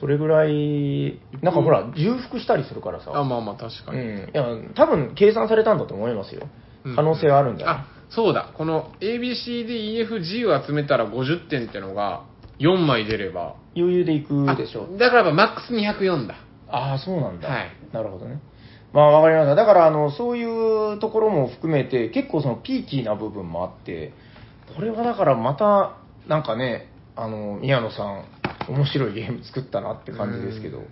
[SPEAKER 3] それぐらい、なんかほら、重複したりするからさ。
[SPEAKER 1] あまあまあ確かに、
[SPEAKER 3] うん。いや、多分計算されたんだと思いますよ。可能性はあるんじゃない、
[SPEAKER 1] あそうだこの ABCDEFG を集めたら50点ってのが4枚出れば
[SPEAKER 3] 余裕でいく
[SPEAKER 1] あ
[SPEAKER 3] でしょ。
[SPEAKER 1] だからやっぱマックス204だ
[SPEAKER 3] ああ、そうなんだ。
[SPEAKER 1] はい
[SPEAKER 3] なるほどね。まあ、わかりました。だから、あの、そういうところも含めて、結構そのピーキーな部分もあって、これはだからまた、なんかね、あの、宮野さん、面白いゲーム作ったなって感じですけど
[SPEAKER 1] うん。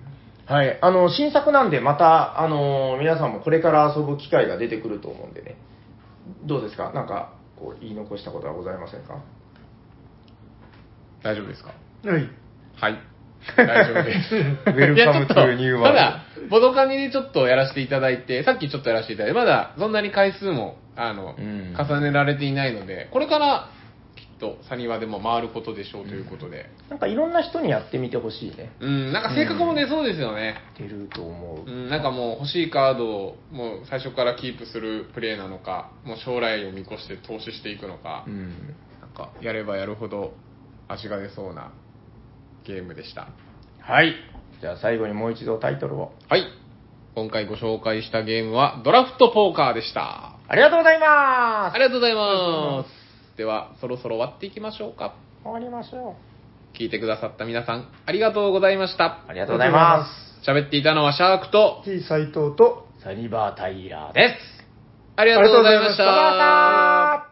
[SPEAKER 3] はい。あの、新作なんで、また、あの、皆さんもこれから遊ぶ機会が出てくると思うんでね。どうですか？なんか、こう、言い残したことはございませんか？
[SPEAKER 1] 大丈夫ですか？
[SPEAKER 2] はい
[SPEAKER 1] はい 大丈夫です。
[SPEAKER 3] Welcome
[SPEAKER 1] いやちょっと
[SPEAKER 3] to New World
[SPEAKER 1] まだ、ボドカニでちょっとやらせていただいて、さっきちょっとやらせていただいて、まだそんなに回数も、あの、
[SPEAKER 3] うん
[SPEAKER 1] 重ねられていないので、これから、と、サニワでも回ることでしょうということで、
[SPEAKER 3] なんかいろんな人にやってみてほしいね。
[SPEAKER 1] うん、なんか性格も出そうですよね。
[SPEAKER 3] 出ると思う。
[SPEAKER 1] うん、なんかもう欲しいカードをもう最初からキープするプレイなのか、もう将来を見越して投資していくのか、
[SPEAKER 3] うん。
[SPEAKER 1] なんかやればやるほど味が出そうなゲームでした。
[SPEAKER 3] はい。じゃあ最後にもう一度タイトルを。
[SPEAKER 1] はい。今回ご紹介したゲームはドラフトポーカーでした。
[SPEAKER 3] ありがとうございます
[SPEAKER 1] ありがとうございます。では、そろそろ終わっていきましょうか。
[SPEAKER 3] 終わりましょ
[SPEAKER 1] 聞いてくださった皆さん、ありがとうございました
[SPEAKER 3] う。。ありがとうございます。
[SPEAKER 1] 喋っていたのはシャークと、
[SPEAKER 2] T 斎藤と
[SPEAKER 3] サニバータイラーです。
[SPEAKER 1] ありがとうございまし
[SPEAKER 2] ありがとうございました
[SPEAKER 1] た。